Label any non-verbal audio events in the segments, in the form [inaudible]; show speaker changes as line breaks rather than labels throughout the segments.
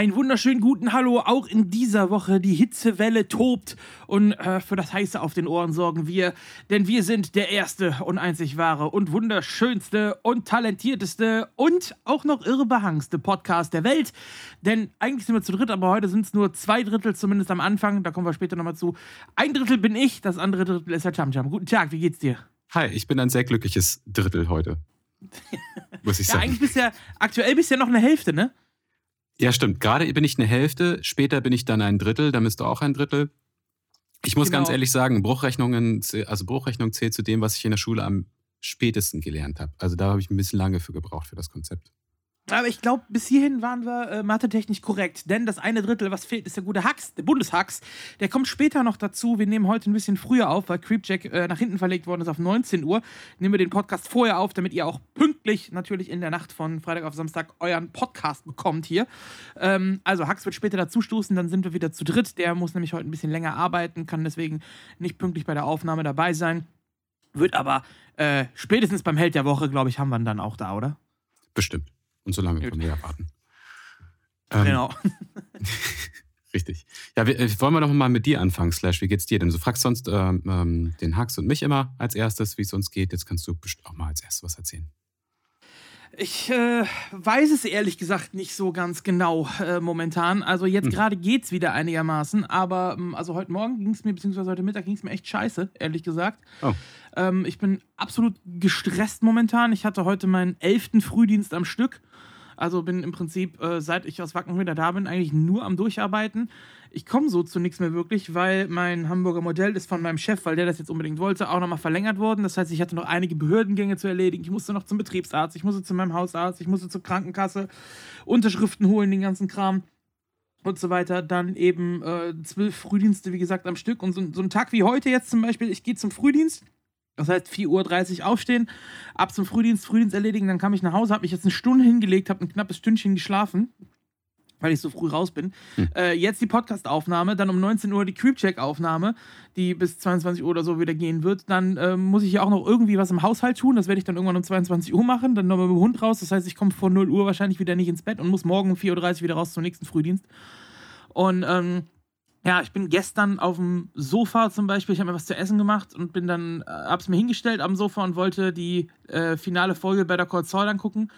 einen wunderschönen guten Hallo auch in dieser Woche. Die Hitzewelle tobt und äh, für das Heiße auf den Ohren sorgen wir, denn wir sind der erste und einzig wahre und wunderschönste und talentierteste und auch noch irrebehangste Podcast der Welt. Denn eigentlich sind wir zu dritt, aber heute sind es nur zwei Drittel, zumindest am Anfang. Da kommen wir später nochmal zu. Ein Drittel bin ich, das andere Drittel ist der Chamcham. Guten Tag, wie geht's dir?
Hi, ich bin ein sehr glückliches Drittel heute. [laughs]
Muss ich ja, sagen. Eigentlich bist ja, aktuell bist du ja noch eine Hälfte, ne?
Ja, stimmt. Gerade bin ich eine Hälfte, später bin ich dann ein Drittel, dann bist du auch ein Drittel. Ich muss genau. ganz ehrlich sagen, Bruchrechnungen, also Bruchrechnung zählt zu dem, was ich in der Schule am spätesten gelernt habe. Also da habe ich ein bisschen lange für gebraucht für das Konzept.
Aber ich glaube, bis hierhin waren wir äh, mathetechnisch korrekt. Denn das eine Drittel, was fehlt, ist der gute Hax, der Bundeshax. Der kommt später noch dazu. Wir nehmen heute ein bisschen früher auf, weil Creepjack äh, nach hinten verlegt worden ist auf 19 Uhr. Nehmen wir den Podcast vorher auf, damit ihr auch pünktlich natürlich in der Nacht von Freitag auf Samstag euren Podcast bekommt hier. Ähm, also Hax wird später dazu stoßen, dann sind wir wieder zu dritt. Der muss nämlich heute ein bisschen länger arbeiten, kann deswegen nicht pünktlich bei der Aufnahme dabei sein. Wird aber äh, spätestens beim Held der Woche, glaube ich, haben wir ihn dann auch da, oder?
Bestimmt. Und so lange können wir ja warten.
Ähm, genau. [laughs]
richtig. Ja, wir, äh, wollen wir doch mal mit dir anfangen, Slash. Wie geht's dir denn? Du fragst sonst ähm, ähm, den Hax und mich immer als erstes, wie es uns geht. Jetzt kannst du auch mal als erstes was erzählen.
Ich äh, weiß es ehrlich gesagt nicht so ganz genau äh, momentan. Also jetzt hm. gerade geht es wieder einigermaßen, aber ähm, also heute Morgen ging es mir, beziehungsweise heute Mittag ging es mir echt scheiße, ehrlich gesagt. Oh. Ähm, ich bin absolut gestresst momentan. Ich hatte heute meinen elften Frühdienst am Stück also bin im Prinzip, äh, seit ich aus Wacken wieder da bin, eigentlich nur am Durcharbeiten. Ich komme so zu nichts mehr wirklich, weil mein Hamburger Modell ist von meinem Chef, weil der das jetzt unbedingt wollte, auch nochmal verlängert worden. Das heißt, ich hatte noch einige Behördengänge zu erledigen. Ich musste noch zum Betriebsarzt, ich musste zu meinem Hausarzt, ich musste zur Krankenkasse, Unterschriften holen, den ganzen Kram und so weiter. Dann eben äh, zwölf Frühdienste, wie gesagt, am Stück. Und so, so ein Tag wie heute jetzt zum Beispiel, ich gehe zum Frühdienst das heißt, 4.30 Uhr aufstehen, ab zum Frühdienst, Frühdienst erledigen, dann kam ich nach Hause, habe mich jetzt eine Stunde hingelegt, habe ein knappes Stündchen geschlafen, weil ich so früh raus bin. Hm. Äh, jetzt die Podcast-Aufnahme, dann um 19 Uhr die Creepcheck-Aufnahme, die bis 22 Uhr oder so wieder gehen wird. Dann äh, muss ich ja auch noch irgendwie was im Haushalt tun, das werde ich dann irgendwann um 22 Uhr machen, dann nochmal mit dem Hund raus, das heißt, ich komme vor 0 Uhr wahrscheinlich wieder nicht ins Bett und muss morgen um 4.30 Uhr wieder raus zum nächsten Frühdienst. Und ähm, ja, ich bin gestern auf dem Sofa zum Beispiel, ich habe mir was zu essen gemacht und bin dann, äh, hab's mir hingestellt am Sofa und wollte die äh, finale Folge Better Call Saul angucken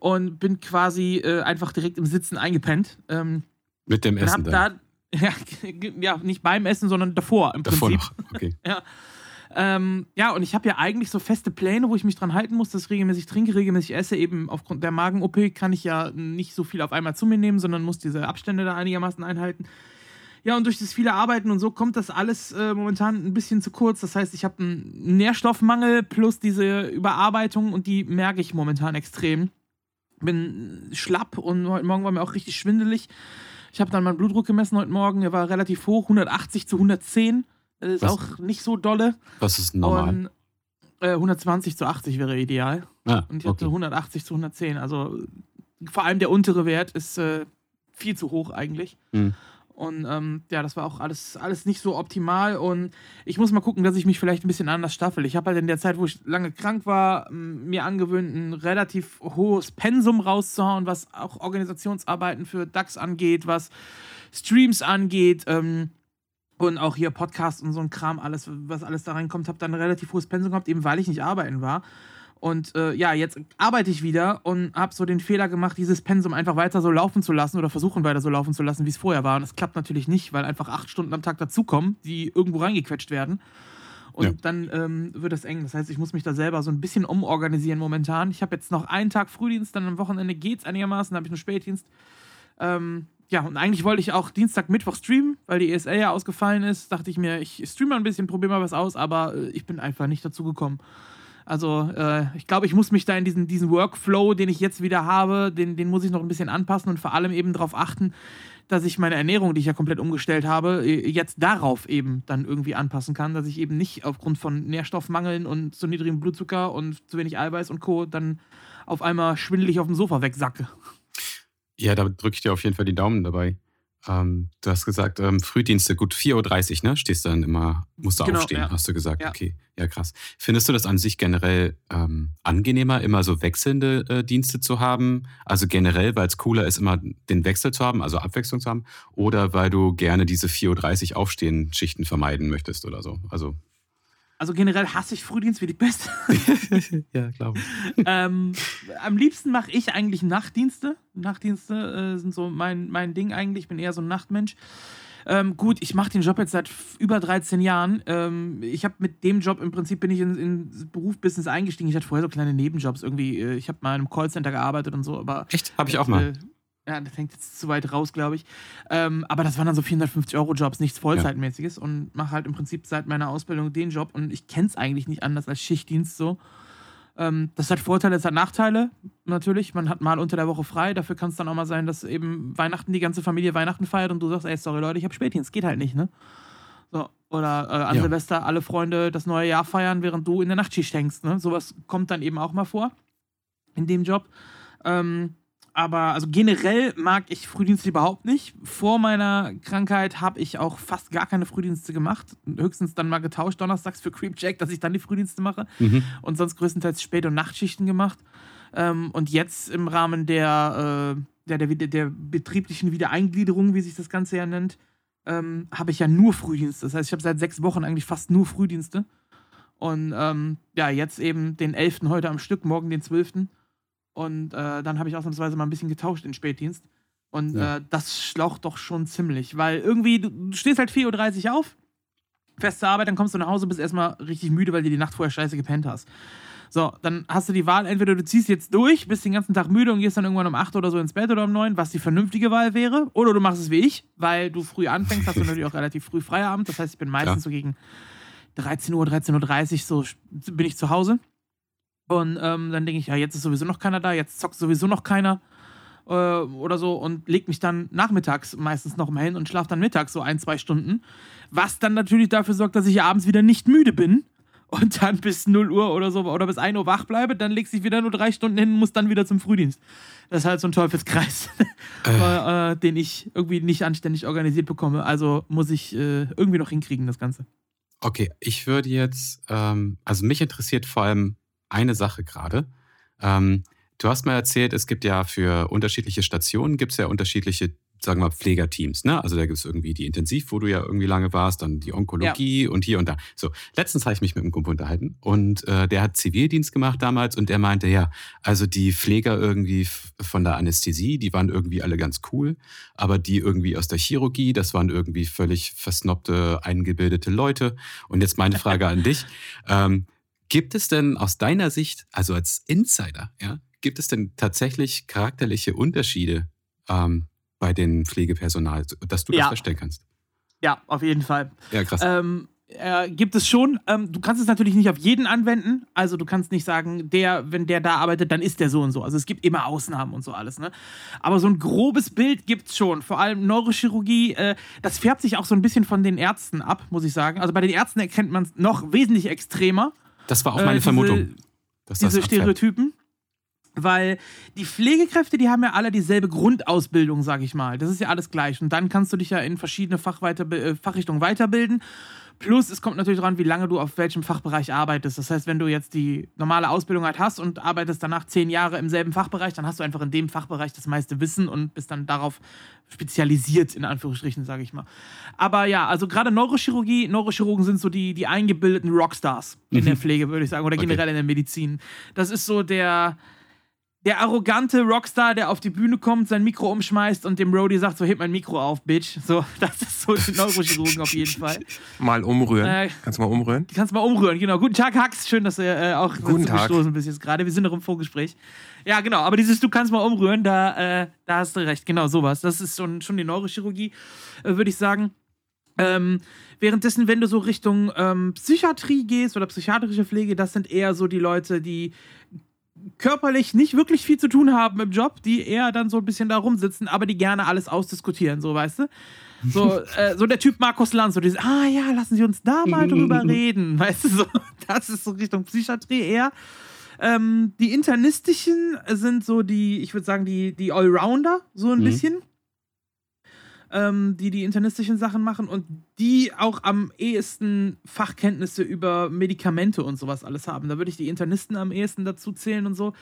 und bin quasi äh, einfach direkt im Sitzen eingepennt. Ähm,
Mit dem Essen
dann? Da, [laughs] ja, ja, nicht beim Essen, sondern davor im davor Prinzip. Noch. Okay. [laughs] ja. Ähm, ja, und ich habe ja eigentlich so feste Pläne, wo ich mich dran halten muss, dass ich regelmäßig trinke, regelmäßig esse. Eben aufgrund der Magen-OP kann ich ja nicht so viel auf einmal zu mir nehmen, sondern muss diese Abstände da einigermaßen einhalten. Ja, und durch das viele Arbeiten und so kommt das alles äh, momentan ein bisschen zu kurz. Das heißt, ich habe einen Nährstoffmangel plus diese Überarbeitung und die merke ich momentan extrem. Bin schlapp und heute Morgen war mir auch richtig schwindelig. Ich habe dann meinen Blutdruck gemessen heute Morgen. Der war relativ hoch, 180 zu 110. Das ist was, auch nicht so dolle.
Was ist normal? Und,
äh, 120 zu 80 wäre ideal. Ah, und ich okay. hatte 180 zu 110. Also vor allem der untere Wert ist äh, viel zu hoch eigentlich. Mhm. Und ähm, ja, das war auch alles, alles nicht so optimal. Und ich muss mal gucken, dass ich mich vielleicht ein bisschen anders staffel. Ich habe halt in der Zeit, wo ich lange krank war, mir angewöhnt, ein relativ hohes Pensum rauszuhauen, was auch Organisationsarbeiten für DAX angeht, was Streams angeht. Ähm, und auch hier Podcasts und so ein Kram, alles, was alles da reinkommt, habe dann ein relativ hohes Pensum gehabt, eben weil ich nicht arbeiten war. Und äh, ja, jetzt arbeite ich wieder und habe so den Fehler gemacht, dieses Pensum einfach weiter so laufen zu lassen oder versuchen weiter so laufen zu lassen, wie es vorher war. Und das klappt natürlich nicht, weil einfach acht Stunden am Tag dazukommen, die irgendwo reingequetscht werden. Und ja. dann ähm, wird das eng. Das heißt, ich muss mich da selber so ein bisschen umorganisieren momentan. Ich habe jetzt noch einen Tag Frühdienst, dann am Wochenende geht es einigermaßen, dann habe ich einen Spätdienst. Ähm, ja, und eigentlich wollte ich auch Dienstag, Mittwoch streamen, weil die ESL ja ausgefallen ist. Dachte ich mir, ich streame mal ein bisschen, probiere mal was aus, aber äh, ich bin einfach nicht dazu gekommen. Also äh, ich glaube, ich muss mich da in diesen, diesen Workflow, den ich jetzt wieder habe, den, den muss ich noch ein bisschen anpassen und vor allem eben darauf achten, dass ich meine Ernährung, die ich ja komplett umgestellt habe, äh, jetzt darauf eben dann irgendwie anpassen kann, dass ich eben nicht aufgrund von Nährstoffmangeln und zu niedrigem Blutzucker und zu wenig Eiweiß und Co. dann auf einmal schwindelig auf dem Sofa wegsacke.
Ja, da drücke ich dir auf jeden Fall die Daumen dabei. Ähm, du hast gesagt, ähm, Frühdienste, gut 4.30 Uhr, ne? Stehst dann immer, musst du genau, aufstehen, ja. hast du gesagt. Ja. Okay, ja, krass. Findest du das an sich generell ähm, angenehmer, immer so wechselnde äh, Dienste zu haben? Also generell, weil es cooler ist, immer den Wechsel zu haben, also Abwechslung zu haben? Oder weil du gerne diese 4.30 Uhr Aufstehen-Schichten vermeiden möchtest oder so? Also
also generell hasse ich Frühdienst wie die Beste. [laughs]
ja, glaube
ich. ähm, am liebsten mache ich eigentlich Nachtdienste. Nachtdienste äh, sind so mein, mein Ding eigentlich. Ich bin eher so ein Nachtmensch. Ähm, gut, ich mache den Job jetzt seit über 13 Jahren. Ähm, ich habe mit dem Job im Prinzip bin ich ins in Berufsbusiness eingestiegen. Ich hatte vorher so kleine Nebenjobs irgendwie. Äh, ich habe mal in einem Callcenter gearbeitet und so, aber.
Echt? Habe ich auch mal. Äh,
ja, das hängt jetzt zu weit raus, glaube ich. Ähm, aber das waren dann so 450 Euro Jobs, nichts Vollzeitmäßiges. Ja. Und mache halt im Prinzip seit meiner Ausbildung den Job. Und ich kenne es eigentlich nicht anders als Schichtdienst so. Ähm, das hat Vorteile, das hat Nachteile, natürlich. Man hat mal unter der Woche frei. Dafür kann es dann auch mal sein, dass eben Weihnachten die ganze Familie Weihnachten feiert und du sagst, ey, sorry Leute, ich habe Spätdienst. Geht halt nicht, ne? So. Oder äh, an ja. Silvester alle Freunde das neue Jahr feiern, während du in der Nachtschicht hängst. Ne? Sowas kommt dann eben auch mal vor in dem Job. Ähm, aber also generell mag ich Frühdienste überhaupt nicht. Vor meiner Krankheit habe ich auch fast gar keine Frühdienste gemacht. Höchstens dann mal getauscht donnerstags für Creepjack, dass ich dann die Frühdienste mache. Mhm. Und sonst größtenteils Spät- und Nachtschichten gemacht. Ähm, und jetzt im Rahmen der, äh, der, der, der, betrieblichen Wiedereingliederung, wie sich das Ganze ja nennt, ähm, habe ich ja nur Frühdienste. Das heißt, ich habe seit sechs Wochen eigentlich fast nur Frühdienste. Und ähm, ja, jetzt eben den 11. heute am Stück, morgen den 12. Und äh, dann habe ich ausnahmsweise mal ein bisschen getauscht in Spätdienst. Und ja. äh, das schlaucht doch schon ziemlich, weil irgendwie, du, du stehst halt 4.30 Uhr auf, fährst zur Arbeit, dann kommst du nach Hause, bist erstmal richtig müde, weil du die Nacht vorher scheiße gepennt hast. So, dann hast du die Wahl, entweder du ziehst jetzt durch, bist den ganzen Tag müde und gehst dann irgendwann um 8 oder so ins Bett oder um 9, was die vernünftige Wahl wäre, oder du machst es wie ich, weil du früh anfängst, hast du natürlich auch relativ früh Feierabend, das heißt, ich bin meistens ja. so gegen 13 Uhr, 13.30 Uhr so bin ich zu Hause. Und ähm, dann denke ich, ja, jetzt ist sowieso noch keiner da, jetzt zockt sowieso noch keiner äh, oder so und leg mich dann nachmittags meistens noch mal hin und schlafe dann mittags so ein, zwei Stunden. Was dann natürlich dafür sorgt, dass ich abends wieder nicht müde bin und dann bis 0 Uhr oder so oder bis 1 Uhr wach bleibe, dann legst dich wieder nur drei Stunden hin und musst dann wieder zum Frühdienst. Das ist halt so ein Teufelskreis, [laughs] äh. äh, den ich irgendwie nicht anständig organisiert bekomme. Also muss ich äh, irgendwie noch hinkriegen, das Ganze.
Okay, ich würde jetzt, ähm, also mich interessiert vor allem eine Sache gerade. Ähm, du hast mal erzählt, es gibt ja für unterschiedliche Stationen, gibt es ja unterschiedliche, sagen wir mal, Pflegerteams. Ne? Also da gibt es irgendwie die Intensiv, wo du ja irgendwie lange warst, dann die Onkologie ja. und hier und da. So, letztens habe ich mich mit einem Kumpel unterhalten und äh, der hat Zivildienst gemacht damals und der meinte, ja, also die Pfleger irgendwie von der Anästhesie, die waren irgendwie alle ganz cool, aber die irgendwie aus der Chirurgie, das waren irgendwie völlig versnobte, eingebildete Leute. Und jetzt meine Frage an dich. [laughs] Ähm, Gibt es denn aus deiner Sicht, also als Insider, ja, gibt es denn tatsächlich charakterliche Unterschiede ähm, bei den Pflegepersonal, dass du ja. das verstehen kannst?
Ja, auf jeden Fall.
Ja, krass.
Ähm, äh, gibt es schon. Ähm, du kannst es natürlich nicht auf jeden anwenden. Also du kannst nicht sagen, der, wenn der da arbeitet, dann ist der so und so. Also es gibt immer Ausnahmen und so alles. Ne? Aber so ein grobes Bild gibt es schon. Vor allem Neurochirurgie, äh, das färbt sich auch so ein bisschen von den Ärzten ab, muss ich sagen. Also bei den Ärzten erkennt man es noch wesentlich extremer.
Das war auch meine äh, diese, Vermutung.
diese Stereotypen. Weil die Pflegekräfte, die haben ja alle dieselbe Grundausbildung, sag ich mal. Das ist ja alles gleich. Und dann kannst du dich ja in verschiedene Fachweiter äh, Fachrichtungen weiterbilden. Plus, es kommt natürlich dran, wie lange du auf welchem Fachbereich arbeitest. Das heißt, wenn du jetzt die normale Ausbildung halt hast und arbeitest danach zehn Jahre im selben Fachbereich, dann hast du einfach in dem Fachbereich das meiste Wissen und bist dann darauf spezialisiert, in Anführungsstrichen, sage ich mal. Aber ja, also gerade Neurochirurgie, Neurochirurgen sind so die, die eingebildeten Rockstars in mhm. der Pflege, würde ich sagen, oder generell okay. in der Medizin. Das ist so der der arrogante Rockstar, der auf die Bühne kommt, sein Mikro umschmeißt und dem Roadie sagt, so heb mein Mikro auf, Bitch. So, [laughs] das ist so die Neurochirurgen auf jeden Fall.
Mal umrühren. Äh, kannst du mal umrühren?
Kannst du mal umrühren, genau. Guten Tag, Hax. Schön, dass du äh, auch
Guten Tag. gestoßen
bist jetzt gerade. Wir sind noch im Vorgespräch. Ja, genau. Aber dieses Du kannst mal umrühren, da, äh, da hast du recht. Genau, sowas. Das ist schon, schon die Neurochirurgie, äh, würde ich sagen. Ähm, währenddessen, wenn du so Richtung ähm, Psychiatrie gehst oder psychiatrische Pflege, das sind eher so die Leute, die körperlich nicht wirklich viel zu tun haben im Job, die eher dann so ein bisschen da rumsitzen, aber die gerne alles ausdiskutieren, so weißt du? So, [laughs] äh, so der Typ Markus Lanz, so dieses, ah ja, lassen Sie uns da mal drüber [laughs] reden, weißt du, so, das ist so Richtung Psychiatrie eher. Ähm, die internistischen sind so die, ich würde sagen, die, die Allrounder, so ein mhm. bisschen. Ähm, die die internistischen Sachen machen und die auch am ehesten Fachkenntnisse über Medikamente und sowas alles haben. Da würde ich die Internisten am ehesten dazu zählen und so.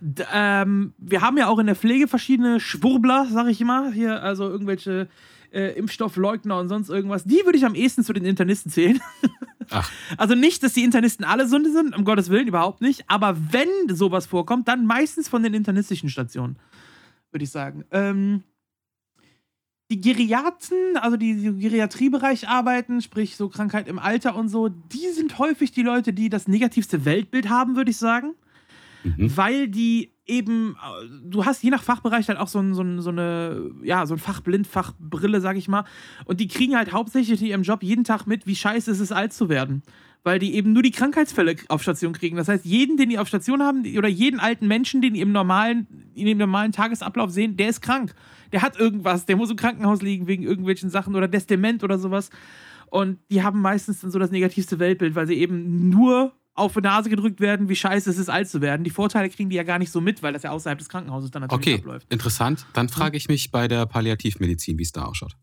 D ähm, wir haben ja auch in der Pflege verschiedene Schwurbler, sag ich immer. Hier, also irgendwelche äh, Impfstoffleugner und sonst irgendwas. Die würde ich am ehesten zu den Internisten zählen. [laughs] Ach. Also nicht, dass die Internisten alle Sünde sind, um Gottes Willen, überhaupt nicht. Aber wenn sowas vorkommt, dann meistens von den internistischen Stationen, würde ich sagen. Ähm, die Geriaten, also die, die im Geriatriebereich arbeiten, sprich so Krankheit im Alter und so, die sind häufig die Leute, die das negativste Weltbild haben, würde ich sagen. Mhm. Weil die eben, du hast je nach Fachbereich halt auch so, ein, so, ein, so eine, ja, so ein Fachblindfachbrille, sag ich mal. Und die kriegen halt hauptsächlich in ihrem Job jeden Tag mit, wie scheiße es ist, alt zu werden. Weil die eben nur die Krankheitsfälle auf Station kriegen. Das heißt, jeden, den die auf Station haben, oder jeden alten Menschen, den die im normalen, in dem normalen Tagesablauf sehen, der ist krank. Der hat irgendwas, der muss im Krankenhaus liegen wegen irgendwelchen Sachen oder Destament oder sowas. Und die haben meistens dann so das negativste Weltbild, weil sie eben nur auf die Nase gedrückt werden, wie scheiße es ist, alt zu werden. Die Vorteile kriegen die ja gar nicht so mit, weil das ja außerhalb des Krankenhauses dann natürlich
okay, abläuft. Okay, interessant. Dann frage ich mich bei der Palliativmedizin, wie es da ausschaut.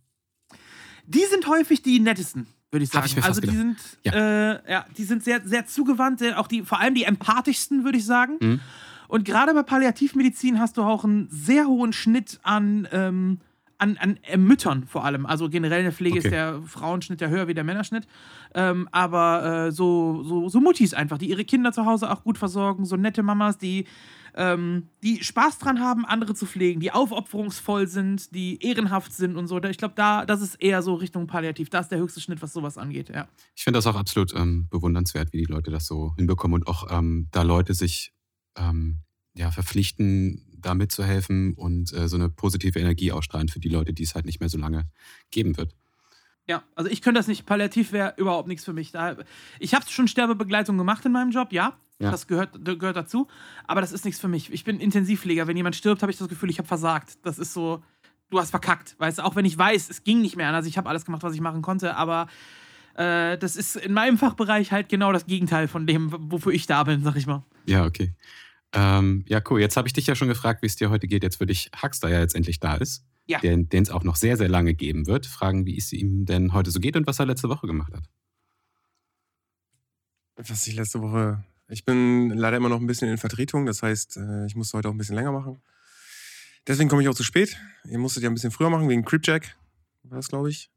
Die sind häufig die nettesten, würde ich sagen. Ich also die sind, ja. Äh, ja. die sind sehr, sehr zugewandt, auch die, vor allem die empathischsten, würde ich sagen. Mhm. Und gerade bei Palliativmedizin hast du auch einen sehr hohen Schnitt an ähm, an, an äh, Müttern vor allem. Also generell in der Pflege okay. ist der Frauenschnitt ja höher wie der Männerschnitt. Ähm, aber äh, so, so, so Muttis einfach, die ihre Kinder zu Hause auch gut versorgen, so nette Mamas, die, ähm, die Spaß dran haben, andere zu pflegen, die aufopferungsvoll sind, die ehrenhaft sind und so. Ich glaube, da, das ist eher so Richtung Palliativ. Da ist der höchste Schnitt, was sowas angeht, ja.
Ich finde das auch absolut ähm, bewundernswert, wie die Leute das so hinbekommen und auch ähm, da Leute sich ähm, ja, verpflichten, da mitzuhelfen und äh, so eine positive Energie ausstrahlen für die Leute, die es halt nicht mehr so lange geben wird.
Ja, also ich könnte das nicht. Palliativ wäre überhaupt nichts für mich. Da, ich habe schon Sterbebegleitung gemacht in meinem Job, ja. Ja. Das gehört, gehört dazu. Aber das ist nichts für mich. Ich bin Intensivpfleger. Wenn jemand stirbt, habe ich das Gefühl, ich habe versagt. Das ist so, du hast verkackt. Weißt du, auch wenn ich weiß, es ging nicht mehr anders. Ich habe alles gemacht, was ich machen konnte. Aber äh, das ist in meinem Fachbereich halt genau das Gegenteil von dem, wofür ich da bin, sag ich mal.
Ja, okay. Ähm, ja, cool. Jetzt habe ich dich ja schon gefragt, wie es dir heute geht. Jetzt würde ich Hux, da ja jetzt endlich da ist, ja. den es auch noch sehr, sehr lange geben wird, fragen, wie es ihm denn heute so geht und was er letzte Woche gemacht hat.
Was ich letzte Woche. Ich bin leider immer noch ein bisschen in Vertretung, das heißt, äh, ich musste heute auch ein bisschen länger machen. Deswegen komme ich auch zu spät. Ihr musstet ja ein bisschen früher machen, wegen Cripjack. War das, glaube ich?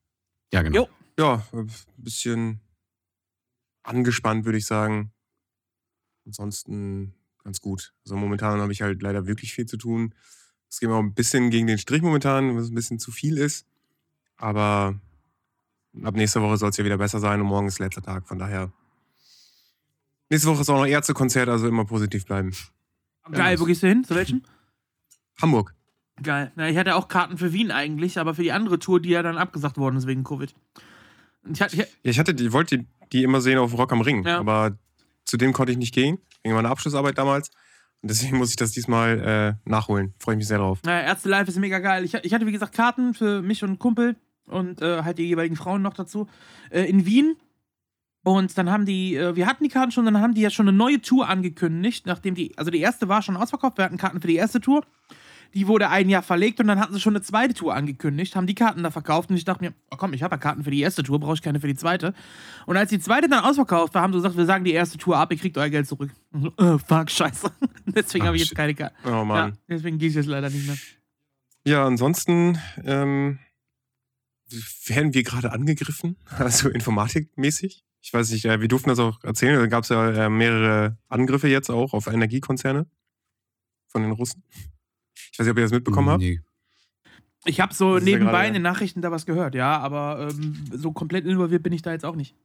Ja, genau. Jo.
Ja, ein bisschen angespannt, würde ich sagen. Ansonsten ganz gut. Also momentan habe ich halt leider wirklich viel zu tun. Es geht mir auch ein bisschen gegen den Strich momentan, was ein bisschen zu viel ist. Aber ab nächster Woche soll es ja wieder besser sein und morgen ist letzter Tag. Von daher. Nächste Woche ist auch noch Ärztekonzert, also immer positiv bleiben.
Geil, wo gehst du hin? Zu welchem?
Hamburg.
Geil. Na, ich hatte auch Karten für Wien eigentlich, aber für die andere Tour, die ja dann abgesagt worden ist wegen Covid.
Ich, hatte, ich, ich hatte, die, wollte die immer sehen auf Rock am Ring, ja. aber zu dem konnte ich nicht gehen wegen meiner Abschlussarbeit damals. Und deswegen muss ich das diesmal äh, nachholen. Freue ich mich sehr drauf.
Naja, Ärzte Live ist mega geil. Ich, ich hatte, wie gesagt, Karten für mich und einen Kumpel und äh, halt die jeweiligen Frauen noch dazu äh, in Wien. Und dann haben die, äh, wir hatten die Karten schon, dann haben die ja schon eine neue Tour angekündigt, nachdem die, also die erste war schon ausverkauft, wir hatten Karten für die erste Tour. Die wurde ein Jahr verlegt und dann hatten sie schon eine zweite Tour angekündigt, haben die Karten da verkauft und ich dachte mir, oh komm, ich habe ja Karten für die erste Tour, brauche ich keine für die zweite. Und als die zweite dann ausverkauft war, haben sie gesagt, wir sagen die erste Tour ab, ihr kriegt euer Geld zurück. So, oh, fuck, scheiße. [laughs] deswegen habe ich jetzt keine Karten.
Oh Mann.
Ja, deswegen gehe ich jetzt leider nicht mehr.
Ja, ansonsten ähm, werden wir gerade angegriffen, [laughs] also informatikmäßig. Ich weiß nicht, äh, wir durften das auch erzählen. Da gab es ja äh, mehrere Angriffe jetzt auch auf Energiekonzerne von den Russen. Ich weiß nicht, ob ihr das mitbekommen habt. Nee.
Ich habe so nebenbei ja in den Nachrichten da was gehört, ja, aber ähm, so komplett involviert bin ich da jetzt auch nicht.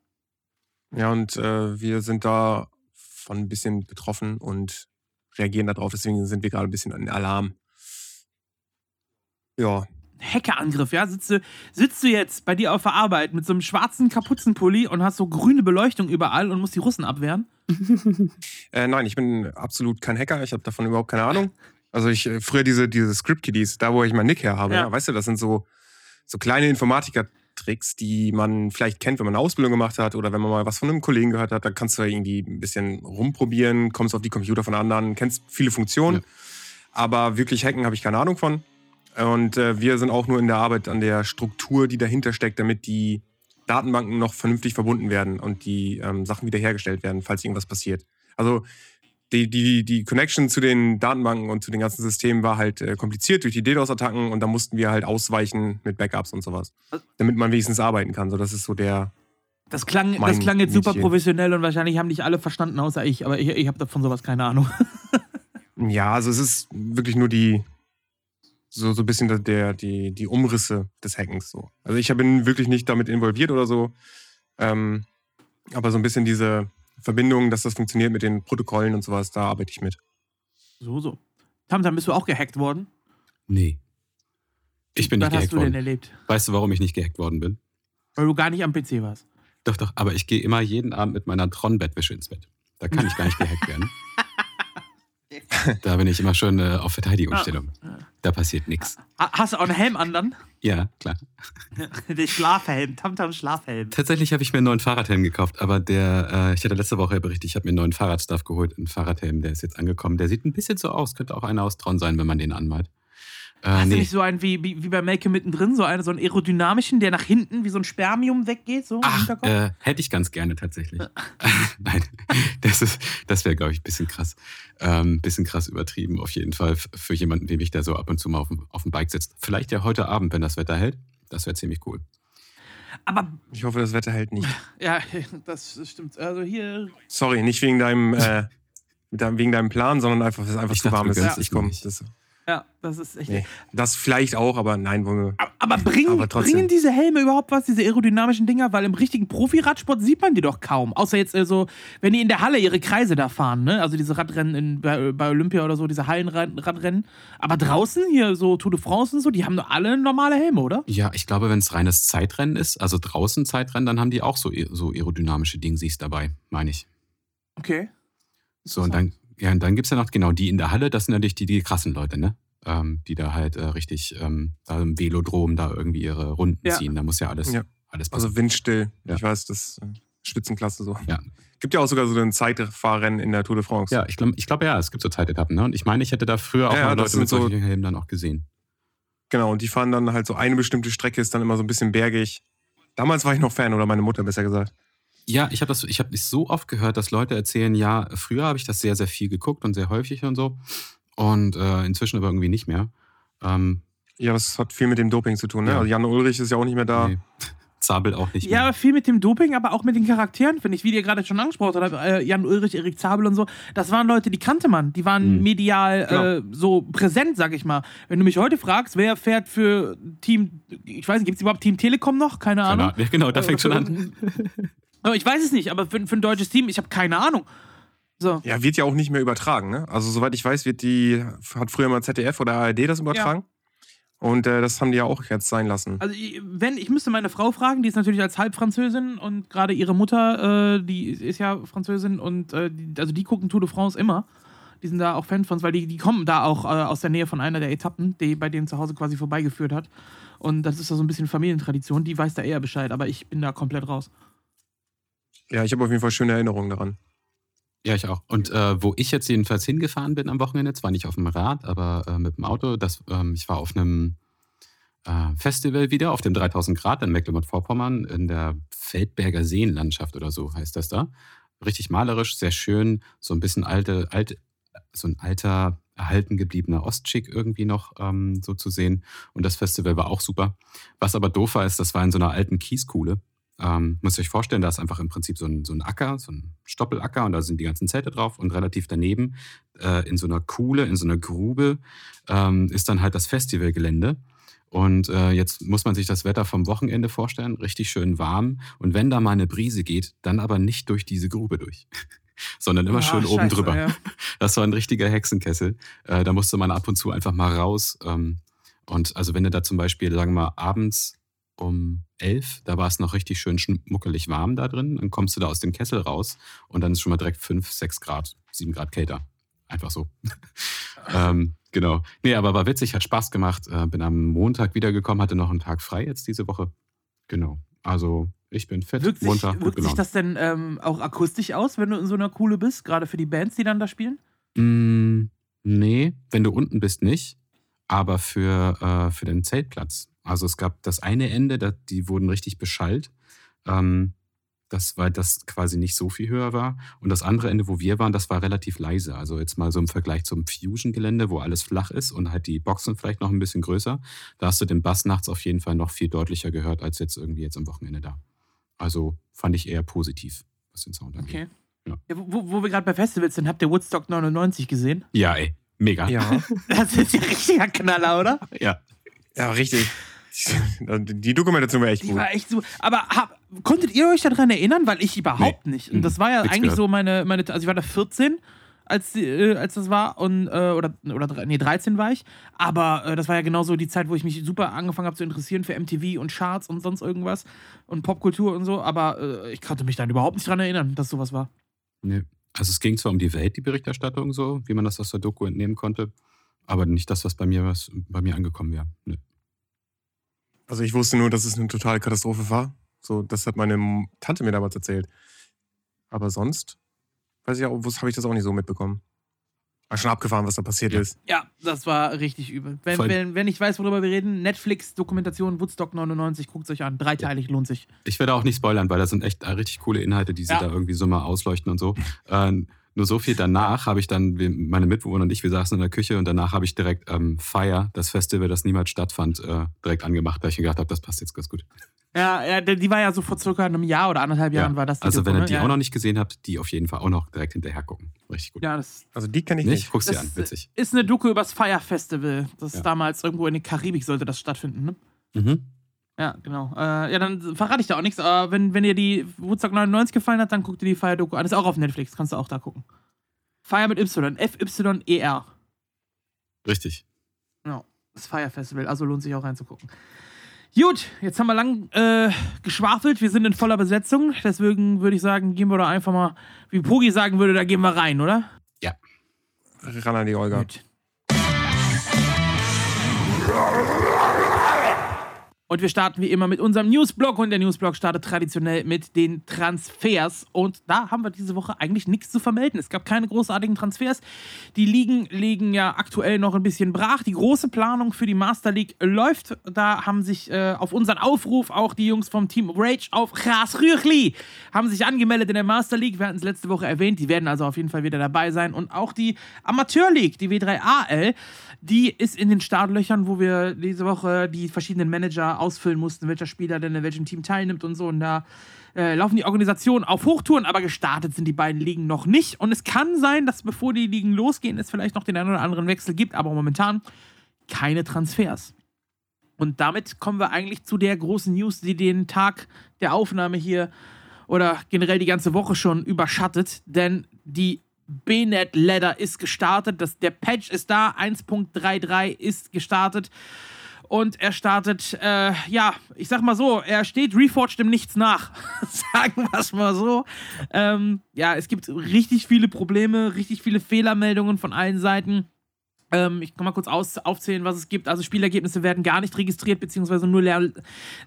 Ja, und äh, wir sind da von ein bisschen betroffen und reagieren darauf. Deswegen sind wir gerade ein bisschen an Alarm. Ja.
Hackerangriff, ja? Sitzt du, sitzt du jetzt bei dir auf der Arbeit mit so einem schwarzen Kapuzenpulli und hast so grüne Beleuchtung überall und musst die Russen abwehren? [laughs]
äh, nein, ich bin absolut kein Hacker. Ich habe davon überhaupt keine Ahnung. Also ich äh, früher diese, diese Script-Kiddies, da wo ich meinen Nick her habe, ja. Ja, weißt du, das sind so, so kleine Informatiker-Tricks, die man vielleicht kennt, wenn man eine Ausbildung gemacht hat oder wenn man mal was von einem Kollegen gehört hat, da kannst du irgendwie ein bisschen rumprobieren, kommst auf die Computer von anderen, kennst viele Funktionen, ja. aber wirklich hacken habe ich keine Ahnung von. Und äh, wir sind auch nur in der Arbeit an der Struktur, die dahinter steckt, damit die Datenbanken noch vernünftig verbunden werden und die ähm, Sachen wiederhergestellt werden, falls irgendwas passiert. Also die, die, die Connection zu den Datenbanken und zu den ganzen Systemen war halt äh, kompliziert durch die DDoS-Attacken und da mussten wir halt ausweichen mit Backups und sowas, damit man wenigstens arbeiten kann. So, das ist so der.
Das klang, das klang jetzt super professionell und wahrscheinlich haben nicht alle verstanden, außer ich, aber ich, ich habe davon sowas keine Ahnung. [laughs]
ja, also es ist wirklich nur die, so, so ein bisschen der, die, die Umrisse des Hackens. So. Also ich bin wirklich nicht damit involviert oder so. Ähm, aber so ein bisschen diese Verbindung, dass das funktioniert mit den Protokollen und sowas, da arbeite ich mit.
So, so. Tamtam, bist du auch gehackt worden?
Nee. Ich bin
Was
nicht gehackt
worden. Was hast du
denn
erlebt?
Weißt du, warum ich nicht gehackt worden bin?
Weil du gar nicht am PC warst.
Doch, doch, aber ich gehe immer jeden Abend mit meiner Tron-Bettwäsche ins Bett. Da kann ich gar nicht gehackt werden. [laughs] [laughs] Da bin ich immer schon äh, auf Verteidigungsstellung. Ah. Da passiert nichts.
Hast du auch einen Helm an dann?
Ja, klar. [laughs]
Der Schlafhelm, Tamtam Schlafhelm.
Tatsächlich habe ich mir einen neuen Fahrradhelm gekauft, aber der, äh, ich hatte letzte Woche berichtet, ich habe mir einen neuen Fahrradstuff geholt, einen Fahrradhelm, der ist jetzt angekommen. Der sieht ein bisschen so aus, könnte auch einer aus Tron sein, wenn man den anmalt.
Äh, Hast nee. du nicht so einen wie, wie, wie bei Melke mittendrin, so einen, so einen aerodynamischen, der nach hinten wie so ein Spermium weggeht? So
Ach, äh, hätte ich ganz gerne tatsächlich. [laughs] Nein, das, das wäre, glaube ich, ein bisschen krass. Ein ähm, bisschen krass übertrieben, auf jeden Fall, für jemanden wie mich, der so ab und zu mal auf dem, auf dem Bike sitzt. Vielleicht ja heute Abend, wenn das Wetter hält. Das wäre ziemlich cool.
Aber.
Ich hoffe, das Wetter hält nicht. [laughs]
Ja, das stimmt. Also hier.
Sorry, nicht wegen deinem, äh, [laughs] wegen deinem Plan, sondern einfach, weil es einfach ich zu warm ist. Ja. Ich komme.
Ja, das ist echt.
Nee, das vielleicht auch, aber nein, wollen wir.
Aber, aber, bringen, aber bringen diese Helme überhaupt was, diese aerodynamischen Dinger? Weil im richtigen Profi-Radsport sieht man die doch kaum. Außer jetzt äh, so, wenn die in der Halle ihre Kreise da fahren, ne? Also diese Radrennen in, bei, bei Olympia oder so, diese Hallenradrennen. Aber draußen, hier so Tour de France und so, die haben doch alle normale Helme, oder?
Ja, ich glaube, wenn es reines Zeitrennen ist, also draußen Zeitrennen, dann haben die auch so, so aerodynamische Dingsies dabei, meine ich.
Okay.
So, und dann ja, und dann gibt es ja noch genau die in der Halle, das sind natürlich die, die krassen Leute, ne? Ähm, die da halt äh, richtig ähm, da im Velodrom da irgendwie ihre Runden ja. ziehen. Da muss ja alles, ja. alles
passieren. Also windstill. Ja. Ich weiß, das äh, Spitzenklasse so. Ja. Gibt ja auch sogar so ein Zeitfahrrennen in der Tour de France.
Ja, ich glaube ich glaub, ja, es gibt so Zeitetappen. Ne? Und ich meine, ich hätte da früher auch ja, mal Leute mit so, solchen Helmen dann auch gesehen.
Genau, und die fahren dann halt so eine bestimmte Strecke, ist dann immer so ein bisschen bergig. Damals war ich noch Fan, oder meine Mutter besser gesagt.
Ja, ich habe das, ich habe so oft gehört, dass Leute erzählen, ja, früher habe ich das sehr, sehr viel geguckt und sehr häufig und so. Und äh, inzwischen aber irgendwie nicht mehr. Ähm,
ja, das hat viel mit dem Doping zu tun, ne? Ja. Also Jan Ulrich ist ja auch nicht mehr da. Nee. [laughs]
Zabel auch nicht
mehr. Ja, viel mit dem Doping, aber auch mit den Charakteren, finde ich, wie ihr gerade schon angesprochen habt. Äh, Jan Ulrich, Erik Zabel und so. Das waren Leute, die kannte man. Die waren mhm. medial genau. äh, so präsent, sag ich mal. Wenn du mich heute fragst, wer fährt für Team, ich weiß nicht, gibt es überhaupt Team Telekom noch? Keine Ahnung.
Ja, genau, da fängt schon an. [laughs]
Ich weiß es nicht, aber für, für ein deutsches Team, ich habe keine Ahnung. So.
Ja, wird ja auch nicht mehr übertragen, ne? Also, soweit ich weiß, wird die, hat früher mal ZDF oder ARD das übertragen. Ja. Und äh, das haben die ja auch jetzt sein lassen.
Also, wenn, ich müsste meine Frau fragen, die ist natürlich als Halbfranzösin und gerade ihre Mutter, äh, die ist ja Französin und äh, die, also die gucken Tour de France immer. Die sind da auch Fan von, weil die, die kommen da auch äh, aus der Nähe von einer der Etappen, die bei denen zu Hause quasi vorbeigeführt hat. Und das ist da so ein bisschen Familientradition, die weiß da eher Bescheid, aber ich bin da komplett raus.
Ja, ich habe auf jeden Fall schöne Erinnerungen daran.
Ja, ich auch. Und äh, wo ich jetzt jedenfalls hingefahren bin am Wochenende, zwar nicht auf dem Rad, aber äh, mit dem Auto, das, ähm, ich war auf einem äh, Festival wieder, auf dem 3000 Grad in Mecklenburg-Vorpommern, in der Feldberger Seenlandschaft oder so heißt das da. Richtig malerisch, sehr schön, so ein bisschen alte, alte so ein alter, erhalten gebliebener Ostschick irgendwie noch ähm, so zu sehen. Und das Festival war auch super. Was aber doof war, ist, das war in so einer alten Kieskuhle. Ähm, müsst ihr euch vorstellen, da ist einfach im Prinzip so ein, so ein Acker, so ein Stoppelacker und da sind die ganzen Zelte drauf und relativ daneben äh, in so einer Kuhle, in so einer Grube ähm, ist dann halt das Festivalgelände. Und äh, jetzt muss man sich das Wetter vom Wochenende vorstellen, richtig schön warm. Und wenn da mal eine Brise geht, dann aber nicht durch diese Grube durch, [laughs] sondern immer Ach, schön scheiße, oben drüber. Ja. [laughs] Das war ein richtiger Hexenkessel. Äh, da musste man ab und zu einfach mal raus. Ähm, und also wenn du da zum Beispiel, sagen wir mal, abends um elf, da war es noch richtig schön schmuckelig warm da drin. Dann kommst du da aus dem Kessel raus und dann ist schon mal direkt fünf, sechs Grad, sieben Grad kälter. Einfach so. [laughs] ähm, genau. Nee, aber war witzig, hat Spaß gemacht. Äh, bin am Montag wiedergekommen, hatte noch einen Tag frei jetzt diese Woche. Genau. Also ich bin fett.
Wirkt sich, Montag, wirkt sich das denn ähm, auch akustisch aus, wenn du in so einer Kuhle bist, gerade für die Bands, die dann da spielen?
Mm, nee, wenn du unten bist, nicht. aber für, äh, für den Zeltplatz. Also es gab das eine Ende, da, die wurden richtig beschallt. Ähm, das, weil das quasi nicht so viel höher war. Und das andere Ende, wo wir waren, das war relativ leise. Also jetzt mal so im Vergleich zum Fusion-Gelände, wo alles flach ist und halt die Boxen vielleicht noch ein bisschen größer. Da hast du den Bass nachts auf jeden Fall noch viel deutlicher gehört, als jetzt irgendwie jetzt am Wochenende da. Also fand ich eher positiv, was den Sound angeht.
Okay. Ja. Ja, wo, wo wir gerade bei Festivals sind, habt ihr Woodstock 99 gesehen?
Ja, ey. Mega.
Ja. [laughs]
Das ist ja richtiger Knaller, oder?
Ja.
Ja, richtig. [laughs] Die Dokumentation war echt
Die
gut.
war echt so. Aber hab, konntet ihr euch daran erinnern? Weil ich überhaupt nicht. Und das war ja
Nix
eigentlich
gehört.
so meine, meine. Also ich war da 14, als, die, äh, als das war. Und, äh, oder, oder nee, 13 war ich. Aber äh, das war ja genauso die Zeit, wo ich mich super angefangen habe zu interessieren für MTV und Charts und sonst irgendwas. Und Popkultur und so. Aber äh, ich konnte mich dann überhaupt nicht daran erinnern, dass sowas war.
Nee. Also es ging zwar um die Welt, die Berichterstattung so, wie man das aus der Doku entnehmen konnte, aber nicht das, was bei mir, was bei mir angekommen wäre. Nee.
Also ich wusste nur, dass es eine totale Katastrophe war. So, das hat meine Tante mir damals erzählt. Aber sonst, weiß ich auch, habe ich das auch nicht so mitbekommen. War schon abgefahren, was da passiert
Ja.
ist.
Ja, das war richtig übel. Wenn, wenn, wenn ich weiß, worüber wir reden, Netflix-Dokumentation Woodstock 99, guckt es euch an. Dreiteilig lohnt sich.
Ich werde auch nicht spoilern, weil da sind echt äh, richtig coole Inhalte, die sie
Ja.
da irgendwie so mal ausleuchten und so. Äh, nur so viel danach habe ich dann, meine Mitbewohner und ich, wir saßen in der Küche und danach habe ich direkt ähm, Fire, das Festival, das niemals stattfand, äh, direkt angemacht, weil ich mir gedacht habe, das passt jetzt ganz gut.
Ja, ja, die war ja so vor circa einem Jahr oder anderthalb Jahren war das. die
also
Doku,
wenn ihr
ne?
die
ja.
auch noch nicht gesehen habt, die auf jeden Fall auch noch direkt hinterher gucken. Richtig gut.
Ja, das
Also die kenne ich
nicht?
nicht.
Guckst dir an, witzig.
ist eine Doku übers Fire Festival. Das
Ja.
damals irgendwo in der Karibik sollte das stattfinden, ne?
Mhm.
Ja, genau. Äh, ja, dann verrate ich da auch nichts. Aber wenn, wenn dir die Woodstock 99 gefallen hat, dann guck dir die Fire-Doku an. Ist auch auf Netflix, kannst du auch da gucken. Fire mit Y, F-Y-E-R.
Richtig.
Genau, das Fire Festival, also lohnt sich auch reinzugucken. Gut, jetzt haben wir lang äh, geschwafelt, wir sind in voller Besetzung, deswegen würde ich sagen, gehen wir da einfach mal, wie Pogi sagen würde, da gehen wir rein, oder?
Ran an die Olga.
Gut. Und wir starten wie immer mit unserem Newsblog und der Newsblog startet traditionell mit den Transfers. Und da haben wir diese Woche eigentlich nichts zu vermelden. Es gab keine großartigen Transfers. Die Ligen liegen ja aktuell noch ein bisschen brach. Die große Planung für die Master League läuft. Da haben sich äh, auf unseren Aufruf auch die Jungs vom Team Rage auf Gras Rüchli haben sich angemeldet in der Master League. Wir hatten es letzte Woche erwähnt. Die werden also auf jeden Fall wieder dabei sein. Und auch die Amateur League, die W3AL, die ist in den Startlöchern, wo wir diese Woche die verschiedenen Manager ausfüllen mussten, welcher Spieler denn in welchem Team teilnimmt und so. Und da äh, laufen die Organisationen auf Hochtouren, aber gestartet sind die beiden Ligen noch nicht. Und es kann sein, dass bevor die Ligen losgehen, es vielleicht noch den einen oder anderen Wechsel gibt, aber momentan keine Transfers. Und damit kommen wir eigentlich zu der großen News, die den Tag der Aufnahme hier oder generell die ganze Woche schon überschattet, denn die BNet Ladder ist gestartet, das, der Patch ist da, 1.33 ist gestartet und er startet, äh, ja, ich sag mal so, er steht Reforged im Nichts nach, [laughs] sagen wir es mal so. Ähm, ja, es gibt richtig viele Probleme, richtig viele Fehlermeldungen von allen Seiten. Ähm, ich kann mal kurz aus, aufzählen, was es gibt. Also Spielergebnisse werden gar nicht registriert, beziehungsweise nur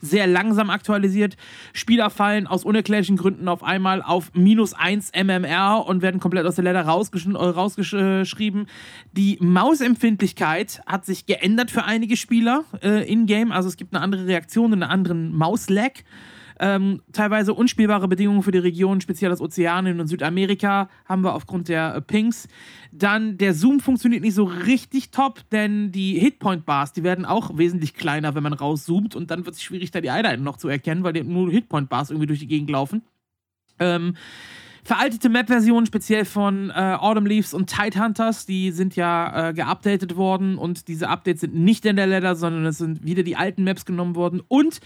sehr langsam aktualisiert. Spieler fallen aus unerklärlichen Gründen auf einmal auf minus 1 MMR und werden komplett aus der Ladder rausgesch äh, rausgeschrieben. Die Mausempfindlichkeit hat sich geändert für einige Spieler äh, in-game. Also es gibt eine andere Reaktion einen anderen Mauslag. Ähm, teilweise unspielbare Bedingungen für die Region, speziell aus Ozeanien und Südamerika, haben wir aufgrund der äh, Pings. Dann der Zoom funktioniert nicht so richtig top, denn die Hitpoint-Bars, die werden auch wesentlich kleiner, wenn man rauszoomt und dann wird es schwierig, da die Einheiten noch zu erkennen, weil nur Hitpoint-Bars irgendwie durch die Gegend laufen. Ähm, veraltete Map-Versionen, speziell von äh, Autumn Leaves und Tidehunters, die sind ja äh, geupdatet worden und diese Updates sind nicht in der Ladder, sondern es sind wieder die alten Maps genommen worden und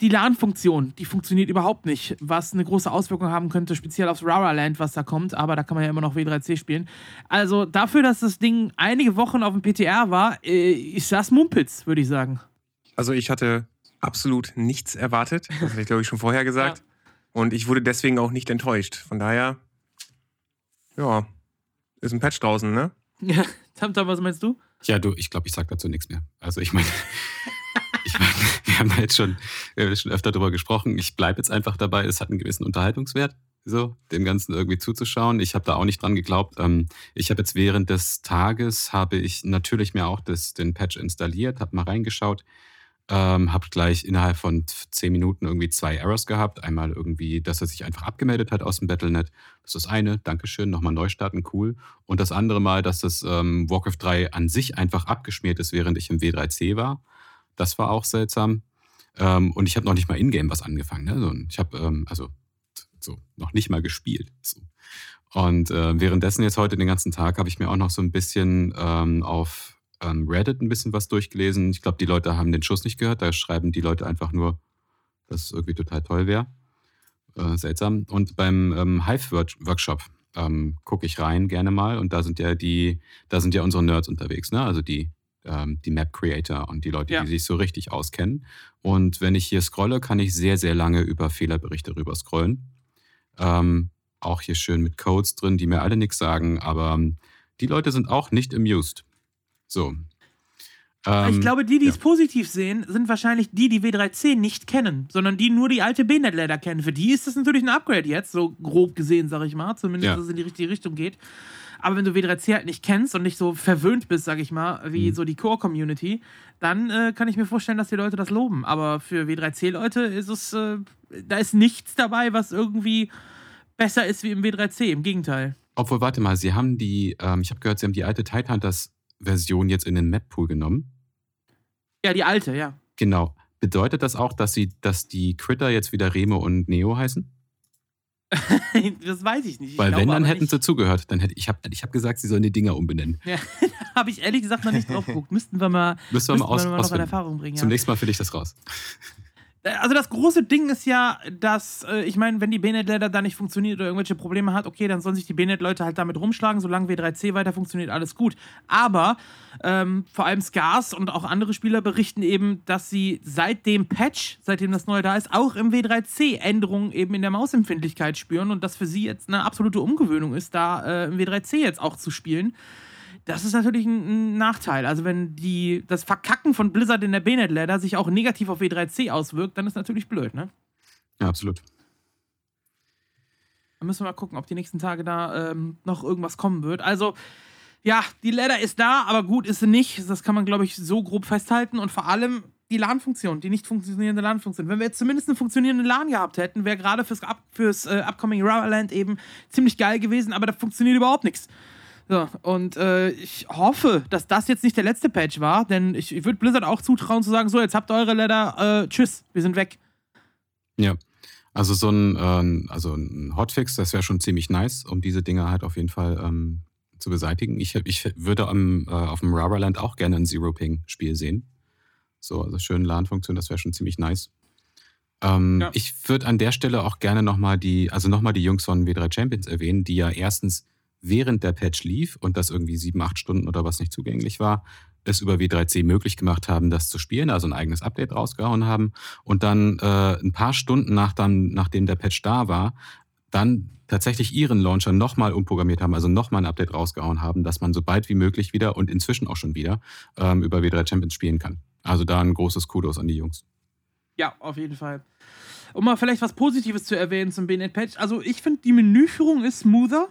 die LAN-Funktion, die funktioniert überhaupt nicht, was eine große Auswirkung haben könnte, speziell aufs Rara Land, was da kommt, aber da kann man ja immer noch W3C spielen. Also dafür, dass das Ding einige Wochen auf dem PTR war, äh, ist das Mumpitz, würde ich sagen.
Also ich hatte absolut nichts erwartet. Das hatte ich, glaube ich, schon vorher [laughs] gesagt. Und ich wurde deswegen auch nicht enttäuscht. Von daher, ja, ist ein Patch draußen, ne?
Ja, [laughs] Tamtam, was meinst du?
Ja, du, ich glaube, ich sag dazu nichts mehr. Also ich meine, [laughs] ich mein, wir haben da jetzt schon, wir haben schon öfter drüber gesprochen. Ich bleibe jetzt einfach dabei, es hat einen gewissen Unterhaltungswert. so dem Ganzen irgendwie zuzuschauen. Ich habe da auch nicht dran geglaubt. Ähm, ich habe jetzt während des Tages habe ich natürlich mir auch das, den Patch installiert, habe mal reingeschaut, ähm, habe gleich innerhalb von zehn Minuten irgendwie zwei Errors gehabt. Einmal irgendwie, dass er sich einfach abgemeldet hat aus dem Battlenet. Das ist das eine, Dankeschön, nochmal neu starten, cool. Und das andere Mal, dass das ähm, Warcraft 3 an sich einfach abgeschmiert ist, während ich im W3C war. Das war auch seltsam. Ähm, und ich habe noch nicht mal Ingame was angefangen. Ne? So, ich habe ähm, also so noch nicht mal gespielt. So. Und äh, währenddessen jetzt heute den ganzen Tag habe ich mir auch noch so ein bisschen ähm, auf ähm, Reddit ein bisschen was durchgelesen. Ich glaube, die Leute haben den Schuss nicht gehört. Da schreiben die Leute einfach nur, dass es irgendwie total toll wäre. Äh, seltsam. Und beim ähm, Hive-Workshop ähm, gucke ich rein gerne mal. Und da sind ja die, da sind ja unsere Nerds unterwegs, ne? Also die, ähm, die Map-Creator und die Leute, ja. die sich so richtig auskennen. Und wenn ich hier scrolle, kann ich sehr, sehr lange über Fehlerberichte rüber scrollen. Ähm, auch hier schön mit Codes drin, die mir alle nichts sagen, aber ähm, die Leute sind auch nicht amused. So.
Ähm, ich glaube, die, die ja. es positiv sehen, sind wahrscheinlich die, die W3C nicht kennen, sondern die nur die alte B-Net-Ladder kennen. Für die ist das natürlich ein Upgrade jetzt, so grob gesehen, sag ich mal. Zumindest, ja. dass es in die richtige Richtung geht. Aber wenn du W3C halt nicht kennst und nicht so verwöhnt bist, sag ich mal, wie mhm. so die Core-Community, dann äh, kann ich mir vorstellen, dass die Leute das loben. Aber für W3C-Leute ist es, äh, da ist nichts dabei, was irgendwie besser ist wie im W3C. Im Gegenteil.
Obwohl, warte mal, sie haben die, ähm, ich habe gehört, sie haben die alte Tidehunters Version jetzt in den Map-Pool genommen?
Ja, die alte, ja.
Genau. Bedeutet das auch, dass, sie, dass die Critter jetzt wieder Remo und Neo heißen? [laughs]
das weiß ich nicht. Ich
Weil wenn, dann hätten nicht. sie zugehört. Dann hätte, ich habe ich hab gesagt, sie sollen die Dinger umbenennen.
Ja, [laughs] habe ich ehrlich gesagt noch nicht drauf geguckt. Müssten wir mal,
müssten wir mal, aus,
wir mal noch in Erfahrung bringen.
Zum ja. nächsten Mal finde ich das raus.
Also das große Ding ist ja, dass, äh, ich meine, wenn die BNet-Leiter da nicht funktioniert oder irgendwelche Probleme hat, okay, dann sollen sich die BNet-Leute halt damit rumschlagen, solange W3C weiter funktioniert, alles gut. Aber ähm, vor allem Scars und auch andere Spieler berichten eben, dass sie seit dem Patch, seitdem das neue da ist, auch im W3C Änderungen eben in der Mausempfindlichkeit spüren und das für sie jetzt eine absolute Umgewöhnung ist, da äh, im W3C jetzt auch zu spielen. Das ist natürlich ein, ein, Nachteil. Also, wenn die, das Verkacken von Blizzard in der BNet-Ladder sich auch negativ auf W3C auswirkt, dann ist natürlich blöd, ne?
Ja, absolut.
Dann müssen wir mal gucken, ob die nächsten Tage da ähm, noch irgendwas kommen wird. Also, ja, die Ladder ist da, aber gut ist sie nicht. Das kann man, glaube ich, so grob festhalten. Und vor allem die LAN-Funktion, die nicht funktionierende LAN-Funktion. Wenn wir jetzt zumindest eine funktionierende LAN gehabt hätten, wäre gerade fürs, fürs äh, Upcoming Rubberland eben ziemlich geil gewesen, aber da funktioniert überhaupt nichts. So, und äh, ich hoffe, dass das jetzt nicht der letzte Patch war, denn ich, ich würde Blizzard auch zutrauen zu sagen, so, jetzt habt ihr eure Ladder, äh, tschüss, wir sind weg.
Ja, also so ein, ähm, also ein Hotfix, das wäre schon ziemlich nice, um diese Dinge halt auf jeden Fall ähm, zu beseitigen. Ich, ich würde am, äh, auf dem Rubberland auch gerne ein Zero-Ping-Spiel sehen. So, also schön LAN-Funktion, das wäre schon ziemlich nice. Ähm, ja. Ich würde an der Stelle auch gerne nochmal die, also nochmal die Jungs von W3 Champions erwähnen, die ja erstens während der Patch lief und das irgendwie sieben, acht Stunden oder was nicht zugänglich war, es über W3C möglich gemacht haben, das zu spielen, also ein eigenes Update rausgehauen haben und dann äh, ein paar Stunden nach dann, nachdem der Patch da war, dann tatsächlich ihren Launcher nochmal umprogrammiert haben, also nochmal ein Update rausgehauen haben, dass man so bald wie möglich wieder und inzwischen auch schon wieder ähm, über W3 Champions spielen kann. Also da ein großes Kudos an die Jungs.
Ja, auf jeden Fall. Um mal vielleicht was Positives zu erwähnen zum BNet-Patch. Also ich finde, die Menüführung ist smoother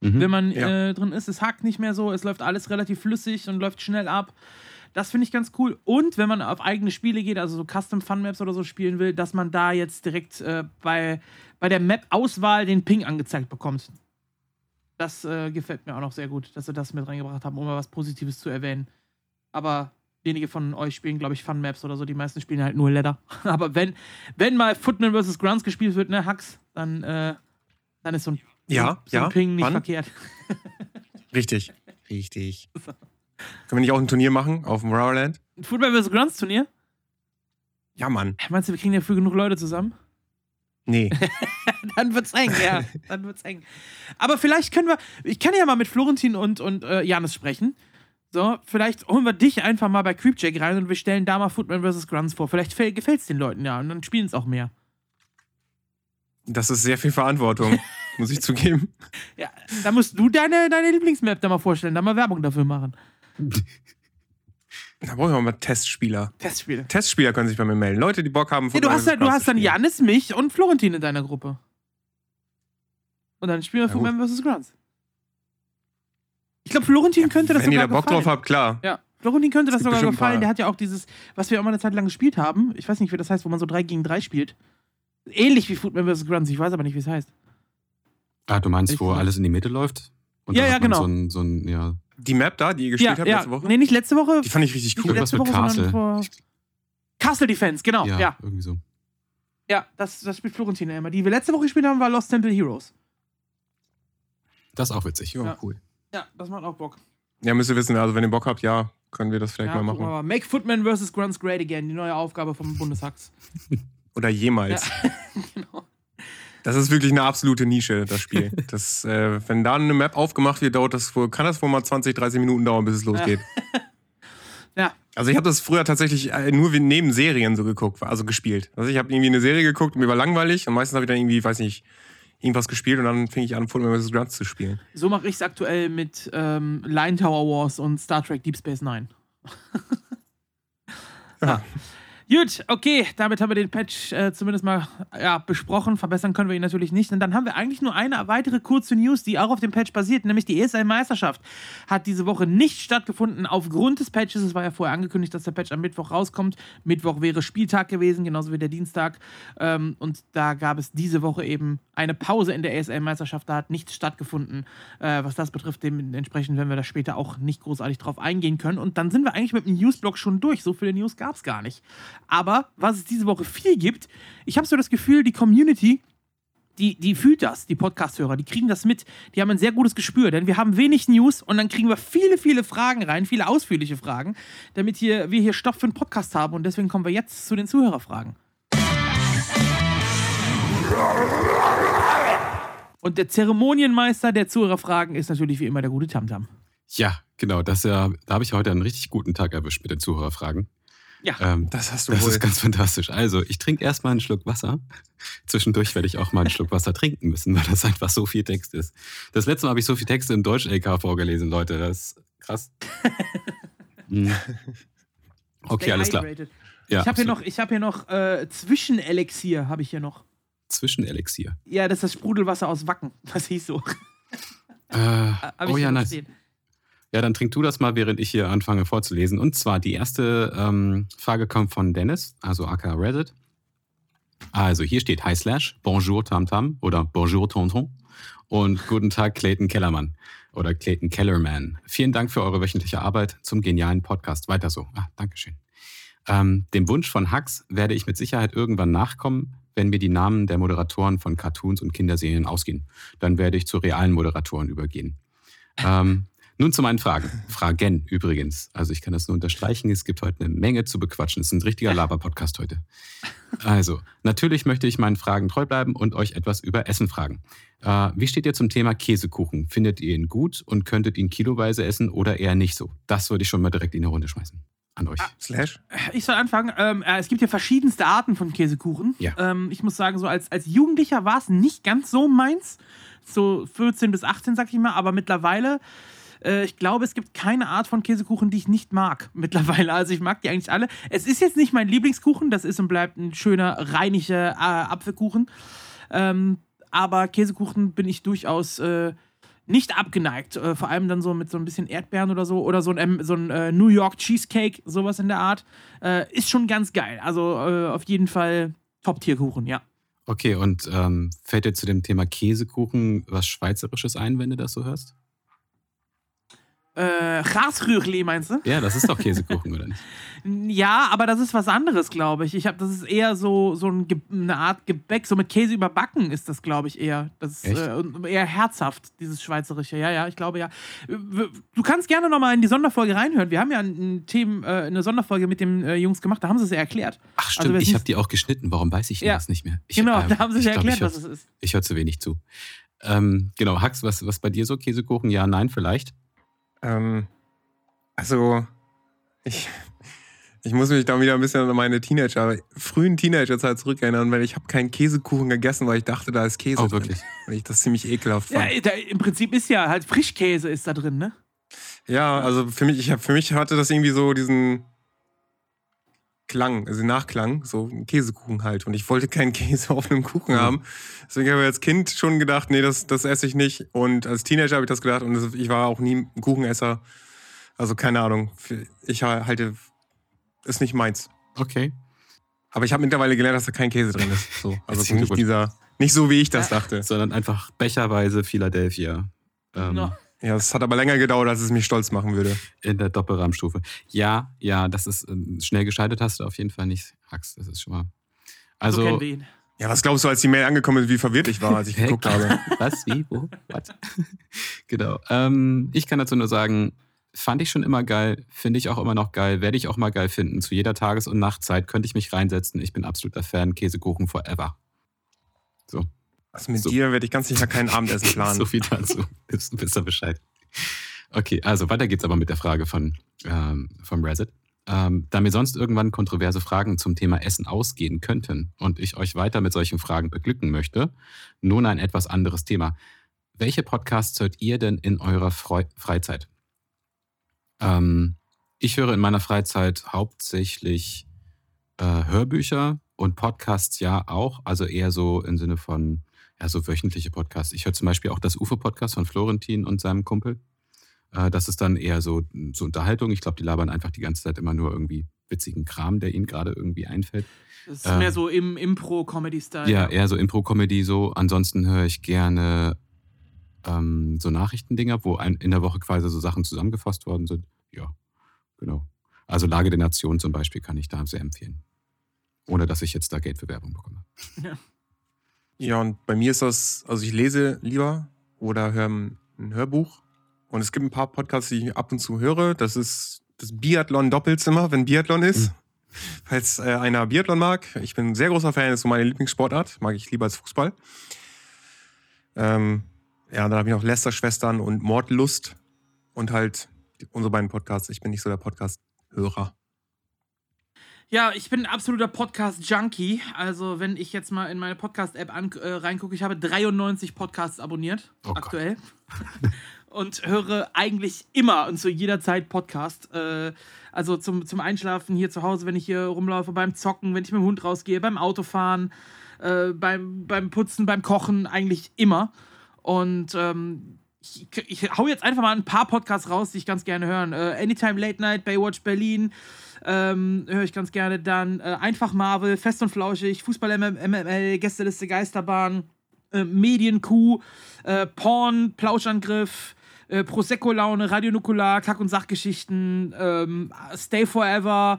mhm. wenn man ja. äh, drin ist. Es hackt nicht mehr so, es läuft alles relativ flüssig und läuft schnell ab. Das finde ich ganz cool. Und wenn man auf eigene Spiele geht, also so Custom Fun Maps oder so spielen will, dass man da jetzt direkt äh, bei, bei der Map-Auswahl den Ping angezeigt bekommt. Das äh, gefällt mir auch noch sehr gut, dass sie das mit reingebracht haben, um mal was Positives zu erwähnen. Aber wenige von euch spielen, glaube ich, Fun Maps oder so. Die meisten spielen halt nur Leather. [laughs] Aber wenn, wenn mal Footman vs. Grunts gespielt wird, ne, Hacks, dann, äh, dann ist so ein
ja, so, ja.
Ping nicht Wann? verkehrt. [laughs]
Richtig, richtig. So. Können wir nicht auch ein Turnier machen auf dem Rowland?
Ein Football vs. Grunts Turnier?
Ja, Mann.
Meinst du, wir kriegen dafür genug Leute zusammen?
Nee. [laughs]
dann wird's eng, ja. Dann wird's eng. Aber vielleicht können wir, ich kann ja mal mit Florentin und, und äh, Janis sprechen. So, vielleicht holen wir dich einfach mal bei Creepjack rein und wir stellen da mal Footman vs. Grunts vor. Vielleicht gefällt es den Leuten ja und dann spielen es auch mehr.
Das ist sehr viel Verantwortung, [laughs] muss ich zugeben.
Ja, da musst du deine, deine Lieblingsmap da mal vorstellen, da mal Werbung dafür machen.
Da brauchen wir mal Testspieler.
Testspieler.
Testspieler können sich bei mir melden. Leute, die Bock haben.
Ja, du hast, halt, du hast dann Janis, mich und Florentin in deiner Gruppe. Und dann spielen wir Footman vs. Grunts. Ich glaube, Florentin ja, könnte das
wenn
sogar
Wenn ihr da Bock
gefallen.
drauf habt, klar.
Ja, Florentin könnte das, das sogar gefallen. Der hat ja auch dieses, was wir auch mal eine Zeit lang gespielt haben. Ich weiß nicht, wie das heißt, wo man so 3 gegen 3 spielt. Ähnlich wie Footman vs. Grunts. Ich weiß aber nicht, wie es heißt.
Ah, du meinst, wo alles in die Mitte läuft?
Und ja, ja, genau.
So
ein,
so ein, ja. Die Map da, die ihr gespielt
ja,
habt
ja.
letzte Woche?
Nee, nicht letzte Woche.
Die fand ich richtig cool.
Letzte Woche,
Castle. Vor
Castle Defense, genau. Ja, ja.
irgendwie so.
Ja, das, das spielt Florentin immer. Die wir letzte Woche gespielt haben, war Lost Temple Heroes.
Das ist auch witzig.
Ja, cool.
Ja, das macht auch Bock.
Ja, müsst ihr wissen, also wenn ihr Bock habt, ja, können wir das vielleicht
ja,
mal machen.
Mal. Make Footman vs. Grunts Great Again, die neue Aufgabe vom Bundeshacks. [laughs] [laughs]
Oder jemals.
Ja, [laughs] genau.
Das ist wirklich eine absolute Nische, das Spiel. [laughs] Das, äh, wenn da eine Map aufgemacht wird, dauert das wohl, kann das wohl mal 20, 30 Minuten dauern, bis es losgeht. [laughs]
ja.
Also ich habe das früher tatsächlich äh, nur neben Serien so geguckt, also gespielt. Also ich habe irgendwie eine Serie geguckt und mir war langweilig und meistens habe ich dann irgendwie, weiß nicht, irgendwas gespielt und dann fing ich an, Football vs. Grunts zu spielen.
So mache ich es aktuell mit ähm, Line Tower Wars und Star Trek Deep Space Nine. [laughs]
ja.
Gut, okay, damit haben wir den Patch äh, zumindest mal ja, besprochen. Verbessern können wir ihn natürlich nicht. Und dann haben wir eigentlich nur eine weitere kurze News, die auch auf dem Patch basiert, nämlich die ESL-Meisterschaft hat diese Woche nicht stattgefunden aufgrund des Patches. Es war ja vorher angekündigt, dass der Patch am Mittwoch rauskommt. Mittwoch wäre Spieltag gewesen, genauso wie der Dienstag. Ähm, und da gab es diese Woche eben eine Pause in der ESL-Meisterschaft. Da hat nichts stattgefunden. Äh, was das betrifft, dementsprechend werden wir da später auch nicht großartig drauf eingehen können. Und dann sind wir eigentlich mit dem Newsblock schon durch. So viele News gab es gar nicht. Aber was es diese Woche viel gibt, ich habe so das Gefühl, die Community, die, die fühlt das, die Podcast-Hörer, die kriegen das mit. Die haben ein sehr gutes Gespür, denn wir haben wenig News und dann kriegen wir viele, viele Fragen rein, viele ausführliche Fragen, damit hier, wir hier Stoff für einen Podcast haben. Und deswegen kommen wir jetzt zu den Zuhörerfragen. Und der Zeremonienmeister der Zuhörerfragen ist natürlich wie immer der gute Tamtam.
Ja, genau. Das, ja, da habe ich heute einen richtig guten Tag erwischt mit den Zuhörerfragen.
Ja,
ähm,
das hast du
Das
wohl.
ist ganz fantastisch. Also, ich trinke erstmal einen Schluck Wasser. Zwischendurch werde ich auch mal einen Schluck Wasser trinken müssen, weil das einfach so viel Text ist. Das letzte Mal habe ich so viel Texte im Deutsch-LK vorgelesen, Leute. Das ist krass. [laughs] Hm. Okay, alles klar. Ja,
ich habe hier noch, ich hab hier noch äh, Zwischenelixier, habe ich hier noch.
Zwischenelixier.
Ja, das ist das Sprudelwasser aus Wacken. [laughs] Das hieß so.
Äh, oh ja, nice.
stehen.
Ja, dann trink du das mal, während ich hier anfange vorzulesen. Und zwar die erste ähm, Frage kommt von Dennis, also aka Reddit. Also hier steht Hi Slash, Bonjour Tam Tam oder Bonjour Tonton und Guten Tag Clayton Kellermann oder Clayton Kellerman. Vielen Dank für eure wöchentliche Arbeit zum genialen Podcast. Weiter so. Ah, Dankeschön. Ähm, dem Wunsch von Hux werde ich mit Sicherheit irgendwann nachkommen, wenn mir die Namen der Moderatoren von Cartoons und Kinderserien ausgehen. Dann werde ich zu realen Moderatoren übergehen. Ähm, nun zu meinen Fragen. Fragen übrigens. Also ich kann das nur unterstreichen. Es gibt heute eine Menge zu bequatschen. Es ist ein richtiger Laber-Podcast heute. Also, natürlich möchte ich meinen Fragen treu bleiben und euch etwas über Essen fragen. Äh, wie steht ihr zum Thema Käsekuchen? Findet ihr ihn gut und könntet ihn kiloweise essen oder eher nicht so? Das würde ich schon mal direkt in die Runde schmeißen. An euch.
Slash?
Ich soll anfangen. Ähm, äh, es gibt ja verschiedenste Arten von Käsekuchen.
Ja.
Ähm, ich muss sagen, so als, als Jugendlicher war es nicht ganz so meins. So 14 bis 18, sag ich mal. Aber mittlerweile, äh, ich glaube, es gibt keine Art von Käsekuchen, die ich nicht mag. [laughs] Mittlerweile. Also ich mag die eigentlich alle. Es ist jetzt nicht mein Lieblingskuchen. Das ist und bleibt ein schöner, reiniger äh, Apfelkuchen. Ähm, aber Käsekuchen bin ich durchaus äh, nicht abgeneigt. Äh, vor allem dann so mit so ein bisschen Erdbeeren oder so. Oder so ein, so ein äh, New York Cheesecake, sowas in der Art. Äh, ist schon ganz geil. Also äh, auf jeden Fall Top-Tierkuchen, ja.
Okay, und ähm, fällt dir zu dem Thema Käsekuchen was Schweizerisches ein, wenn du das so hörst?
Äh, Grasrührli meinst du?
Ja, das ist doch Käsekuchen, oder nicht? [laughs]
Ja, aber das ist was anderes, glaube ich. Ich habe, das ist eher so, so ein eine Art Gebäck, so mit Käse überbacken ist das, glaube ich, eher. Das ist äh, eher herzhaft, dieses Schweizerische. Ja, ja, ich glaube ja. Du kannst gerne nochmal in die Sonderfolge reinhören. Wir haben ja ein Thema, äh, eine Sonderfolge mit den äh, Jungs gemacht, da haben sie es ja erklärt.
Ach stimmt,
wer
ich habe die auch geschnitten. Warum weiß ich
Ja.
das nicht mehr? Ich,
Genau,
ähm,
da haben sie es ja
glaub,
erklärt, was
hör-
es ist.
Ich höre zu wenig zu. Ähm, genau, Hax, was, was bei dir so? Käsekuchen? Ja, nein, vielleicht?
Ähm, also, ich, ich muss mich da wieder ein bisschen an meine Teenager, frühen Teenagerzeit zurückerinnern, weil ich habe keinen Käsekuchen gegessen, weil ich dachte, da ist Käse
Oh,
drin.
wirklich?
Weil ich das ziemlich ekelhaft
Ja,
fand.
da, im Prinzip ist ja halt Frischkäse ist da drin, ne?
Ja, also für mich, ich hab, für mich hatte das irgendwie so diesen, Klang, also Nachklang, so ein Käsekuchen halt. Und ich wollte keinen [laughs] Käse auf einem Kuchen mhm. haben. Deswegen habe ich als Kind schon gedacht, nee, das, das esse ich nicht. Und als Teenager habe ich das gedacht und ich war auch nie ein Kuchenesser. Also keine Ahnung. Ich halte, ist nicht meins.
Okay.
Aber ich habe mittlerweile gelernt, dass da kein Käse drin ist. So. [laughs] Also nicht dieser, nicht so wie ich das dachte.
Sondern einfach becherweise Philadelphia.
Ähm, no. Ja, es hat aber länger gedauert, als es mich stolz machen würde.
In der Doppelrahmstufe. Ja, ja, das ist ähm, schnell gescheitert hast du auf jeden Fall nicht, Hax. Das ist schon mal. Also. So
ja, was glaubst du, als die Mail angekommen ist, wie verwirrt ich war, als ich geguckt habe? [laughs]
Was? Wie? Wo? Was? [laughs] genau. Ähm, ich kann dazu nur sagen, fand ich schon immer geil, finde ich auch immer noch geil, werde ich auch mal geil finden. Zu jeder Tages- und Nachtzeit könnte ich mich reinsetzen. Ich bin absoluter Fan. Käsekuchen forever. So.
Also mit so. dir werde ich ganz sicher kein Abendessen [laughs] planen.
so viel dazu. Wisst ihr Bescheid. Okay, also weiter geht's aber mit der Frage von ähm, vom Reset. Ähm, da mir sonst irgendwann kontroverse Fragen zum Thema Essen ausgehen könnten und ich euch weiter mit solchen Fragen beglücken möchte, nun ein etwas anderes Thema. Welche Podcasts hört ihr denn in eurer Freu Freizeit? Ähm, ich höre in meiner Freizeit hauptsächlich äh, Hörbücher und Podcasts ja auch, also eher so im Sinne von ja, so wöchentliche Podcasts. Ich höre zum Beispiel auch das UFO-Podcast von Florentin und seinem Kumpel. Äh, das ist dann eher so, so Unterhaltung. Ich glaube, die labern einfach die ganze Zeit immer nur irgendwie witzigen Kram, der ihnen gerade irgendwie einfällt.
Das ist äh, mehr so im Impro-Comedy-Style.
Ja, eher so Impro-Comedy so. Ansonsten höre ich gerne ähm, so Nachrichtendinger, wo ein, in der Woche quasi so Sachen zusammengefasst worden sind. Ja, genau. Also Lage der Nation zum Beispiel kann ich da sehr empfehlen. Ohne dass ich jetzt da Geld für Werbung bekomme.
Ja. Ja, und bei mir ist das, also ich lese lieber oder höre ein Hörbuch. Und es gibt ein paar Podcasts, die ich ab und zu höre. Das ist das Biathlon-Doppelzimmer, wenn Biathlon ist. Mhm. Falls äh, einer Biathlon mag. Ich bin ein sehr großer Fan, das ist so meine Lieblingssportart. Mag ich lieber als Fußball. Ähm, ja, dann habe ich noch Lester-Schwestern und Mordlust. Und halt unsere beiden Podcasts. Ich bin nicht so der Podcast-Hörer.
Ja, ich bin ein absoluter Podcast-Junkie. Also, wenn ich jetzt mal in meine Podcast-App äh, reingucke, ich habe 93 Podcasts abonniert, oh aktuell. [laughs] und höre eigentlich immer und zu jeder Zeit Podcast. Äh, also zum, zum Einschlafen hier zu Hause, wenn ich hier rumlaufe, beim Zocken, wenn ich mit dem Hund rausgehe, beim Autofahren, äh, beim, beim Putzen, beim Kochen, eigentlich immer. Und ähm, ich, ich hau jetzt einfach mal ein paar Podcasts raus, die ich ganz gerne hören. Äh, Anytime Late Night, Baywatch Berlin, ähm, höre ich ganz gerne. Dann äh, einfach Marvel, Fest und Flauschig, Fußball MML, Gästeliste Geisterbahn, äh, Medienkuh, äh, Porn, Plauschangriff, äh, Prosecco-Laune, Radionukular, Kack- und Sachgeschichten, ähm, Stay Forever,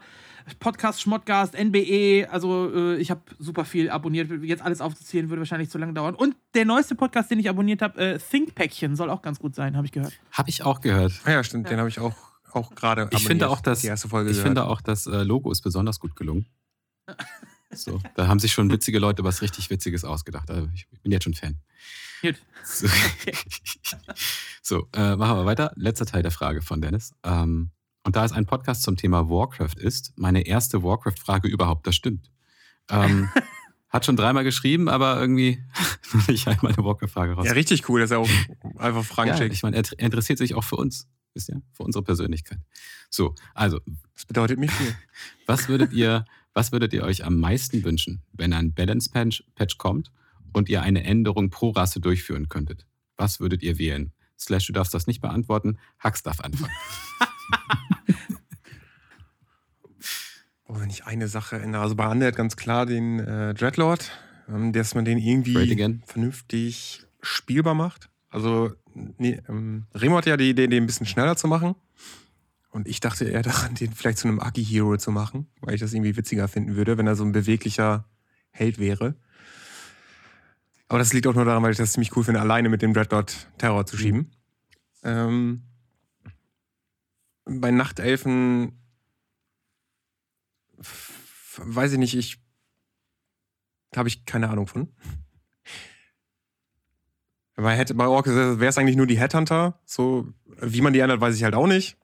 Podcast Schmottgast, NBE, also äh, ich habe super viel abonniert. Jetzt alles aufzuzählen würde wahrscheinlich zu lange dauern. Und der neueste Podcast, den ich abonniert habe, äh, Thinkpäckchen, soll auch ganz gut sein, habe ich gehört.
Habe ich auch gehört.
Ah ja, stimmt, ja. den habe ich auch auch gerade
Ich finde auch, dass, ich finde auch, das äh, Logo ist besonders gut gelungen. So, da haben sich schon witzige Leute was richtig Witziges ausgedacht. Also ich bin jetzt schon Fan. Gut. So, [laughs] so äh, machen wir weiter. Letzter Teil der Frage von Dennis. Ähm, und da es ein Podcast zum Thema Warcraft ist, meine erste Warcraft-Frage überhaupt, das stimmt. Ähm, [laughs] hat schon dreimal geschrieben, aber irgendwie ich halt meine Warcraft-Frage raus.
Ja, richtig cool, dass er auch einfach Fragen ja,
Ich meine, er interessiert sich auch für uns. Wisst ihr? Für unsere Persönlichkeit. So, also.
Das bedeutet mich viel. [laughs]
Was würdet ihr, was würdet ihr euch am meisten wünschen, wenn ein Balance Patch, Patch kommt und ihr eine Änderung pro Rasse durchführen könntet? Was würdet ihr wählen? Slash, du darfst das nicht beantworten. Hux darf anfangen. [laughs]
oh, wenn ich eine Sache ändere. Also bei Undead ganz klar den äh, Dreadlord, ähm, dass man den irgendwie vernünftig spielbar macht. Also nee, ähm, Remo hatte ja die Idee, den ein bisschen schneller zu machen. Und ich dachte eher daran, den vielleicht zu einem Aki-Hero zu machen, weil ich das irgendwie witziger finden würde, wenn er so ein beweglicher Held wäre. Aber das liegt auch nur daran, weil ich das ziemlich cool finde, alleine mit dem Dreadnought Terror zu schieben. Mhm. Ähm, bei Nachtelfen weiß ich nicht, ich habe ich keine Ahnung von. Bei, bei Orks wäre es eigentlich nur die Headhunter. So, wie man die ändert, weiß ich halt auch nicht.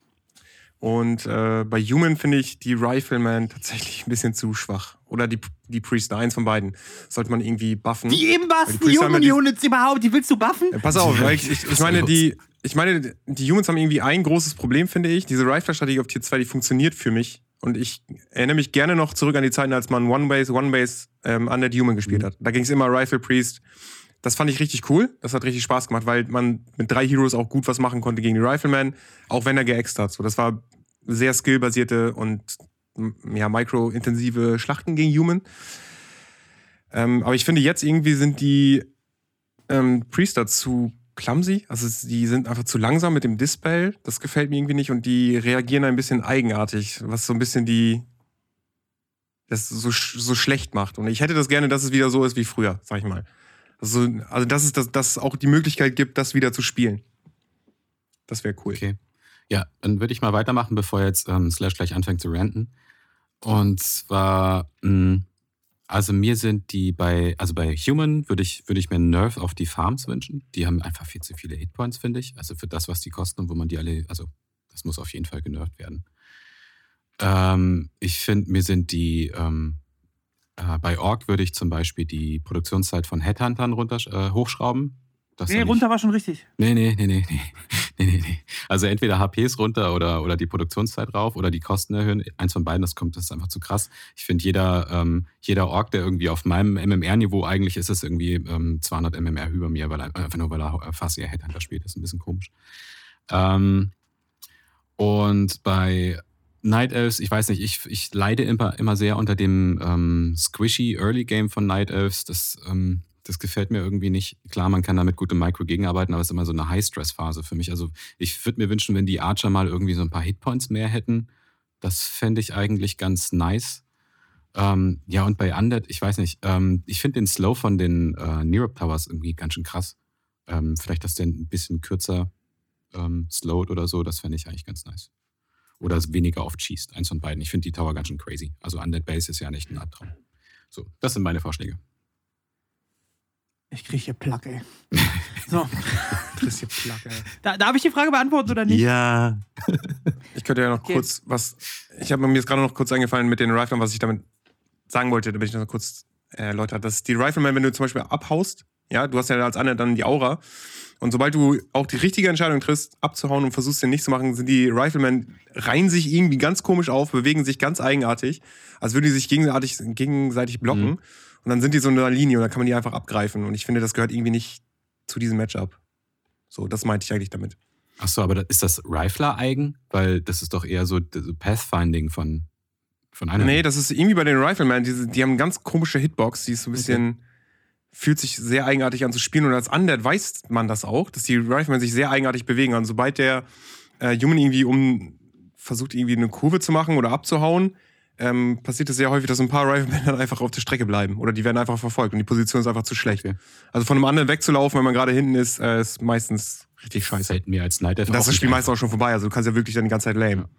Und äh, bei Human finde ich die Rifleman tatsächlich ein bisschen zu schwach. Oder die, die Priest, eins von beiden. Sollte man irgendwie buffen.
Wie eben was? Die Human die, Units überhaupt, die willst du buffen?
Ja, pass auf, ich, ich, ich, meine, die, ich meine, die Humans haben irgendwie ein großes Problem, finde ich. Diese Rifle-Strategie auf Tier 2, die funktioniert für mich Und ich erinnere mich gerne noch zurück an die Zeiten, als man One Base, One Base ähm, Undead Human gespielt mhm. hat. Da ging es immer Rifle Priest. Das fand ich richtig cool. Das hat richtig Spaß gemacht, weil man mit drei Heroes auch gut was machen konnte gegen die Rifleman, auch wenn er geäxt hat. So, das war sehr skillbasierte und ja, micro-intensive Schlachten gegen Human. Ähm, aber ich finde, jetzt irgendwie sind die ähm, Priester zu clumsy. Also die sind einfach zu langsam mit dem Dispel. Das gefällt mir irgendwie nicht. Und die reagieren ein bisschen eigenartig, was so ein bisschen die das so, so schlecht macht. Und ich hätte das gerne, dass es wieder so ist wie früher, sag ich mal. Also, also dass es das, dass auch die Möglichkeit gibt, das wieder zu spielen. Das wäre cool.
Okay. Ja, dann würde ich mal weitermachen, bevor jetzt ähm, Slash gleich anfängt zu ranten. Und zwar, mh, hm, also mir sind die bei, also bei Human würde ich, würde ich mir Nerf auf die Farms wünschen. Die haben einfach viel zu viele Hitpoints, finde ich. Also für das, was die kosten und wo man die alle, also das muss auf jeden Fall genervt werden. Ähm, ich finde, mir sind die, ähm, äh, bei Org würde ich zum Beispiel die Produktionszeit von Headhuntern runter, äh, hochschrauben.
Das nee, runter war schon richtig.
Nee, nee, nee, nee, nee. [laughs] nee, nee, nee. Also entweder HPs runter oder, oder die Produktionszeit rauf oder die Kosten erhöhen. Eins von beiden, das kommt, das ist einfach zu krass. Ich finde, jeder, ähm, jeder Org, der irgendwie auf meinem MMR-Niveau eigentlich ist, ist irgendwie ähm, 200 MMR über mir, weil er, einfach nur, weil er fast eher Headhunter spielt. Das ist ein bisschen komisch. Ähm, und bei Night Elves, ich weiß nicht, ich, ich leide immer, immer sehr unter dem ähm, squishy Early Game von Night Elves. Das ähm, das gefällt mir irgendwie nicht. Klar, man kann damit gut im Micro gegenarbeiten, aber es ist immer so eine High-Stress-Phase für mich. Also ich würde mir wünschen, wenn die Archer mal irgendwie so ein paar Hitpoints mehr hätten. Das fände ich eigentlich ganz nice. Ähm, ja, und bei Undead, ich weiß nicht, ähm, ich finde den Slow von den äh, Nerop Towers irgendwie ganz schön krass. Ähm, vielleicht, dass der ein bisschen kürzer ähm, slowed oder so, das fände ich eigentlich ganz nice. Oder weniger oft schießt, eins von beiden. Ich finde die Tower ganz schön crazy. Also Undead Base ist ja nicht ein Albtraum. So, das sind meine Vorschläge.
Ich kriege hier Plack, ey. [laughs] So. kriegst hier Plack, ey. Da, darf ich die Frage beantworten oder nicht?
Ja.
ich könnte ja noch okay. kurz was. Ich habe mir jetzt gerade noch kurz eingefallen mit den Riflemen, was ich damit sagen wollte, damit ich noch kurz erläutert. Das ist die Rifleman, wenn du zum Beispiel abhaust, ja, du hast ja als andere dann die Aura. Und sobald du auch die richtige Entscheidung triffst, abzuhauen und versuchst, den nicht zu machen, sind die Riflemen, reihen sich irgendwie ganz komisch auf, bewegen sich ganz eigenartig, als würden die sich gegenseitig, gegenseitig blocken. Mhm. Und dann sind die so in einer Linie und dann kann man die einfach abgreifen. Und ich finde, das gehört irgendwie nicht zu diesem Matchup. So, das meinte ich eigentlich damit.
Achso, aber ist das Rifler-eigen? Weil das ist doch eher so Pathfinding von, von einer.
Nee, das ist irgendwie bei den Riflemen. Die, die haben eine ganz komische Hitbox, die ist so ein bisschen. Okay. Fühlt sich sehr eigenartig an zu spielen. Und als Undead weiß man das auch, dass die Riflemen sich sehr eigenartig bewegen. Und sobald der äh, Human irgendwie um versucht, irgendwie eine Kurve zu machen oder abzuhauen, ähm, passiert es sehr häufig, dass ein paar Riflemen dann einfach auf der Strecke bleiben oder die werden einfach verfolgt und die Position ist einfach zu schlecht. Okay. Also von einem anderen wegzulaufen, wenn man gerade hinten ist, äh, ist meistens richtig scheiße.
Fällt mir als Night
Das ist das Spiel meistens auch schon vorbei, also du kannst ja wirklich dann die ganze Zeit lame. Ja.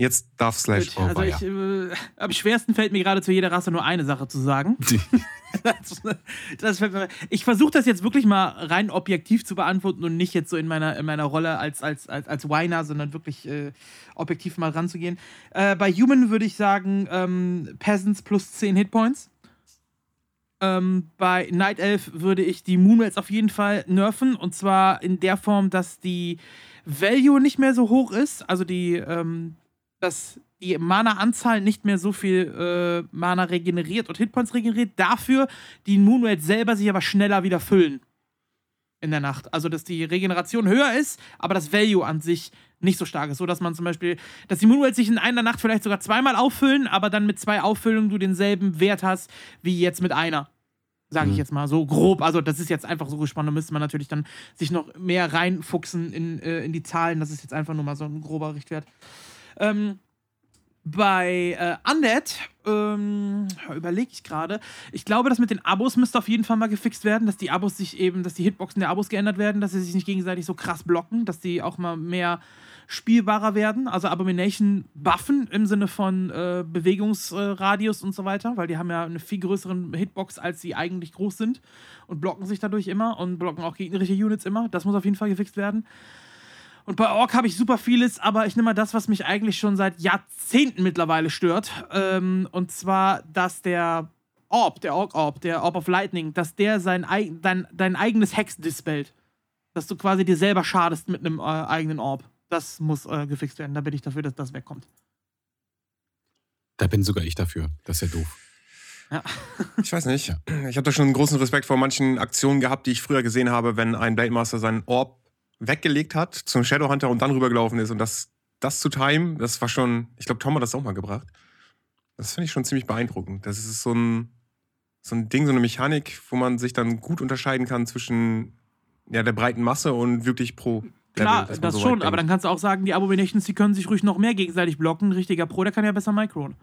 Jetzt darf Slash
Gut, also ich, äh, Am schwersten fällt mir gerade zu jeder Rasse nur eine Sache zu sagen. [laughs] das, das ich versuche das jetzt wirklich mal rein objektiv zu beantworten und nicht jetzt so in meiner, in meiner Rolle als, als, als, als Whiner, sondern wirklich äh, objektiv mal ranzugehen. Äh, bei Human würde ich sagen ähm, Peasants plus 10 Hitpoints. Ähm, bei Night Elf würde ich die Moonwells auf jeden Fall nerven und zwar in der Form, dass die Value nicht mehr so hoch ist, also die, ähm, dass die Mana-Anzahl nicht mehr so viel äh, Mana regeneriert und Hitpoints regeneriert. Dafür die Moonwelt selber sich aber schneller wieder füllen in der Nacht. Also, dass die Regeneration höher ist, aber das Value an sich nicht so stark ist. So, dass man zum Beispiel, dass die Moonwells sich in einer Nacht vielleicht sogar zweimal auffüllen, aber dann mit zwei Auffüllungen du denselben Wert hast wie jetzt mit einer. Sage ich mhm. jetzt mal so grob. Also, das ist jetzt einfach so gespannt. Da müsste man natürlich dann sich noch mehr reinfuchsen in, äh, in die Zahlen. Das ist jetzt einfach nur mal so ein grober Richtwert. Ähm, bei äh, Undead ähm, überlege ich gerade. Ich glaube, das mit den Abos müsste auf jeden Fall mal gefixt werden, dass die Abos sich eben, dass die Hitboxen der Abos geändert werden, dass sie sich nicht gegenseitig so krass blocken, dass die auch mal mehr spielbarer werden. Also Abomination buffen im Sinne von äh, Bewegungsradius äh, und so weiter, weil die haben ja eine viel größeren Hitbox, als sie eigentlich groß sind und blocken sich dadurch immer und blocken auch gegnerische Units immer. Das muss auf jeden Fall gefixt werden. Und bei Ork habe ich super vieles, aber ich nehme mal das, was mich eigentlich schon seit Jahrzehnten mittlerweile stört. Ähm, und zwar, dass der Orb, der Ork-Orb, der Orb of Lightning, dass der sein, dein, dein eigenes Hex dispellt. Dass du quasi dir selber schadest mit einem äh, eigenen Orb. Das muss äh, gefixt werden. Da bin ich dafür, dass das wegkommt.
Da bin sogar ich dafür. Das ist ja doof.
Ja. [laughs]
Ich weiß nicht. Ich habe da schon einen großen Respekt vor manchen Aktionen gehabt, die ich früher gesehen habe, wenn ein Blade Master seinen Orb weggelegt hat zum Shadowhunter und dann rübergelaufen ist. Und das, das zu timen, das war schon, ich glaube, Tom hat das auch mal gebracht. Das finde ich schon ziemlich beeindruckend. Das ist so ein, so ein Ding, so eine Mechanik, wo man sich dann gut unterscheiden kann zwischen ja, der breiten Masse und wirklich pro.
Klar,
Level,
das
so
schon, aber dann kannst du auch sagen, die Abominations, die können sich ruhig noch mehr gegenseitig blocken. Ein richtiger Pro, der kann ja besser micron.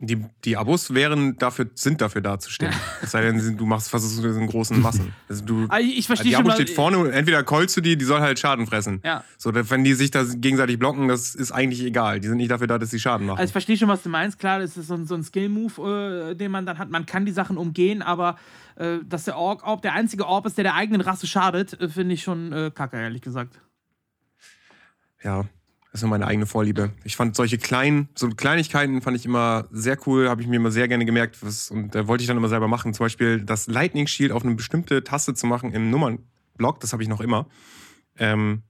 Die, die Abos wären dafür, sind dafür da zu stehen. [laughs] Es sei denn, du machst versuchst du in großen Massen. Also du,
Ah, Ich, verstehe
die
schon.
Abo
mal-
steht vorne und entweder callst du die, die soll halt Schaden fressen.
Ja.
So, wenn die sich da gegenseitig blocken, das ist eigentlich egal. Die sind nicht dafür da, dass sie Schaden machen.
Also ich verstehe schon, was du meinst. Klar, das ist so ein, so ein Skill-Move, äh, den man dann hat. Man kann die Sachen umgehen, aber äh, dass der Ork, Orb der einzige Orb ist, der der eigenen Rasse schadet, äh, finde ich schon äh, kacke, ehrlich gesagt.
Ja, das ist nur meine eigene Vorliebe. Ich fand solche kleinen, so Kleinigkeiten fand ich immer sehr cool, habe ich mir immer sehr gerne gemerkt. Was, und da wollte ich dann immer selber machen. Zum Beispiel das Lightning Shield auf eine bestimmte Taste zu machen im Nummernblock, das habe ich noch immer. Ähm,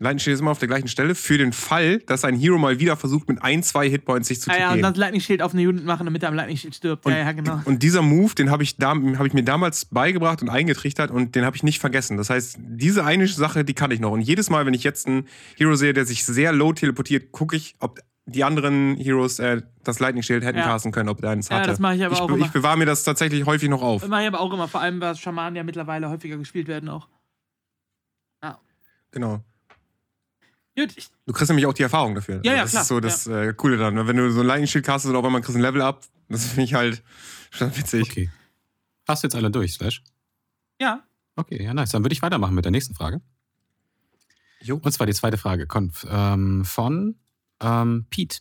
Lightning Shield ist immer auf der gleichen Stelle für den Fall, dass ein Hero mal wieder versucht, mit ein, zwei Hitpoints sich zu
Ah ja, und dann Lightning Shield auf eine Unit machen, damit er am Lightning Shield stirbt.
Und,
ja, ja, genau.
und dieser Move, den habe ich, da, hab ich mir damals beigebracht und eingetrichtert und den habe ich nicht vergessen. Das heißt, diese eine Sache, die kann ich noch. Und jedes Mal, wenn ich jetzt einen Hero sehe, der sich sehr low teleportiert, gucke ich, ob die anderen Heroes äh, das Lightning Shield hätten
Ja.
casten können, ob der eins
Ja,
hatte.
das mache ich aber
ich,
auch immer.
Ich bewahre mir das tatsächlich häufig noch auf.
Mache ich aber auch immer, vor allem, weil Schamanen ja mittlerweile häufiger gespielt werden auch.
Genau.
Gut, ich,
Du kriegst nämlich auch die Erfahrung dafür.
Ja, ja,
das
klar,
ist so das äh, Coole dann. Wenn du so ein Lightning Shield castest und auf einmal kriegst du ein Level up, das finde ich halt schon witzig.
Okay. Hast du jetzt alle durch, Slash?
ja,
Okay, ja, nice. Dann würde ich weitermachen mit der nächsten Frage.
Jo.
Und zwar die zweite Frage kommt ähm, von ähm, Pete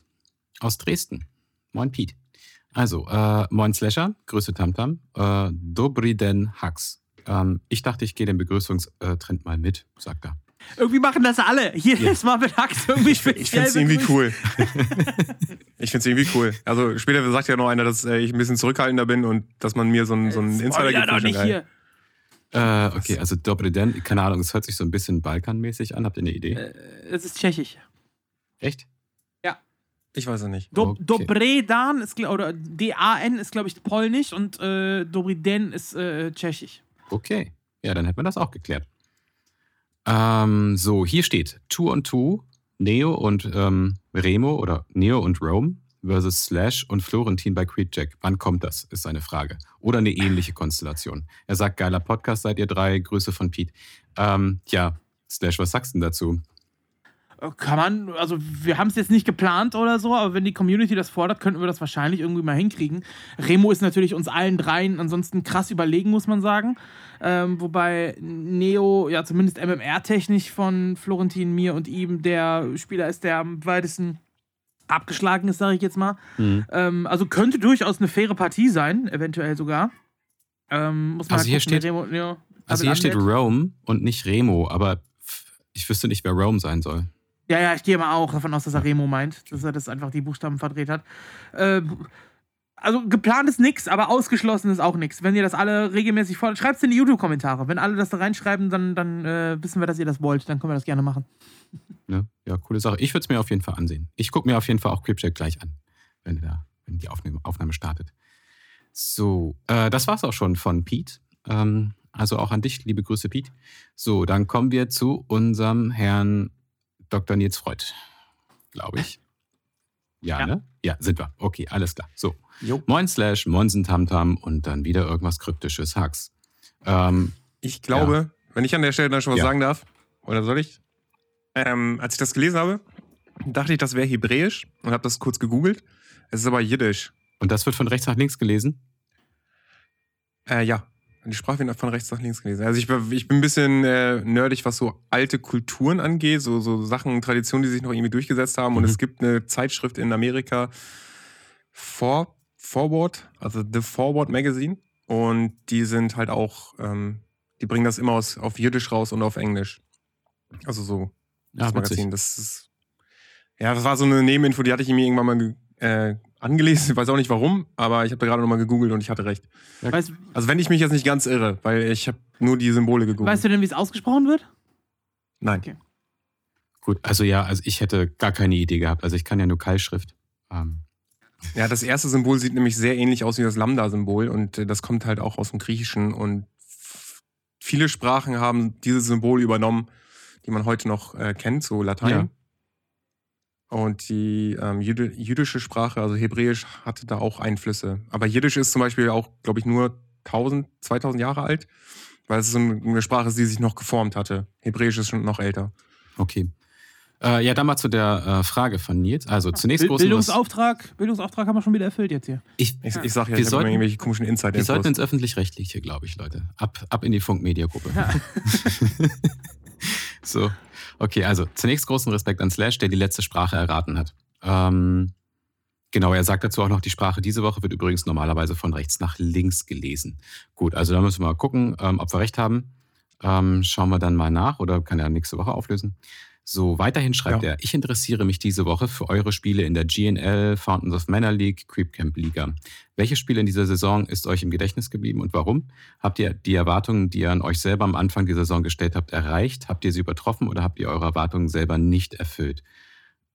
aus Dresden. Moin, Pete. Also, äh, moin Slasher, Grüße Tamtam. Äh, Dobri den Hux. Ähm, ich dachte, ich gehe den Begrüßungstrend mal mit, sagt er.
Irgendwie machen das alle. Jedes Mal mit Hax irgendwie speziell. [laughs]
Ich finde es irgendwie cool. ich finde es irgendwie cool. Also später sagt ja noch einer, dass äh, ich ein bisschen zurückhaltender bin und dass man mir so einen so einen Insider
Spoiler
gibt.
doch
finde ich
nicht hier.
Äh, okay, also Dobri den, keine Ahnung, es hört sich so ein bisschen Balkanmäßig an. Habt ihr eine Idee?
Äh, Es ist tschechisch.
Echt?
Ich weiß es nicht.
Do
Okay.
Dobredan ist, oder D-A-N ist, glaube ich, polnisch und äh, Dobriden ist äh, tschechisch.
Okay. Ja, dann hätten wir das auch geklärt. Ähm, so, hier steht Two on Two, Neo und ähm, Remo oder Neo und Rome versus Slash und Florentin bei Creedjack. Wann kommt das? Ist seine Frage. Oder eine ähnliche Konstellation. Er sagt, geiler Podcast seid ihr drei. Grüße von Pete. Ähm, ja, Slash, was sagst du denn dazu?
Äh, Kann man, also wir haben es jetzt nicht geplant oder so, aber wenn die Community das fordert, könnten wir das wahrscheinlich irgendwie mal hinkriegen. Remo ist natürlich uns allen dreien ansonsten krass überlegen, muss man sagen. Ähm, wobei Neo, ja zumindest MMR-technisch von Florentin, mir und ihm der Spieler ist, der am weitesten abgeschlagen ist, sage ich jetzt mal.
Hm.
Ähm, also könnte durchaus eine faire Partie sein, eventuell sogar. Ähm, muss man
Also
halt
hier
gucken,
steht-
Remo, Neo,
Also hier steht. Rome und nicht Remo, aber ich wüsste nicht, wer Rome sein soll.
Ja, ja, ich gehe mal auch davon aus, dass er Remo meint, dass er das einfach die Buchstaben verdreht hat. Äh, also geplant ist nix, aber ausgeschlossen ist auch nix. Wenn ihr das alle regelmäßig fordert, schreibt es in die YouTube-Kommentare. Wenn alle das da reinschreiben, dann, dann äh, wissen wir, dass ihr das wollt. Dann können wir das gerne machen.
Ne? Ja, coole Sache. Ich würde es mir auf jeden Fall ansehen. Ich gucke mir auf jeden Fall auch Creepcheck gleich an, wenn, da, wenn die Aufnahme, Aufnahme startet. So, äh, das war's auch schon von Pete. Ähm, also auch an dich, liebe Grüße, Pete. So, dann kommen wir zu unserem Herrn Dr. Nils Freud, glaube ich. Ja,
Ja.
ne? Ja, sind wir. Okay, alles klar. So,
Jo.
moin Slash, moinsen Tamtam und dann wieder irgendwas Kryptisches, Hax. Ähm,
Ich glaube, wenn ich an der Stelle dann schon was
Ja.
sagen darf, oder soll ich? Ähm, als ich das gelesen habe, dachte ich, das wäre Hebräisch und habe das kurz gegoogelt. Es ist aber Jiddisch.
und das wird von rechts nach links gelesen?
Äh, ja. Die Sprache wird von rechts nach links gelesen. Also ich, bin- ich bin ein bisschen äh, nerdig, was so alte Kulturen angeht, so, so Sachen, Traditionen, die sich noch irgendwie durchgesetzt haben. Und
Mhm.
es gibt eine Zeitschrift in Amerika, For, Forward, also The Forward Magazine. Und die sind halt auch, ähm, die bringen das immer aus, auf Jiddisch raus und auf Englisch. Also so das
Ja, witzig.
Magazin. Das ist, ja, das war so eine Nebeninfo, die hatte ich mir irgendwann mal äh, angelesen. Ich weiß auch nicht warum, aber ich habe da gerade nochmal gegoogelt und ich hatte recht.
Weißt,
Also wenn ich mich jetzt nicht ganz irre, weil ich habe nur die Symbole gegoogelt.
weißt du denn, wie es ausgesprochen wird?
Nein.
Okay.
Gut, also ja, also ich hätte gar keine Idee gehabt. Also ich kann ja nur Keilschrift. Ähm,
Ja, das erste Symbol sieht nämlich sehr ähnlich aus wie das Lambda-Symbol und äh, das kommt halt auch aus dem Griechischen und viele Sprachen haben dieses Symbol übernommen, die man heute noch äh, kennt, so Latein.
Ja.
Und die ähm, jüdi- jüdische Sprache, also Hebräisch, hatte da auch Einflüsse. Aber Jiddisch ist zum Beispiel auch, glaube ich, nur 1000, 2000 Jahre alt, weil es so eine Sprache ist, die sich noch geformt hatte. Hebräisch ist schon noch älter.
okay. Äh, ja, dann mal zu der äh, Frage von Nils. Also zunächst
Bild- Bildungsauftrag, Bildungsauftrag haben wir schon wieder erfüllt jetzt hier.
Ich,
Ich,
Ja.
ich sag ja,
Wir
ich
sollten-
immer irgendwelche komischen
wir sollten ins Öffentlich-Rechtliche, glaube ich, Leute. Ab, ab in die Funk-Media-Gruppe.
Ja. [laughs] [laughs]
so, okay, also zunächst großen Respekt an Slash, der die letzte Sprache erraten hat. Ähm, genau, er sagt dazu auch noch, die Sprache diese Woche wird übrigens normalerweise von rechts nach links gelesen. Gut, also da müssen wir mal gucken, ähm, ob wir recht haben. Ähm, schauen wir dann mal nach oder kann er nächste Woche auflösen. So, weiterhin schreibt
Ja.
er, ich interessiere mich diese Woche für eure Spiele in der GNL, Fountains of Manor League, Creep Camp Liga. Welche Spiele in dieser Saison ist euch im Gedächtnis geblieben und warum? Habt ihr die Erwartungen, die ihr an euch selber am Anfang der Saison gestellt habt, erreicht? Habt ihr sie übertroffen oder habt ihr eure Erwartungen selber nicht erfüllt?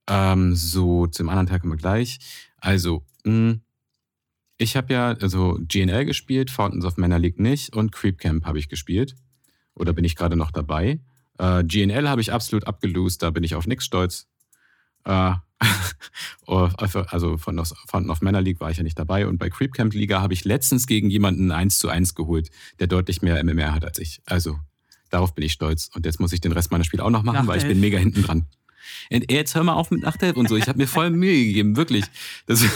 Ähm, so, zum anderen Teil kommen wir gleich. Also, mh, ich habe ja also GNL gespielt, Fountains of Manor League nicht und Creep Camp habe ich gespielt. Oder bin ich gerade noch dabei? Äh, GNL habe ich absolut abgelost, da bin ich auf nichts stolz. Äh, [laughs] oh, also von aus- Fountain of Manor League war ich ja nicht dabei. Und bei Creep Camp Liga habe ich letztens gegen jemanden 1 zu 1 geholt, der deutlich mehr MMR hat als ich. Also darauf bin ich stolz. Und jetzt muss ich den Rest meiner Spiele auch noch machen, weil ich bin mega hinten dran. Und jetzt hör mal auf mit Nachtelf und so. Ich habe mir voll Mühe gegeben, wirklich. Das, [laughs]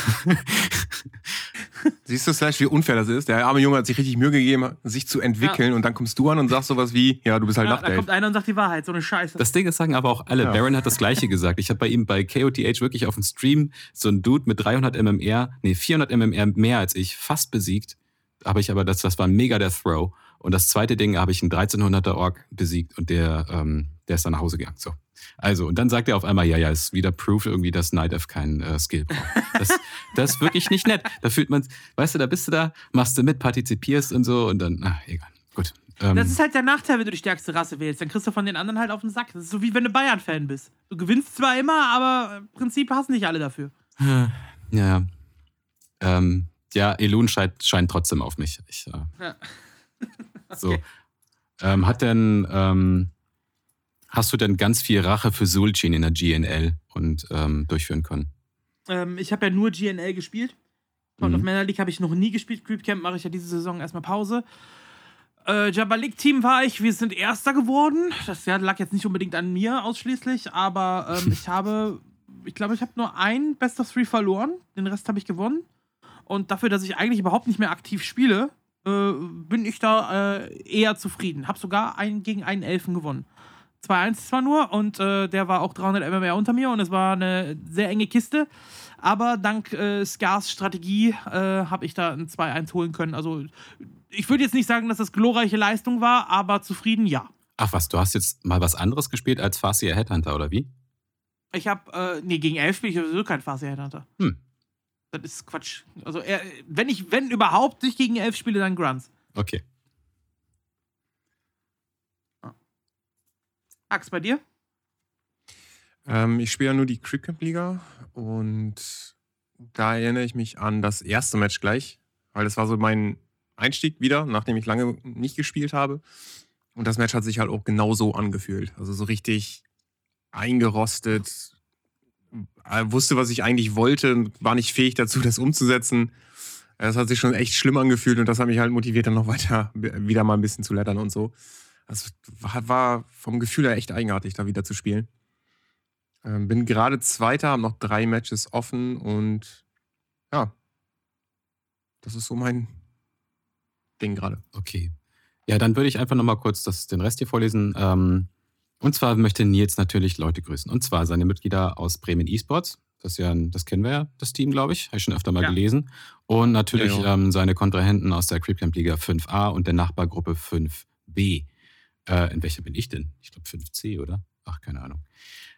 Siehst du, Slash, wie unfair das ist? Der arme Junge hat sich richtig Mühe gegeben, sich zu entwickeln und dann kommst du an und sagst sowas wie, ja, du bist halt
Ja, da
Nachtelf.
kommt einer und sagt die Wahrheit, so eine Scheiße.
Das Ding ist, sagen aber auch alle.
Ja.
Baron hat das Gleiche gesagt. Ich habe bei ihm bei KOTH wirklich auf dem Stream so einen Dude mit 300 MMR, nee, 400 MMR mehr als ich, fast besiegt. Habe ich aber, das, das war mega der Throw. Und das zweite Ding habe ich einen 1300er Ork besiegt und der, ähm, der ist dann nach Hause gegangen. So. Also, und dann sagt er auf einmal, ja, ja, ist wieder Proof irgendwie, dass Night Elf keinen äh, Skill braucht. Das, das ist wirklich nicht nett. Da fühlt man, weißt du, da bist du da, machst du mit, partizipierst und so und dann, ach, egal. Gut. Ähm,
Das ist halt der Nachteil, wenn du die stärkste Rasse wählst. Dann kriegst du von den anderen halt auf den Sack. Das ist so wie wenn du Bayern-Fan bist. Du gewinnst zwar immer, aber im Prinzip hassen nicht alle dafür.
Ja, ja. Ähm, ja, Elun scheint, scheint trotzdem auf mich. Ich, äh,
Ja.
So. [laughs]
Okay.
Ähm, hat denn, ähm, hast du denn ganz viel Rache für Sulcin in der GNL und ähm, durchführen können?
Ähm, ich habe ja nur GNL gespielt. Found
Mhm.
of Manor League habe ich noch nie gespielt. Creep Camp mache ich ja diese Saison erstmal Pause. Äh, Jabalik Team war ich, wir sind Erster geworden. Das lag jetzt nicht unbedingt an mir ausschließlich, aber ähm, ich [laughs] habe, ich glaube, ich habe nur ein Best of Three verloren. Den Rest habe ich gewonnen. Und dafür, dass ich eigentlich überhaupt nicht mehr aktiv spiele, äh, bin ich da äh, eher zufrieden. Hab sogar einen gegen einen Elfen gewonnen. 2-1 zwar nur und äh, der war auch 300 MMR unter mir und es war eine sehr enge Kiste. Aber dank äh, Skars Strategie äh, habe ich da ein 2-1 holen können. Also ich würde jetzt nicht sagen, dass das glorreiche Leistung war, aber zufrieden ja.
Ach was, du hast jetzt mal was anderes gespielt als Farseer Headhunter, oder wie?
Ich habe, äh, nee, gegen 11 spiele ich sowieso kein Farseer Headhunter.
Hm.
Das ist Quatsch. Also er, wenn ich, wenn überhaupt nicht gegen 11 spiele, dann Grunts.
Okay.
Ax, bei dir?
Ähm, ich spiele ja nur die Camp Liga und da erinnere ich mich an das erste Match gleich, weil das war so mein Einstieg wieder, nachdem ich lange nicht gespielt habe. Und das Match hat sich halt auch genau so angefühlt. Also so richtig eingerostet, wusste, was ich eigentlich wollte und war nicht fähig dazu, das umzusetzen. Das hat sich schon echt schlimm angefühlt und das hat mich halt motiviert, dann noch weiter wieder mal ein bisschen zu lettern und so. Das war, war vom Gefühl her echt eigenartig, da wieder zu spielen. Ähm, bin gerade Zweiter, habe noch drei Matches offen und ja, das ist so mein Ding gerade.
Okay. Ja, dann würde ich einfach nochmal kurz das, den Rest hier vorlesen. Ähm, und zwar möchte Nils natürlich Leute grüßen. Und zwar seine Mitglieder aus Bremen Esports. Das, ja, ein- das kennen wir ja, das Team, glaube ich. Habe ich schon öfter mal
Ja.
gelesen. Und natürlich
Ja.
Ähm, seine Kontrahenten aus der Creep Camp Liga 5a und der Nachbargruppe 5b. Äh, in welcher bin ich denn? Ich glaube 5c, oder? Ach, keine Ahnung.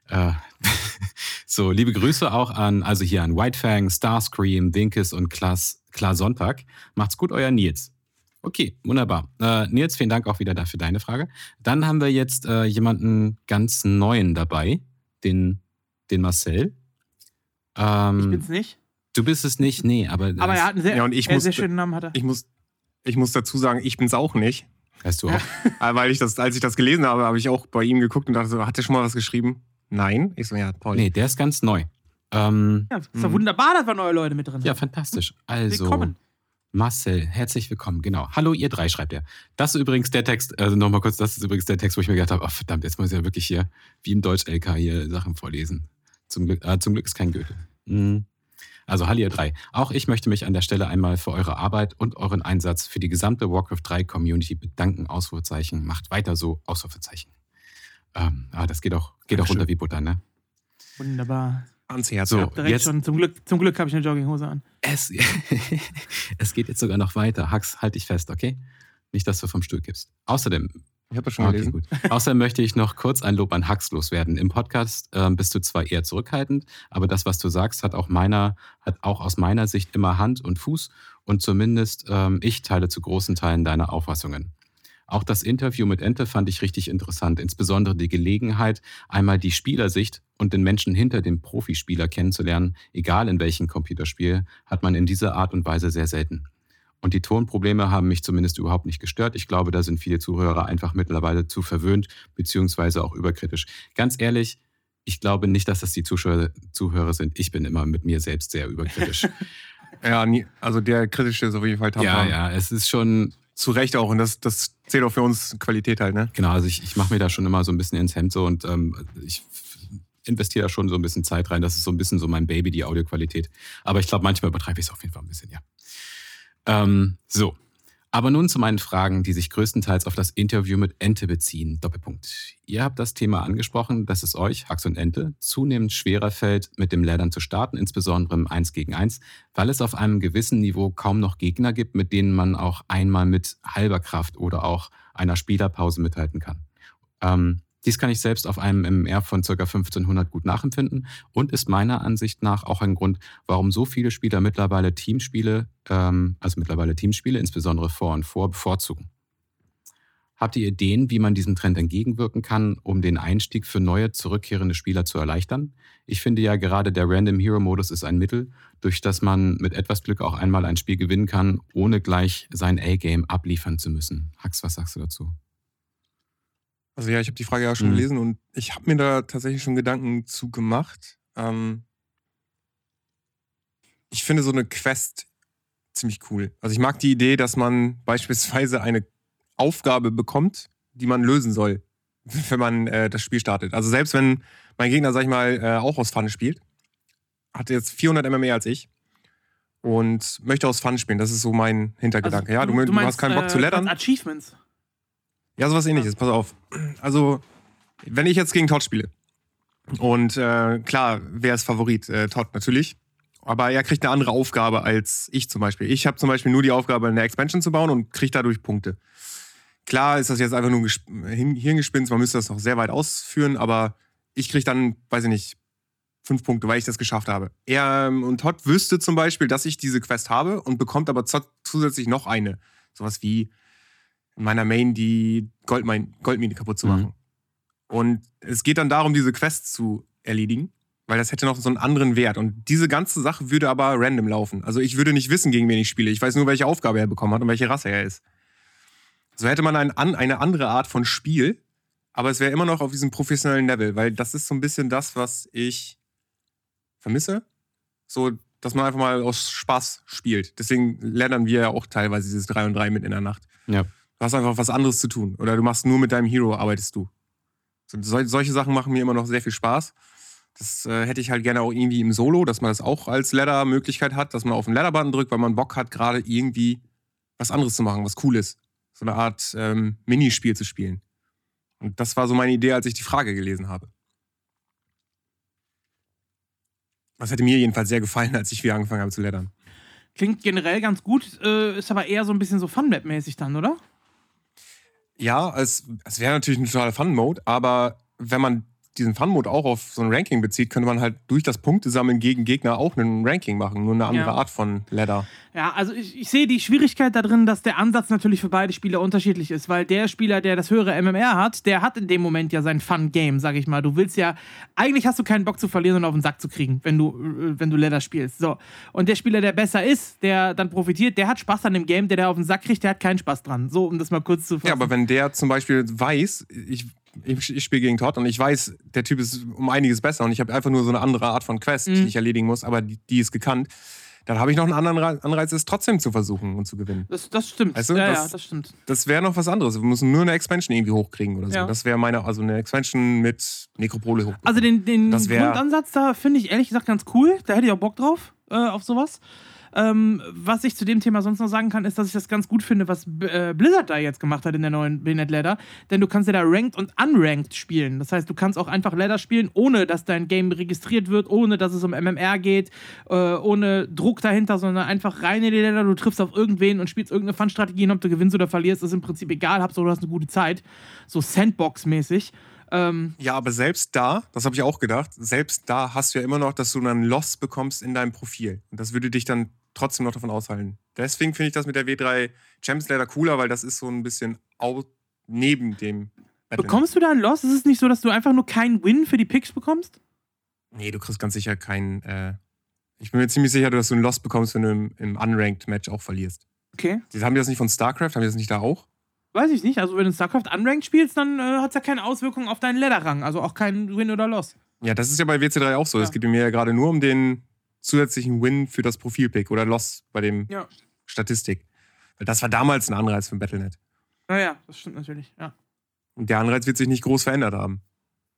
Äh, [laughs] so, liebe Grüße auch an, also hier an Whitefang, Starscream, Winkes und Klaas, Klar Sonntag. Macht's gut, euer Nils. Okay, wunderbar. Äh, Nils, vielen Dank auch wieder dafür deine Frage. Dann haben wir jetzt äh, jemanden ganz neuen dabei, den, den Marcel.
Ähm, ich bin's nicht.
Du bist es nicht, nee, aber.
Aber er hat einen sehr,
ja, und ich muss,
sehr schönen Namen. Hat er.
Ich, muss, ich muss dazu sagen, ich bin's auch nicht.
Weißt du auch? [laughs]
Ah, weil ich das, als ich das gelesen habe, habe ich auch bei ihm geguckt und dachte so, hat er schon mal was geschrieben? Nein. Ich so, ja,
toll. Nee, der ist ganz neu. Ähm,
ja, ist doch wunderbar, dass wir neue Leute mit drin haben.
Ja, fantastisch. Also. Willkommen. Marcel, herzlich willkommen. Genau. Hallo, ihr drei, schreibt er. Das ist übrigens der Text, also nochmal kurz, das ist übrigens der Text, wo ich mir gedacht habe, oh verdammt, jetzt muss ich ja wirklich hier, wie im Deutsch-LK, hier Sachen vorlesen. Zum Glück, äh, zum Glück ist kein Goethe. Mhm. Also, hallo, ihr drei. Auch ich möchte mich an der Stelle einmal für eure Arbeit und euren Einsatz für die gesamte Warcraft 3 Community bedanken. Ausrufezeichen. Macht weiter so, Ausrufezeichen. Ähm, ah, das geht auch, geht auch runter wie Butter, ne?
Wunderbar
ans Herz.
So, direkt jetzt, schon. Zum Glück, zum Glück habe ich eine Jogginghose an.
Es, [laughs] es geht jetzt sogar noch weiter. Hax, halt dich fest, okay? Nicht, dass du vom Stuhl kippst. Außerdem.
Ich habe das schon okay, gelesen. Gut.
Außerdem möchte ich noch kurz ein Lob an Hax loswerden. Im Podcast ähm, bist du zwar eher zurückhaltend, aber das, was du sagst, hat auch, meiner, hat auch aus meiner Sicht immer Hand und Fuß und zumindest ähm, ich teile zu großen Teilen deine Auffassungen. Auch das Interview mit Ente fand ich richtig interessant, insbesondere die Gelegenheit, einmal die Spielersicht und den Menschen hinter dem Profispieler kennenzulernen, egal in welchem Computerspiel, hat man in dieser Art und Weise sehr selten. Und die Tonprobleme haben mich zumindest überhaupt nicht gestört. Ich glaube, da sind viele Zuhörer einfach mittlerweile zu verwöhnt, beziehungsweise auch überkritisch. Ganz ehrlich, ich glaube nicht, dass das die Zuschauer, Zuhörer sind. Ich bin immer mit mir selbst sehr überkritisch. [laughs]
ja, also der kritische ist auf jeden Fall
Ja, ja, es ist schon,
zu Recht auch. Und das, das zählt auch für uns Qualität halt, ne?
Genau, also ich, ich mache mir da schon immer so ein bisschen ins Hemd so und ähm, ich investiere da schon so ein bisschen Zeit rein. Das ist so ein bisschen so mein Baby, die Audioqualität. Aber ich glaube, manchmal übertreibe ich es auf jeden Fall ein bisschen, ja. Ähm, so, aber nun zu meinen Fragen, die sich größtenteils auf das Interview mit Ente beziehen. Doppelpunkt. Ihr habt das Thema angesprochen, dass es euch, Hax und Ente, zunehmend schwerer fällt, mit dem Leddern zu starten, insbesondere im 1 gegen 1, weil es auf einem gewissen Niveau kaum noch Gegner gibt, mit denen man auch einmal mit halber Kraft oder auch einer Spielerpause mithalten kann. Ähm, dies kann ich selbst auf einem MMR von ca. 1500 gut nachempfinden und ist meiner Ansicht nach auch ein Grund, warum so viele Spieler mittlerweile Teamspiele, ähm, also mittlerweile Teamspiele, insbesondere vor und vor, bevorzugen. Habt ihr Ideen, wie man diesem Trend entgegenwirken kann, um den Einstieg für neue, zurückkehrende Spieler zu erleichtern? Ich finde ja gerade der Random Hero Modus ist ein Mittel, durch das man mit etwas Glück auch einmal ein Spiel gewinnen kann, ohne gleich sein A-Game abliefern zu müssen. Hax, was sagst du dazu?
Also ja, ich habe die Frage ja schon mhm. gelesen und ich habe mir da tatsächlich schon Gedanken zu gemacht. Ähm, ich finde so eine Quest ziemlich cool. Also ich mag die Idee, dass man [laughs] beispielsweise eine Aufgabe bekommt, die man lösen soll, wenn man äh, das Spiel startet. Also selbst wenn mein Gegner, sag ich mal, äh, auch aus Fun spielt, hat jetzt 400 mehr als ich und möchte aus Fun spielen. Das ist so mein Hintergedanke. Also, ja, du, du, meinst, hast keinen Bock äh, zu leddern.
Achievements.
Ja, sowas ähnliches, pass auf. Also, wenn ich jetzt gegen Todd spiele, und äh, klar, wer ist Favorit? Äh, Todd natürlich. Aber er kriegt eine andere Aufgabe als ich zum Beispiel. Ich habe zum Beispiel nur die Aufgabe, eine Expansion zu bauen und kriege dadurch Punkte. Klar ist das jetzt einfach nur ein Hirngespinst, man müsste das noch sehr weit ausführen, aber ich kriege dann, weiß ich nicht, fünf Punkte, weil ich das geschafft habe. Er ähm, und Todd wüsste zum Beispiel, dass ich diese Quest habe und bekommt aber zusätzlich noch eine. Sowas wie, meiner Main die Goldmine, Goldmine kaputt zu machen. Mhm. Und es geht dann darum, diese Quest zu erledigen, weil das hätte noch so einen anderen Wert. Und diese ganze Sache würde aber random laufen. Also ich würde nicht wissen, gegen wen ich spiele. Ich weiß nur, welche Aufgabe er bekommen hat und welche Rasse er ist. So hätte man ein, eine andere Art von Spiel, aber es wäre immer noch auf diesem professionellen Level, weil das ist so ein bisschen das, was ich vermisse. So, dass man einfach mal aus Spaß spielt. Deswegen lernen wir ja auch teilweise dieses 3 und 3 mit in der Nacht.
Ja.
Du hast einfach was anderes zu tun. Oder du machst nur mit deinem Hero, arbeitest du. So, solche Sachen machen mir immer noch sehr viel Spaß. Das äh, hätte ich halt gerne auch irgendwie im Solo, dass man das auch als Ladder-Möglichkeit hat, dass man auf den Ladder-Button drückt, weil man Bock hat, gerade irgendwie was anderes zu machen, was cool ist. So eine Art ähm, Minispiel zu spielen. Und das war so meine Idee, als ich die Frage gelesen habe. Das hätte mir jedenfalls sehr gefallen, als ich wieder angefangen habe zu laddern.
Klingt generell ganz gut, äh, ist aber eher so ein bisschen so Fun-Map-mäßig dann, oder?
Ja, es, es wäre natürlich ein totaler Fun-Mode, aber wenn man diesen Fun-Mode auch auf so ein Ranking bezieht, könnte man halt durch das Punktesammeln gegen Gegner auch ein Ranking machen, nur eine andere ja. Art von Ladder.
Ja, also ich, ich sehe die Schwierigkeit da drin, dass der Ansatz natürlich für beide Spieler unterschiedlich ist, weil der Spieler, der das höhere MMR hat, der hat in dem Moment ja sein Fun-Game, sag ich mal. Du willst ja, eigentlich hast du keinen Bock zu verlieren und auf den Sack zu kriegen, wenn du, äh, wenn du Ladder spielst. So. Und der Spieler, der besser ist, der dann profitiert, der hat Spaß an dem Game, der der auf den Sack kriegt, der hat keinen Spaß dran. So, um das mal kurz zu fassen.
Ja, aber wenn der zum Beispiel weiß, ich ich, ich spiele gegen Todd und ich weiß, der Typ ist um einiges besser und ich habe einfach nur so eine andere Art von Quest, mhm. die ich erledigen muss, aber die, die ist gekannt. Dann habe ich noch einen anderen Anreiz, es trotzdem zu versuchen und zu gewinnen.
Das, das stimmt.
Weißt du,
ja,
das,
ja, das stimmt.
Das wäre noch was anderes. Wir müssen nur eine Expansion irgendwie hochkriegen oder so. Ja. Das wäre meine, also eine Expansion mit Nekropole hochkriegen.
Also den, den Grundansatz da finde ich ehrlich gesagt ganz cool. Da hätte ich auch Bock drauf, äh, auf sowas. Ähm, was ich zu dem Thema sonst noch sagen kann, ist, dass ich das ganz gut finde, was äh, Blizzard da jetzt gemacht hat in der neuen Bayonet Ladder. Denn du kannst ja da Ranked und Unranked spielen. Das heißt, du kannst auch einfach Ladder spielen, ohne dass dein Game registriert wird, ohne dass es um MMR geht, äh, ohne Druck dahinter, sondern einfach rein in die Ladder. Du triffst auf irgendwen und spielst irgendeine Fun-Strategie und ob du gewinnst oder verlierst, ist im Prinzip egal. Hauptsache, du hast eine gute Zeit. So Sandbox-mäßig.
Ähm, ja, aber selbst da, das habe ich auch gedacht, selbst da hast du ja immer noch, dass du dann Loss bekommst in deinem Profil. Und das würde dich dann trotzdem noch davon aushalten. Deswegen finde ich das mit der W3 Champions Ladder cooler, weil das ist so ein bisschen neben dem.
Battle. Bekommst du da ein Loss? Ist es nicht so, dass du einfach nur keinen Win für die Picks bekommst?
Nee, du kriegst ganz sicher keinen. Äh ich bin mir ziemlich sicher, dass du einen Loss bekommst, wenn du im, im Unranked Match auch verlierst.
Okay.
Haben die das nicht von StarCraft? Haben die das nicht da auch?
Weiß ich nicht. Also, wenn du StarCraft Unranked spielst, dann äh, hat es ja keine Auswirkungen auf deinen Ladder-Rang. Also auch keinen Win oder Loss.
Ja, das ist ja bei WC3 auch so. Es geht mir ja gerade nur um den zusätzlichen Win für das Profilpick oder Loss bei dem ja. Statistik. Weil das war damals ein Anreiz für Battlenet.
Naja, das stimmt natürlich, ja.
Und der Anreiz wird sich nicht groß verändert haben.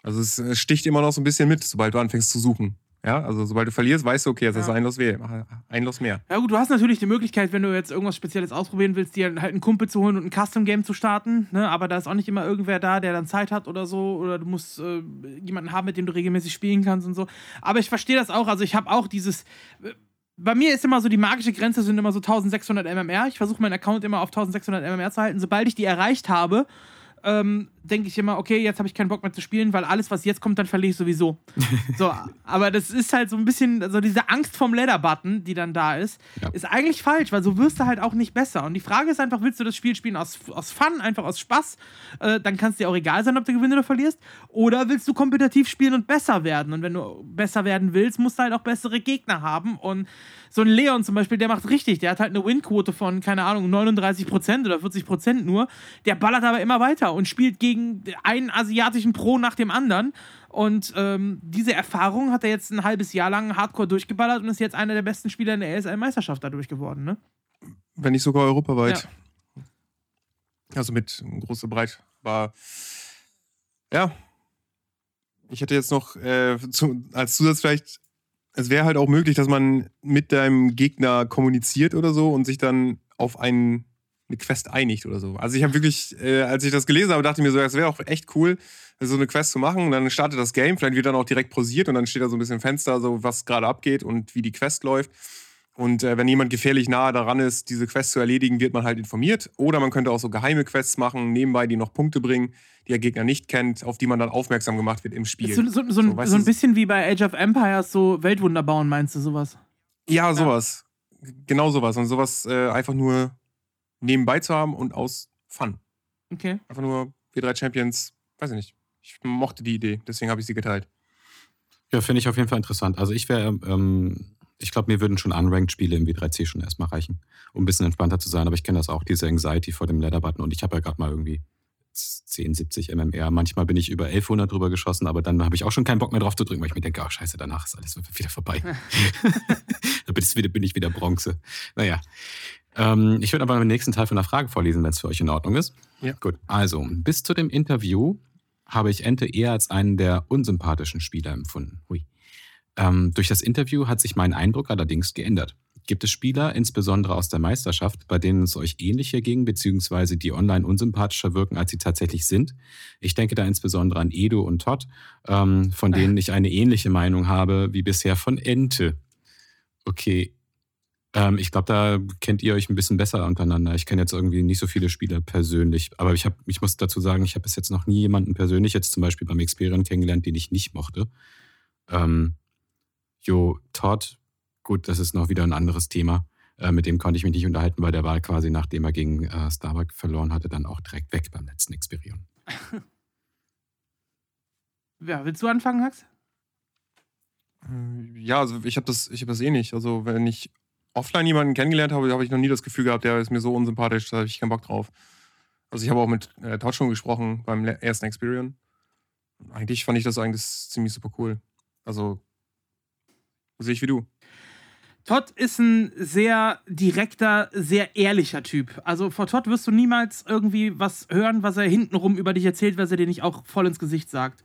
Also es sticht immer noch so ein bisschen mit, sobald du anfängst zu suchen. Ja, also sobald du verlierst, weißt du, okay, jetzt ja. ist ein Los, ein Los mehr.
Ja gut, du hast natürlich die Möglichkeit, wenn du jetzt irgendwas Spezielles ausprobieren willst, dir halt einen Kumpel zu holen und ein Custom-Game zu starten, ne? aber da ist auch nicht immer irgendwer da, der dann Zeit hat oder so, oder du musst äh, jemanden haben, mit dem du regelmäßig spielen kannst und so. Aber ich verstehe das auch, also ich habe auch dieses... Äh, bei mir ist immer so, die magische Grenze sind immer so 1600 MMR. Ich versuche meinen Account immer auf 1600 MMR zu halten. Sobald ich die erreicht habe, ähm, denke ich immer, okay, jetzt habe ich keinen Bock mehr zu spielen, weil alles, was jetzt kommt, dann verliere ich sowieso. [laughs] so, aber das ist halt so ein bisschen, so diese Angst vom Leather-Button, die dann da ist, ja. ist eigentlich falsch, weil so wirst du halt auch nicht besser. Und die Frage ist einfach, willst du das Spiel spielen aus, aus Fun, einfach aus Spaß? Äh, dann kann es dir auch egal sein, ob du gewinnst oder verlierst. Oder willst du kompetitiv spielen und besser werden? Und wenn du besser werden willst, musst du halt auch bessere Gegner haben. Und so ein Leon zum Beispiel, der macht richtig. Der hat halt eine Win-Quote von, keine Ahnung, 39% oder 40% nur. Der ballert aber immer weiter und spielt gegen einen asiatischen Pro nach dem anderen. Und ähm, diese Erfahrung hat er jetzt ein halbes Jahr lang hardcore durchgeballert und ist jetzt einer der besten Spieler in der ESL-Meisterschaft dadurch geworden, ne?
Wenn nicht sogar europaweit. Ja. Also mit großer Breit war. Ja. Ich hätte jetzt noch äh, zu, als Zusatz vielleicht es wäre halt auch möglich, dass man mit deinem Gegner kommuniziert oder so und sich dann auf einen, eine Quest einigt oder so. Also ich habe wirklich, äh, als ich das gelesen habe, dachte ich mir so, es wäre auch echt cool, so eine Quest zu machen. Und dann startet das Game, vielleicht wird dann auch direkt pausiert und dann steht da so ein bisschen Fenster, so was gerade abgeht und wie die Quest läuft. Und äh, wenn jemand gefährlich nahe daran ist, diese Quest zu erledigen, wird man halt informiert. Oder man könnte auch so geheime Quests machen, nebenbei, die noch Punkte bringen, die der Gegner nicht kennt, auf die man dann aufmerksam gemacht wird im Spiel.
So, so, so, so ein bisschen wie bei Age of Empires, so Weltwunder bauen, meinst du sowas?
Ja, sowas. Ja. Genau sowas. Und sowas äh, einfach nur nebenbei zu haben und aus Fun.
Okay.
Einfach nur W3 Champions, weiß ich nicht. Ich mochte die Idee, deswegen habe ich sie geteilt.
Ja, finde ich auf jeden Fall interessant. Also ich wäre ähm, ich glaube, mir würden schon Unranked-Spiele im W3C schon erstmal reichen, um ein bisschen entspannter zu sein. Aber ich kenne das auch, diese Anxiety vor dem Leather-Button. Und ich habe ja gerade mal irgendwie 10, 70 MMR. Manchmal bin ich über 1100 drüber geschossen, aber dann habe ich auch schon keinen Bock mehr drauf zu drücken, weil ich mir denke, ach scheiße, danach ist alles wieder vorbei. [laughs] [laughs] da bin ich, wieder, bin ich wieder Bronze. Naja. Ähm, ich würde aber den nächsten Teil von der Frage vorlesen, wenn es für euch in Ordnung ist.
Ja.
Gut, also bis zu dem Interview habe ich Ente eher als einen der unsympathischen Spieler empfunden. Hui. Ähm, durch das Interview hat sich mein Eindruck allerdings geändert. Gibt es Spieler, insbesondere aus der Meisterschaft, bei denen es euch ähnlich ging, beziehungsweise die online unsympathischer wirken, als sie tatsächlich sind? Ich denke da insbesondere an Edo und Todd, ähm, von denen ich eine ähnliche Meinung habe wie bisher von Ente. Okay. Ähm, ich glaube, da kennt ihr euch ein bisschen besser untereinander. Ich kenne jetzt irgendwie nicht so viele Spieler persönlich, aber ich, hab, ich muss dazu sagen, ich habe bis jetzt noch nie jemanden persönlich, jetzt zum Beispiel beim Experian kennengelernt, den ich nicht mochte. Ähm, jo, Todd, gut, das ist noch wieder ein anderes Thema. Äh, mit dem konnte ich mich nicht unterhalten, weil der war quasi, nachdem er gegen äh, Starbuck verloren hatte, dann auch direkt weg beim letzten Experian. [laughs]
ja, willst du anfangen, Hax?
Äh, ja, also ich habe das, hab das eh nicht. Also wenn ich offline jemanden kennengelernt habe, habe ich noch nie das Gefühl gehabt, der ist mir so unsympathisch, da habe ich keinen Bock drauf. Also ich habe auch mit äh, Todd schon gesprochen beim ersten Experience. Eigentlich fand ich das eigentlich ziemlich super cool. Also sehe ich wie du.
Todd ist ein sehr direkter, sehr ehrlicher Typ. Also vor Todd wirst du niemals irgendwie was hören, was er hintenrum über dich erzählt, was er dir nicht auch voll ins Gesicht sagt.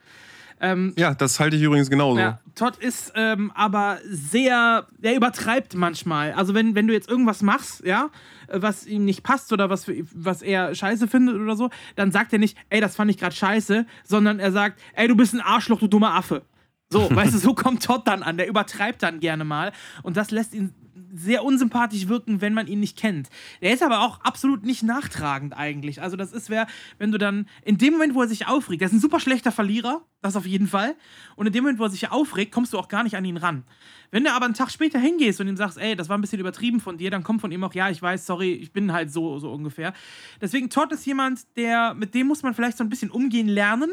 Ähm, ja, das halte ich übrigens genauso. Ja,
Todd ist ähm, aber sehr, der übertreibt manchmal. Also wenn, wenn du jetzt irgendwas machst, ja, was ihm nicht passt oder was, was er scheiße findet oder so, dann sagt er nicht, ey, das fand ich gerade scheiße, sondern er sagt, ey, du bist ein Arschloch, du dummer Affe. So, weißt du, so kommt Todd dann an. Der übertreibt dann gerne mal. Und das lässt ihn sehr unsympathisch wirken, wenn man ihn nicht kennt. Er ist aber auch absolut nicht nachtragend eigentlich. Also das ist wer, wenn du dann in dem Moment, wo er sich aufregt, er ist ein super schlechter Verlierer, das auf jeden Fall. Und in dem Moment, wo er sich aufregt, kommst du auch gar nicht an ihn ran. Wenn du aber einen Tag später hingehst und ihm sagst, ey, das war ein bisschen übertrieben von dir, dann kommt von ihm auch, ja, ich weiß, sorry, ich bin halt so, so ungefähr. Deswegen, Todd ist jemand, der, mit dem muss man vielleicht so ein bisschen umgehen lernen.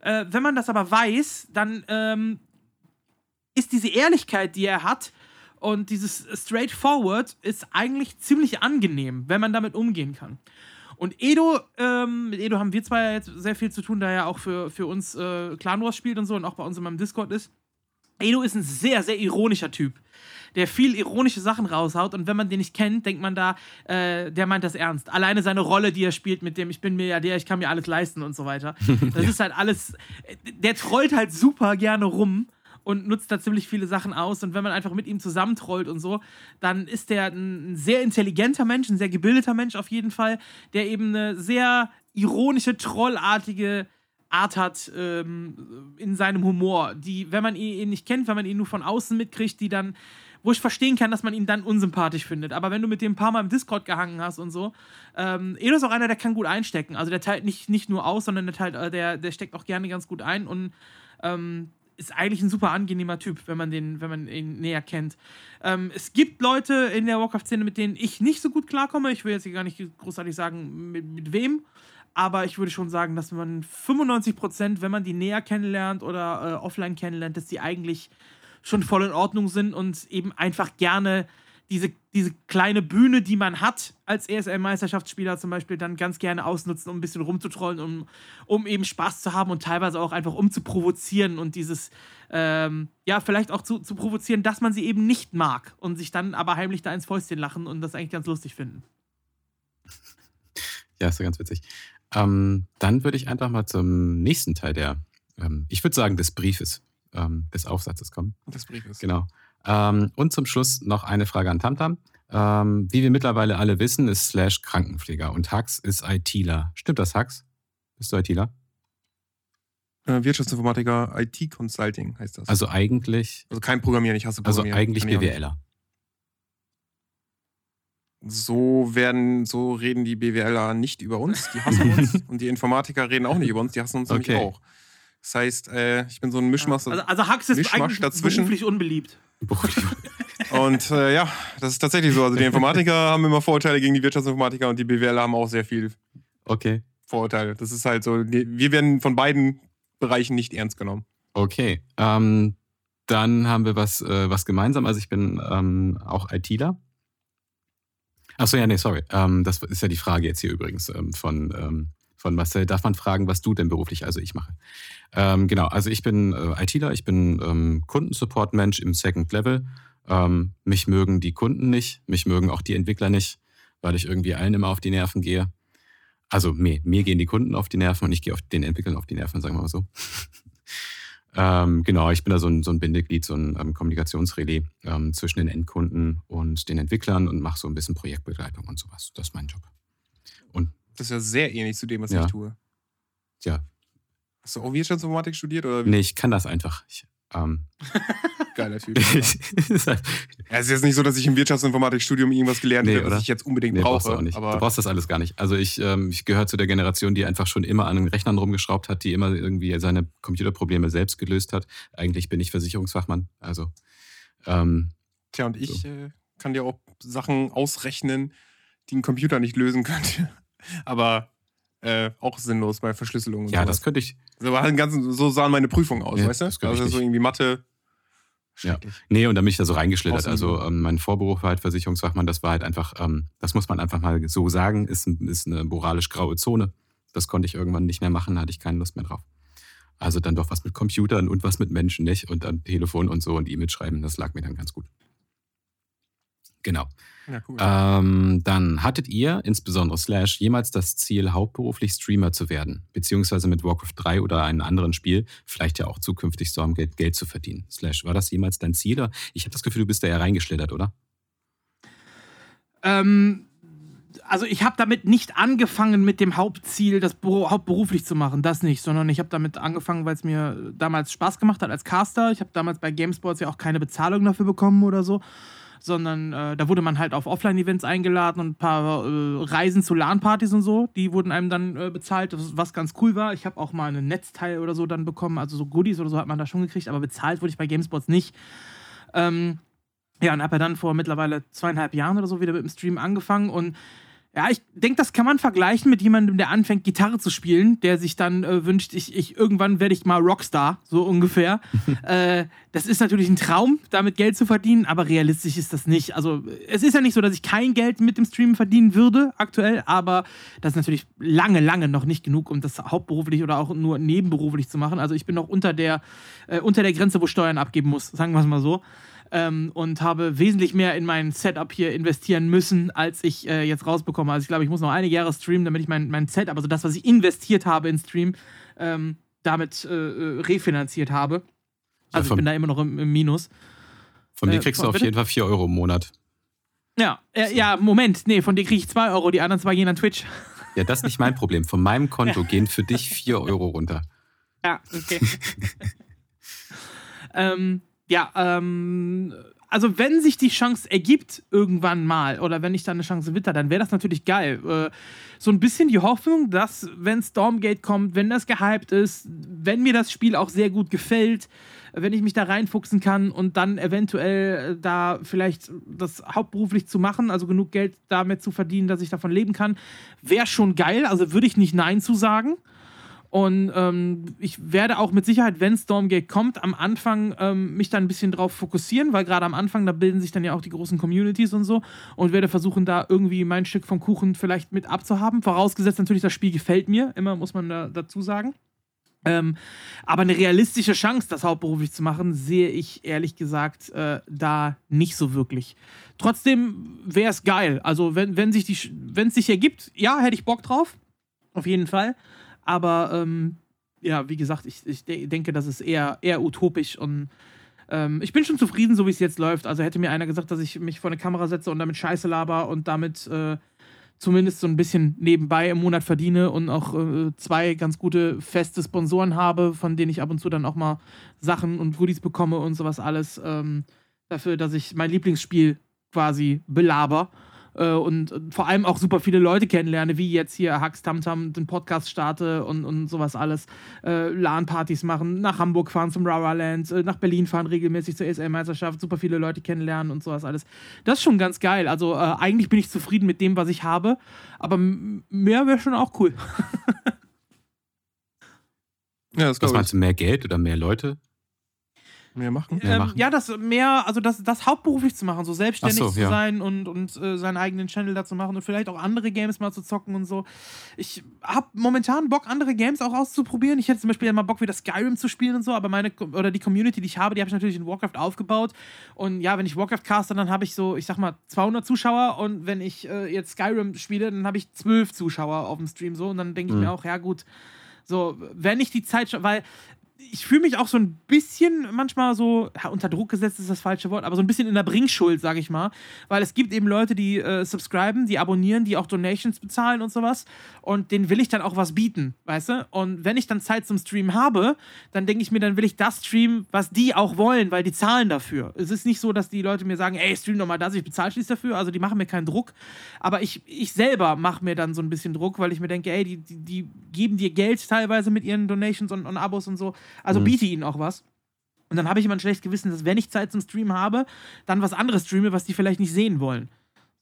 Äh, wenn man das aber weiß, dann ähm, ist diese Ehrlichkeit, die er hat, und dieses Straightforward ist eigentlich ziemlich angenehm, wenn man damit umgehen kann. Und Edo, ähm, mit Edo haben wir zwar jetzt sehr viel zu tun, da er auch für, für uns äh, Clan Wars spielt und so und auch bei uns in meinem Discord ist. Edo ist ein sehr, sehr ironischer Typ, der viel ironische Sachen raushaut und wenn man den nicht kennt, denkt man da, äh, der meint das ernst. Alleine seine Rolle, die er spielt mit dem Ich bin Milliardär, ich kann mir alles leisten und so weiter. [laughs] Das ja. ist halt alles, der trollt halt super gerne rum und nutzt da ziemlich viele Sachen aus. Und wenn man einfach mit ihm zusammentrollt und so, dann ist der ein sehr intelligenter Mensch, ein sehr gebildeter Mensch auf jeden Fall, der eben eine sehr ironische, trollartige Art hat ähm, in seinem Humor, die, wenn man ihn nicht kennt, wenn man ihn nur von außen mitkriegt, die dann, wo ich verstehen kann, dass man ihn dann unsympathisch findet. Aber wenn du mit dem ein paar Mal im Discord gehangen hast und so, ähm, Edo ist auch einer, der kann gut einstecken. Also der teilt nicht, nicht nur aus, sondern der, teilt, äh, der, der steckt auch gerne ganz gut ein und ähm, ist eigentlich ein super angenehmer Typ, wenn man, den, wenn man ihn näher kennt. Ähm, es gibt Leute in der Warcraft-Szene, mit denen ich nicht so gut klarkomme. Ich will jetzt hier gar nicht großartig sagen, mit, mit wem. Aber ich würde schon sagen, dass man 95 Prozent, wenn man die näher kennenlernt oder äh, offline kennenlernt, dass die eigentlich schon voll in Ordnung sind und eben einfach gerne diese, diese kleine Bühne, die man hat als ESL-Meisterschaftsspieler zum Beispiel, dann ganz gerne ausnutzen, um ein bisschen rumzutrollen, um, um eben Spaß zu haben und teilweise auch einfach um zu provozieren und dieses, ähm, ja, vielleicht auch zu, zu provozieren, dass man sie eben nicht mag und sich dann aber heimlich da ins Fäustchen lachen und das eigentlich ganz lustig finden.
Ja, ist ja ganz witzig. Ähm, dann würde ich einfach mal zum nächsten Teil der, ähm, ich würde sagen, des Briefes, ähm, des Aufsatzes kommen.
Des Briefes.
Genau. Ähm, und zum Schluss noch eine Frage an Tamtam. Ähm, wie wir mittlerweile alle wissen, ist Slash Krankenpfleger und Hux ist ITler. Stimmt das, Hux? Bist du ITler?
Äh, Wirtschaftsinformatiker, IT-Consulting heißt das.
Also eigentlich.
Also kein Programmieren, ich hasse
also Programmieren. Also eigentlich BWLer.
So werden, so reden die BWLer nicht über uns, die hassen [laughs] uns. und die Informatiker reden auch nicht über uns, die hassen uns okay. nämlich auch. Das heißt, äh, ich bin so ein Mischmasch.
Also, also Hux ist Mischmasch eigentlich dazwischen. beruflich unbeliebt.
und äh, ja, das ist tatsächlich so. Also die Informatiker [laughs] haben immer Vorurteile gegen die Wirtschaftsinformatiker und die BWLer haben auch sehr viel
okay.
Vorurteile. Das ist halt so, wir werden von beiden Bereichen nicht ernst genommen.
Okay. Ähm, dann haben wir was, äh, was gemeinsam. Also ich bin ähm, auch ITler. Achso, ja, nee, sorry. Ähm, das ist ja die Frage jetzt hier übrigens ähm, von, ähm, von Marcel. Darf man fragen, was du denn beruflich, also ich mache? Ähm, genau, also ich bin äh, ITler, ich bin ähm, Kundensupport-Mensch im Second Level. Ähm, mich mögen die Kunden nicht, mich mögen auch die Entwickler nicht, weil ich irgendwie allen immer auf die Nerven gehe. Also mir, mir gehen die Kunden auf die Nerven und ich gehe auf den Entwicklern auf die Nerven, sagen wir mal so. [laughs] ähm, genau, ich bin da so ein, so ein Bindeglied, so ein ähm, Kommunikationsrelais ähm, zwischen den Endkunden und den Entwicklern und mache so ein bisschen Projektbegleitung und sowas. Das ist mein Job.
Und das ist ja sehr ähnlich zu dem, was ja. ich tue.
Ja,
Hast du auch Wirtschaftsinformatik studiert? Oder
Nee, ich kann das einfach. Ich, Ähm, [laughs]
Geiler Typ. [laughs] ja, es ist jetzt nicht so, dass ich im Wirtschaftsinformatikstudium irgendwas gelernt nee, habe, was ich jetzt unbedingt nee, brauche.
Brauchst du, auch nicht. du brauchst das alles gar nicht. Also ich, ähm, ich gehöre zu der Generation, die einfach schon immer an den Rechnern rumgeschraubt hat, die immer irgendwie seine Computerprobleme selbst gelöst hat. Eigentlich bin ich Versicherungsfachmann. Also ähm,
Tja, und ich so. äh, kann dir auch Sachen ausrechnen, die ein Computer nicht lösen könnte. Aber äh, auch sinnlos bei Verschlüsselung.
ja, sowas. das könnte ich.
So, ganzen, so sahen meine Prüfungen aus, ja, weißt du? Also so irgendwie Mathe.
Ja. Nee, und da bin ich da so reingeschlittert. Also ähm, mein Vorberuf war halt Versicherungsfachmann, das war halt einfach, ähm, das muss man einfach mal so sagen, ist, ist eine moralisch graue Zone. Das konnte ich irgendwann nicht mehr machen, hatte ich keine Lust mehr drauf. Also dann doch was mit Computern und was mit Menschen, nicht? Und dann Telefon und so und E-Mail schreiben, das lag mir dann ganz gut. Genau. Ja, cool. ähm, dann hattet ihr, insbesondere Slash, jemals das Ziel, hauptberuflich Streamer zu werden, beziehungsweise mit Warcraft 3 oder einem anderen Spiel, vielleicht ja auch zukünftig Stormgate Geld zu verdienen? Slash, war das jemals dein Ziel? Ich habe das Gefühl, du bist da ja reingeschlittert, oder?
Ähm, also ich habe damit nicht angefangen mit dem Hauptziel, das hauptberuflich zu machen, das nicht, sondern ich habe damit angefangen, weil es mir damals Spaß gemacht hat als Caster. Ich habe damals bei GameSports ja auch keine Bezahlung dafür bekommen oder so sondern äh, da wurde man halt auf Offline-Events eingeladen und ein paar äh, Reisen zu LAN-Partys und so, die wurden einem dann äh, bezahlt, was ganz cool war. Ich habe auch mal einen Netzteil oder so dann bekommen, also so Goodies oder so hat man da schon gekriegt, aber bezahlt wurde ich bei GameSpots nicht. Ähm, ja, und habe ja dann vor mittlerweile zweieinhalb Jahren oder so wieder mit dem Stream angefangen und ja, ich denke, das kann man vergleichen mit jemandem, der anfängt, Gitarre zu spielen, der sich dann äh, wünscht, ich, ich, irgendwann werde ich mal Rockstar, so ungefähr. [laughs] äh, das ist natürlich ein Traum, damit Geld zu verdienen, aber realistisch ist das nicht. Also, es ist ja nicht so, dass ich kein Geld mit dem Streamen verdienen würde, aktuell, aber das ist natürlich lange, lange noch nicht genug, um das hauptberuflich oder auch nur nebenberuflich zu machen. Also, ich bin noch unter der, äh, unter der Grenze, wo Steuern abgeben muss, sagen wir es mal so ähm, und habe wesentlich mehr in mein Setup hier investieren müssen, als ich äh, jetzt rausbekomme. Also ich glaube, ich muss noch einige Jahre streamen, damit ich mein, mein Setup, also das, was ich investiert habe in Stream, ähm, damit äh, äh refinanziert habe. Also ja, ich bin da immer noch im, im Minus.
Von dir äh, kriegst äh, du auf bitte? jeden Fall 4 Euro im Monat.
Ja, äh, ja, Moment, nee, von dir kriege ich 2 Euro, die anderen zwei gehen an Twitch. [laughs]
Ja, das ist nicht mein Problem. Von meinem Konto gehen für dich 4 Euro runter.
Ja, okay. [laughs] ähm, ja, ähm, also wenn sich die Chance ergibt irgendwann mal oder wenn ich da eine Chance witter, dann wäre das natürlich geil. Äh, so ein bisschen die Hoffnung, dass wenn Stormgate kommt, wenn das gehypt ist, wenn mir das Spiel auch sehr gut gefällt, wenn ich mich da reinfuchsen kann und dann eventuell äh, da vielleicht das hauptberuflich zu machen, also genug Geld damit zu verdienen, dass ich davon leben kann, wäre schon geil. Also würde ich nicht Nein zu sagen. Und ähm, ich werde auch mit Sicherheit, wenn Stormgate kommt, am Anfang ähm, mich dann ein bisschen drauf fokussieren, weil gerade am Anfang, da bilden sich dann ja auch die großen Communities und so und werde versuchen, da irgendwie mein Stück vom Kuchen vielleicht mit abzuhaben. Vorausgesetzt natürlich, das Spiel gefällt mir, immer muss man da dazu sagen. Ähm, aber eine realistische Chance, das hauptberuflich zu machen, sehe ich ehrlich gesagt äh, da nicht so wirklich. Trotzdem wäre es geil. Also, wenn, wenn sich es sich ergibt, ja, hätte ich Bock drauf. Auf jeden Fall. Aber ähm, ja, wie gesagt, ich, ich denke, das ist eher, eher utopisch und ähm, ich bin schon zufrieden, so wie es jetzt läuft. Also hätte mir einer gesagt, dass ich mich vor eine Kamera setze und damit Scheiße laber und damit äh, zumindest so ein bisschen nebenbei im Monat verdiene und auch äh, zwei ganz gute feste Sponsoren habe, von denen ich ab und zu dann auch mal Sachen und Goodies bekomme und sowas alles. Ähm, dafür, dass ich mein Lieblingsspiel quasi belaber äh, und vor allem auch super viele Leute kennenlerne, wie jetzt hier Hux Tamtam den Podcast starte und, und sowas alles. Äh, LAN-Partys machen, nach Hamburg fahren zum Raraland, äh, nach Berlin fahren regelmäßig zur ESL-Meisterschaft, super viele Leute kennenlernen und sowas alles. Das ist schon ganz geil. Also äh, eigentlich bin ich zufrieden mit dem, was ich habe, aber mehr wäre schon auch cool. [laughs]
ja, das was meinst du, mehr Geld oder mehr Leute?
Mehr machen?
Mehr ähm, machen. Ja, das mehr, also das, das hauptberuflich zu machen, so selbstständig so, zu ja. sein und, und äh, seinen eigenen Channel da zu machen und vielleicht auch andere Games mal zu zocken und so. Ich habe momentan Bock, andere Games auch auszuprobieren. Ich hätte zum Beispiel mal Bock, wieder Skyrim zu spielen und so, aber meine, oder die Community, die ich habe, die habe ich natürlich in Warcraft aufgebaut. Und ja, wenn ich Warcraft caste, dann habe ich so, ich sag mal, 200 Zuschauer und wenn ich äh, jetzt Skyrim spiele, dann habe ich 12 Zuschauer auf dem Stream so und dann denke ich mhm. mir auch, ja gut, so, wenn ich die Zeit, weil ich fühle mich auch so ein bisschen manchmal so, ja, unter Druck gesetzt ist das falsche Wort, aber so ein bisschen in der Bringschuld, sage ich mal. Weil es gibt eben Leute, die äh, subscriben, die abonnieren, die auch Donations bezahlen und sowas. Und denen will ich dann auch was bieten, weißt du? Und wenn ich dann Zeit zum Stream habe, dann denke ich mir, dann will ich das streamen, was die auch wollen, weil die zahlen dafür. Es ist nicht so, dass die Leute mir sagen, ey, stream doch mal das, ich bezahle schließlich dafür. Also die machen mir keinen Druck. Aber ich, ich selber mache mir dann so ein bisschen Druck, weil ich mir denke, ey, die, die, die geben dir Geld teilweise mit ihren Donations und, und Abos und so. Also mhm. biete ihnen auch was. Und dann habe ich immer ein schlechtes Gewissen, dass wenn ich Zeit zum Stream habe, dann was anderes streame, was die vielleicht nicht sehen wollen.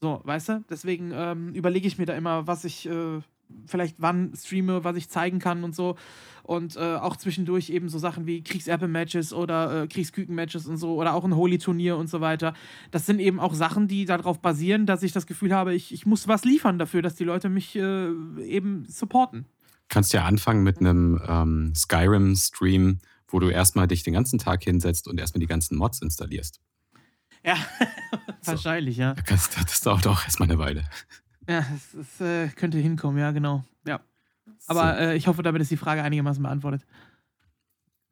So, weißt du? Deswegen ähm, überlege ich mir da immer, was ich äh, vielleicht wann streame, was ich zeigen kann und so. Und äh, auch zwischendurch eben so Sachen wie Kriegserbe-Matches oder äh, Kriegsküken-Matches und so oder auch ein Holy-Turnier und so weiter. Das sind eben auch Sachen, die darauf basieren, dass ich das Gefühl habe, ich, ich muss was liefern dafür, dass die Leute mich äh, eben supporten
kannst ja anfangen mit einem ähm, Skyrim-Stream, wo du erstmal dich den ganzen Tag hinsetzt und erstmal die ganzen Mods installierst.
Ja, [laughs] wahrscheinlich, ja.
Das, das, dauert auch erstmal eine Weile.
Ja, das, äh, könnte hinkommen, ja, genau. Ja. Aber so. äh, ich hoffe, damit ist die Frage einigermaßen beantwortet.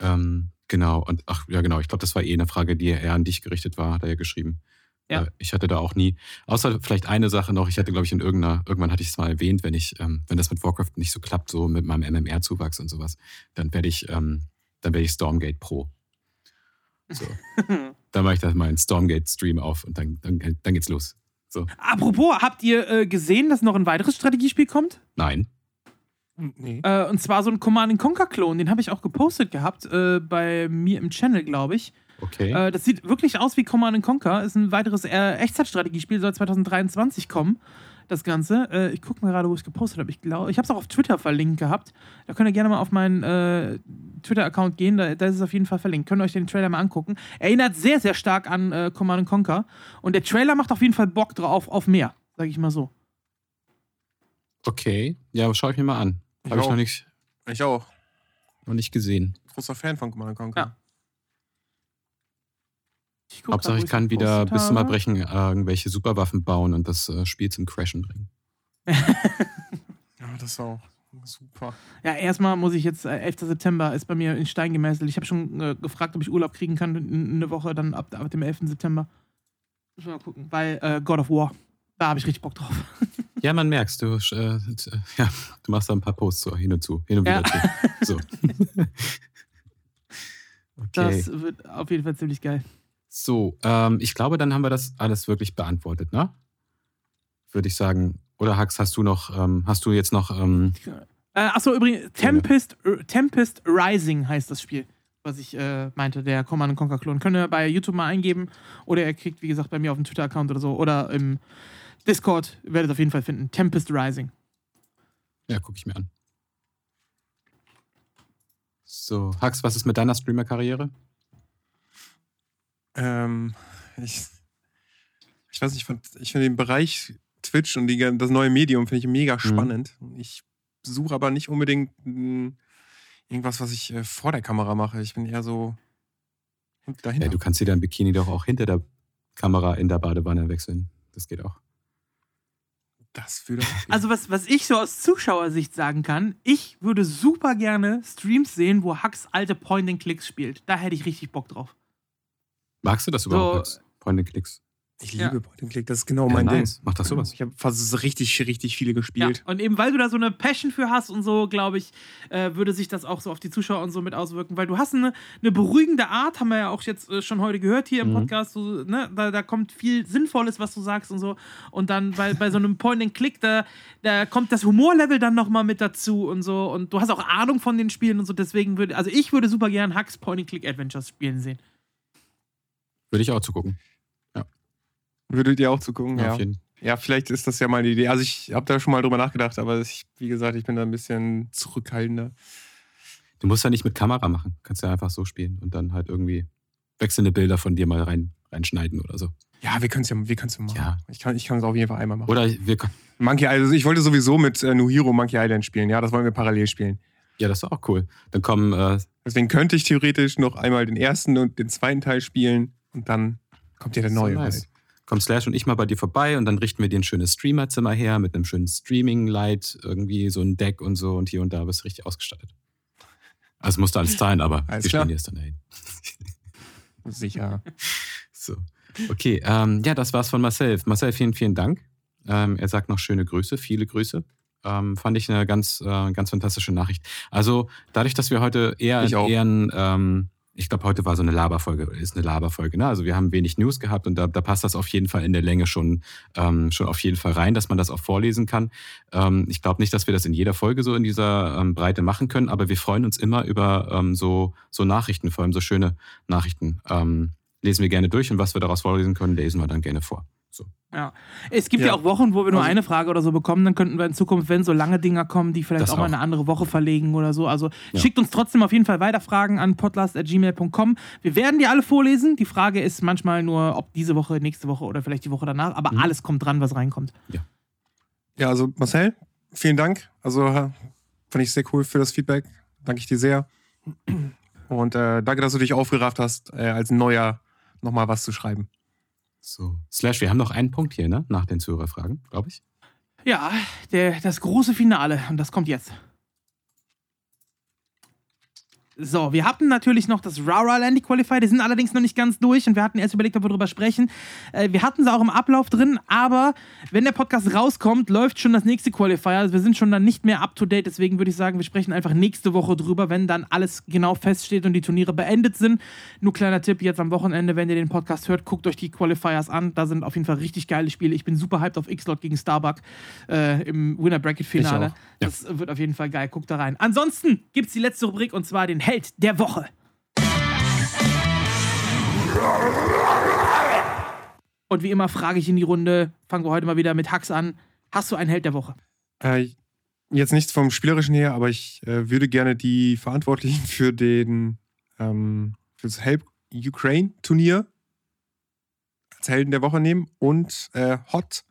Ähm, genau, und ach ja, genau, ich glaube, das war eh eine Frage, die eher an dich gerichtet war, hat er ja geschrieben. Ja. Äh, ich hatte da auch nie, außer vielleicht eine Sache noch, ich hatte, glaube ich, in irgendeiner, irgendwann hatte ich es mal erwähnt, wenn ich, ähm, wenn das mit Warcraft nicht so klappt, so mit meinem MMR-Zuwachs und sowas, dann werde ich, ähm, dann werde ich Stormgate Pro. So. [laughs] dann mache ich da mal einen Stormgate-Stream auf und dann, dann, dann geht's los. So.
Apropos, habt ihr äh, gesehen, dass noch ein weiteres Strategiespiel kommt?
Nein.
Nee. Äh, und zwar so ein Command Conquer-Klon, den habe ich auch gepostet gehabt äh, bei mir im Channel, glaube ich.
Okay.
Äh, das sieht wirklich aus wie Command Conquer. Ist ein weiteres äh, Echtzeitstrategiespiel, soll 2023 kommen. Das Ganze. Äh, ich gucke mal gerade, wo ich es gepostet habe. Ich glaube, ich habe es auch auf Twitter verlinkt gehabt. Da könnt ihr gerne mal auf meinen äh, Twitter-Account gehen. Da, da, ist es auf jeden Fall verlinkt. Könnt ihr euch den Trailer mal angucken. Erinnert sehr, sehr stark an äh, Command Conquer. Und der Trailer macht auf jeden Fall Bock drauf auf mehr. Sag ich mal so.
Okay. Ja, schaue ich mir mal an. Habe ich noch nicht.
Ich auch.
Noch nicht gesehen.
Großer Fan von Command Conquer. Ja.
Ich Hauptsache, ich kann wieder bis zum Erbrechen äh, irgendwelche Superwaffen bauen und das äh, Spiel zum Crashen bringen. [laughs]
ja, das ist auch super.
Ja, erstmal muss ich jetzt, äh, 11. September ist bei mir in Stein gemeißelt. Ich habe schon äh, gefragt, ob ich Urlaub kriegen kann in, eine Woche, dann ab, ab dem 11. September. Müssen wir mal gucken. Weil äh, God of War, da habe ich richtig Bock drauf. [laughs]
ja, man merkst, du, äh, ja, du machst da ein paar Posts so hin und zu, hin und wieder ja. zu. So. [laughs]
okay. Das wird auf jeden Fall ziemlich geil.
So, ähm, ich glaube, dann haben wir das alles wirklich beantwortet, ne? Würde ich sagen. Oder Hax, hast du noch, ähm, hast du jetzt noch. Ähm,
äh, achso, übrigens, Tempest, äh, Tempest Rising heißt das Spiel, was ich äh, meinte, der Command Conquer Klon. Könnt ihr bei YouTube mal eingeben oder ihr kriegt, wie gesagt, bei mir auf dem Twitter-Account oder so oder im Discord, werdet ihr auf jeden Fall finden. Tempest Rising.
Ja, gucke ich mir an. So, Hax, was ist mit deiner Streamer-Karriere?
Ähm, ich, ich weiß nicht, ich, fand, ich finde den Bereich Twitch und die, das neue Medium finde ich mega mhm. spannend. Mhm. Ich suche aber nicht unbedingt hm, irgendwas, was ich äh, vor der Kamera mache. Ich bin eher so
dahinter. Ja, du kannst dir dein Bikini doch auch hinter der Kamera in der Badewanne wechseln. Das geht auch.
Das würde.
Also, was, was ich so aus Zuschauersicht sagen kann, ich würde super gerne Streams sehen, wo Hux alte Point-and-Clicks spielt. Da hätte ich richtig Bock drauf.
Magst du das überhaupt? So,
Point-and-Clicks? Ich liebe ja. Point-and-Click, das ist genau ja, mein nice. Ding.
Mach das sowas.
Ich habe fast richtig, richtig viele gespielt.
Ja, und eben weil du da so eine Passion für hast und so, glaube ich, äh, würde sich das auch so auf die Zuschauer und so mit auswirken, weil du hast eine, eine beruhigende Art, haben wir ja auch jetzt äh, schon heute gehört hier im mhm. Podcast, so, ne? da, da kommt viel Sinnvolles, was du sagst und so. Und dann bei, bei so einem Point-and-Click, da, da kommt das Humorlevel dann nochmal mit dazu und so. Und du hast auch Ahnung von den Spielen und so, deswegen würde, also ich würde super gern Hacks Point-and-Click-Adventures spielen sehen.
Würde ich auch zugucken. Ja.
Würdet ihr auch zugucken? Ja, ja. ja, vielleicht ist das ja mal die Idee. Also ich habe da schon mal drüber nachgedacht, aber ich, wie gesagt, ich bin da ein bisschen zurückhaltender.
Du musst ja nicht mit Kamera machen. Kannst ja einfach so spielen und dann halt irgendwie wechselnde Bilder von dir mal rein, reinschneiden oder so.
Ja, wir können es ja, wir ja machen. Ja. Ich kann es ich auf jeden Fall einmal machen.
Oder wir können.
Monkey Island, also ich wollte sowieso mit äh, Nuhiro Monkey Island spielen. Ja, das wollen wir parallel spielen.
Ja, das ist auch cool. Dann kommen. Äh,
Deswegen könnte ich theoretisch noch einmal den ersten und den zweiten Teil spielen und dann kommt ja der neue. So nice.
Kommt Slash und ich mal bei dir vorbei und dann richten wir dir ein schönes Streamerzimmer her mit einem schönen Streaming-Light, irgendwie so ein Deck und so und hier und da bist du richtig ausgestattet. Also musst du alles zahlen, aber
Alles
wir stellen dir es dann dahin. [laughs]
Sicher.
So. Okay, ähm, ja, das war's von Marcel. Marcel, vielen, vielen Dank. Ähm, er sagt noch schöne Grüße, viele Grüße. Ähm, fand ich eine ganz, äh, ganz fantastische Nachricht. Also dadurch, dass wir heute eher, eher ein, ähm, ich glaube, heute war so eine Laberfolge, ist eine Laberfolge. Ne? Also wir haben wenig News gehabt und da, da passt das auf jeden Fall in der Länge schon, ähm, schon auf jeden Fall rein, dass man das auch vorlesen kann. Ähm, ich glaube nicht, dass wir das in jeder Folge so in dieser ähm, Breite machen können, aber wir freuen uns immer über ähm, so, so Nachrichten, vor allem so schöne Nachrichten. Ähm, lesen wir gerne durch und was wir daraus vorlesen können, lesen wir dann gerne vor. So.
Ja. Es gibt ja.
Ja.
auch Wochen, wo wir nur
Also-
eine Frage oder so bekommen. Dann könnten wir in Zukunft, wenn so lange Dinger kommen, die vielleicht auch mal eine andere Woche verlegen oder so. Also
Ja.
schickt uns trotzdem auf jeden Fall weiter Fragen an podcast.gmail.com. Wir werden die alle vorlesen. Die Frage ist manchmal nur, ob diese Woche, nächste Woche oder vielleicht die Woche danach. Aber
Mhm.
alles kommt dran, was reinkommt.
Ja, also Marcel, vielen Dank. Also äh, fand ich sehr cool für das Feedback. Danke ich dir sehr. Und äh, danke, dass du dich aufgerafft hast, äh, als Neuer nochmal was zu schreiben.
So. Slash, wir haben noch einen Punkt hier, ne? Nach den Zuhörerfragen, glaube ich.
Ja, der, das große Finale. Und das kommt jetzt. So, wir hatten natürlich noch das Rara Landy Qualifier, die sind allerdings noch nicht ganz durch und wir hatten erst überlegt, ob wir darüber sprechen. Äh, wir hatten sie auch im Ablauf drin, aber wenn der Podcast rauskommt, läuft schon das nächste Qualifier. Also wir sind schon dann nicht mehr up to date, deswegen würde ich sagen, wir sprechen einfach nächste Woche drüber, wenn dann alles genau feststeht und die Turniere beendet sind. Nur kleiner Tipp jetzt am Wochenende, wenn ihr den Podcast hört, guckt euch die Qualifiers an. Da sind auf jeden Fall richtig geile Spiele. Ich bin super hyped auf X-Lot gegen Starbuck äh, im Winner Bracket Finale.
Ja.
Das wird auf jeden Fall geil. Guckt da rein. Ansonsten gibt es die letzte Rubrik und zwar den Held der Woche. Und wie immer frage ich in die Runde, fangen wir heute mal wieder mit Hacks an. Hast du einen Held der Woche?
Äh, jetzt nichts vom Spielerischen her, aber ich äh, würde gerne die Verantwortlichen für den ähm, für das Help Ukraine Turnier als Helden der Woche nehmen. Und äh, Hot,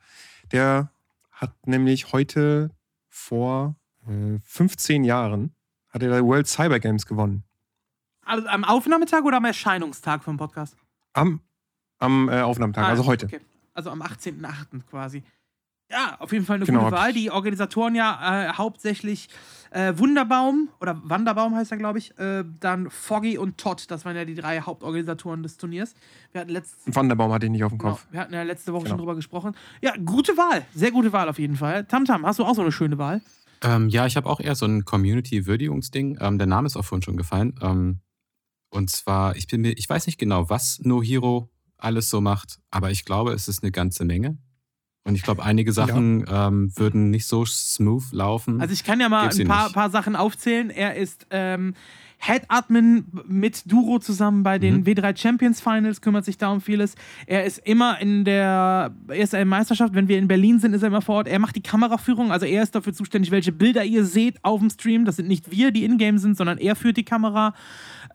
der hat nämlich heute vor äh, 15 Jahren hat er World Cyber Games gewonnen.
Also am Aufnahmetag oder am Erscheinungstag vom Podcast?
Am, am äh, Aufnahmetag,
Ah,
also heute.
Okay. Also am 18.08. quasi. Ja, auf jeden Fall eine
Genau,
gute Wahl. Die Organisatoren ja äh, hauptsächlich äh, Wunderbaum oder Wanderbaum heißt er, glaube ich. Äh, dann Foggy und Todd, das waren ja die drei Hauptorganisatoren des Turniers. Wir hatten letztes
Wanderbaum hatte ich nicht auf dem
Genau,
Kopf.
wir hatten ja letzte Woche
Genau.
schon drüber gesprochen. Ja, gute Wahl. Sehr gute Wahl auf jeden Fall. Tamtam, hast du auch so eine schöne Wahl?
Ähm, ja, ich habe auch eher so ein Community-Würdigungsding. Ähm, der Name ist auch vorhin schon gefallen. Ähm, und zwar, ich bin mir, ich weiß nicht genau, was No Hero alles so macht, aber ich glaube, es ist eine ganze Menge. Und ich glaube, einige Sachen ähm, würden nicht so smooth laufen.
Also ich kann ja mal ein paar, paar Sachen aufzählen. Er ist ähm, Head Admin mit Duro zusammen bei den
Mhm.
W3 Champions Finals, kümmert sich da um vieles. Er ist immer in der, er der Meisterschaft, wenn wir in Berlin sind, ist er immer vor Ort. Er macht die Kameraführung, also er ist dafür zuständig, welche Bilder ihr seht auf dem Stream. Das sind nicht wir, die in-game sind, sondern er führt die Kamera.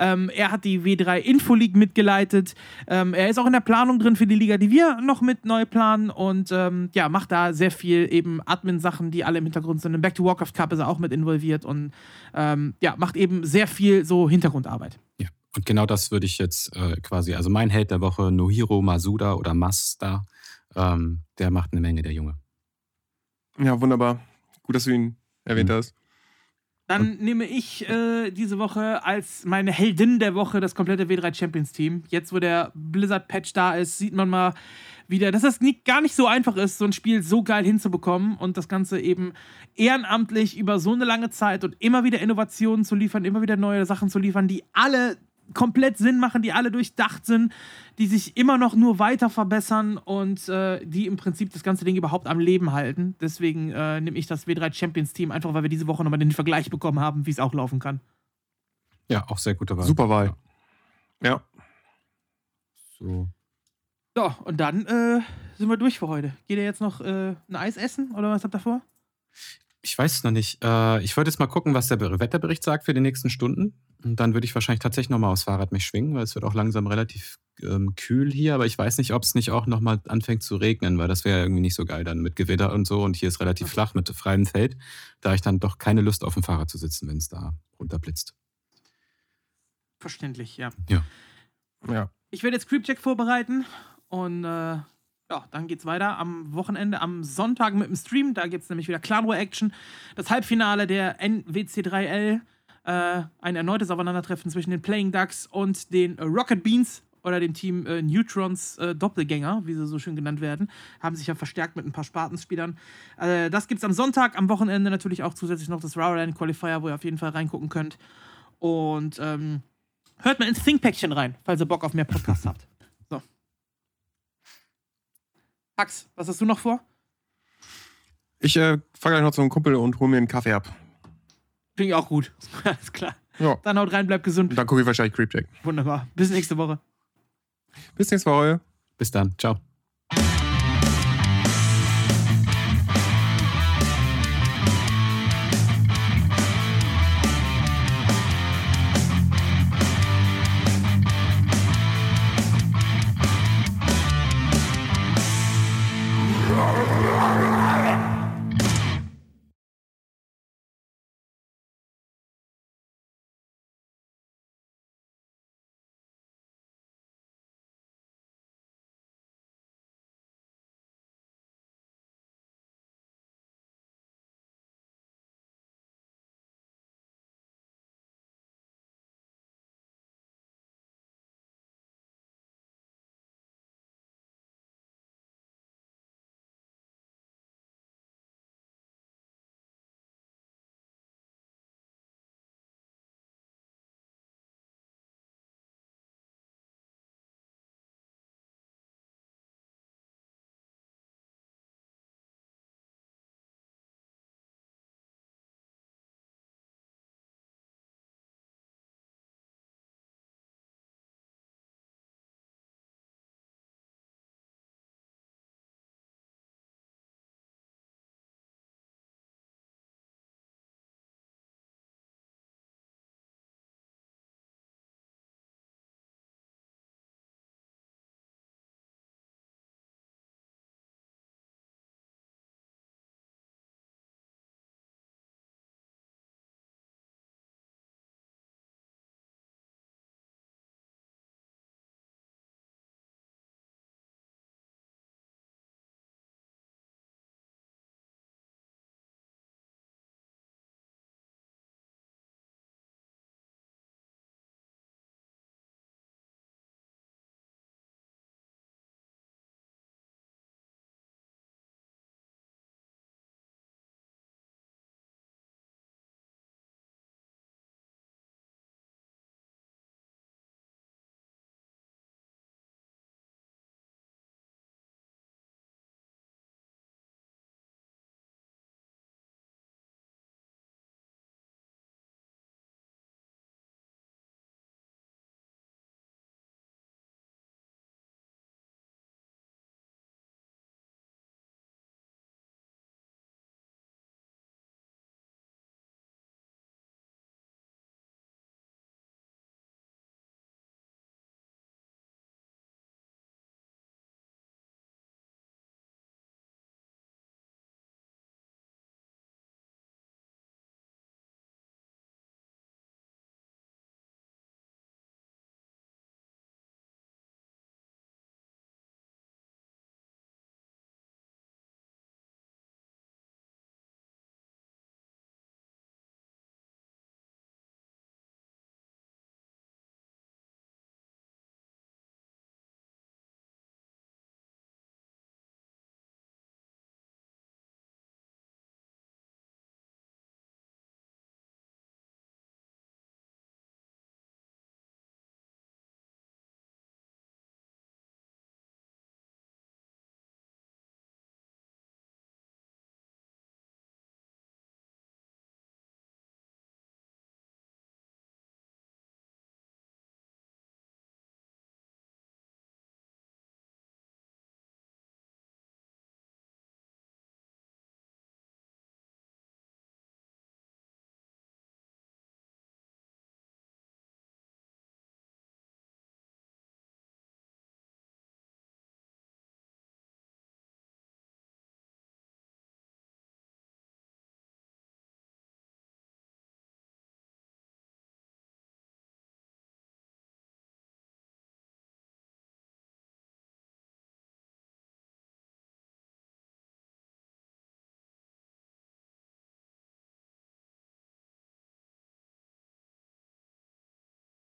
Ähm, er hat die W3 Info League mitgeleitet. Ähm, er ist auch in der Planung drin für die Liga, die wir noch mit neu planen und ähm, ja, macht da sehr viel eben Admin-Sachen, die alle im Hintergrund sind. Im Back to Warcraft Cup ist er auch mit involviert und ähm, ja, macht eben sehr viel so Hintergrundarbeit.
ja. Und genau das würde ich jetzt äh, quasi, also mein Held der Woche, Nohiro Masuda oder Masta, ähm, der macht eine Menge, der Junge.
Ja, wunderbar. Gut, dass du ihn erwähnt
Mhm.
hast.
Dann nehme ich äh, diese Woche als meine Heldin der Woche das komplette W3 Champions Team. Jetzt, wo der Blizzard-Patch da ist, sieht man mal wieder, dass es nicht, gar nicht so einfach ist, so ein Spiel so geil hinzubekommen und das Ganze eben ehrenamtlich über so eine lange Zeit und immer wieder Innovationen zu liefern, immer wieder neue Sachen zu liefern, die alle komplett Sinn machen, die alle durchdacht sind, die sich immer noch nur weiter verbessern und äh, die im Prinzip das ganze Ding überhaupt am Leben halten. Deswegen äh, nehme ich das W3 Champions Team, einfach weil wir diese Woche nochmal den Vergleich bekommen haben, wie es auch laufen kann.
Ja, auch sehr gute Wahl.
Super Wahl. Ja.
So.
So, und dann äh, sind wir durch für heute. Geht ihr jetzt noch äh, ein Eis essen oder was habt ihr vor?
Ich weiß es noch nicht. Äh, ich wollte jetzt mal gucken, was der Ber- Wetterbericht sagt für die nächsten Stunden. Und dann würde ich wahrscheinlich tatsächlich nochmal aufs Fahrrad mich schwingen, weil es wird auch langsam relativ ähm, kühl hier. Aber ich weiß nicht, ob es nicht auch nochmal anfängt zu regnen, weil das wäre irgendwie nicht so geil dann mit Gewitter und so. Und hier ist relativ flach mit freiem Feld. Da habe ich dann doch keine Lust auf dem Fahrrad zu sitzen, wenn es da runterblitzt.
Verständlich, ja.
Ja.
Ich werde jetzt Creepcheck vorbereiten und äh, ja, dann geht's weiter am Wochenende, am Sonntag mit dem Stream. Da gibt es nämlich wieder Clan War Action. Das Halbfinale der NWC3L. Äh, ein erneutes Aufeinandertreffen zwischen den Playing Ducks und den Rocket Beans oder dem Team äh, Neutrons äh, Doppelgänger, wie sie so schön genannt werden, haben sich ja verstärkt mit ein paar Spartans-Spielern. Äh, das es am Sonntag, am Wochenende natürlich auch zusätzlich noch das Rowland Qualifier, wo ihr auf jeden Fall reingucken könnt. Und ähm, hört mal ins Think-Päckchen rein, falls ihr Bock auf mehr Podcasts habt. So. Max, was hast du noch vor?
Ich äh, fahre gleich noch zum Kumpel und hole mir einen Kaffee ab.
Klingt auch gut. [laughs] Alles klar.
Ja.
Dann haut rein, bleibt gesund.
Und dann gucke ich wahrscheinlich Creepjack.
Wunderbar. Bis nächste Woche.
Bis nächste Woche.
Bis dann. Ciao.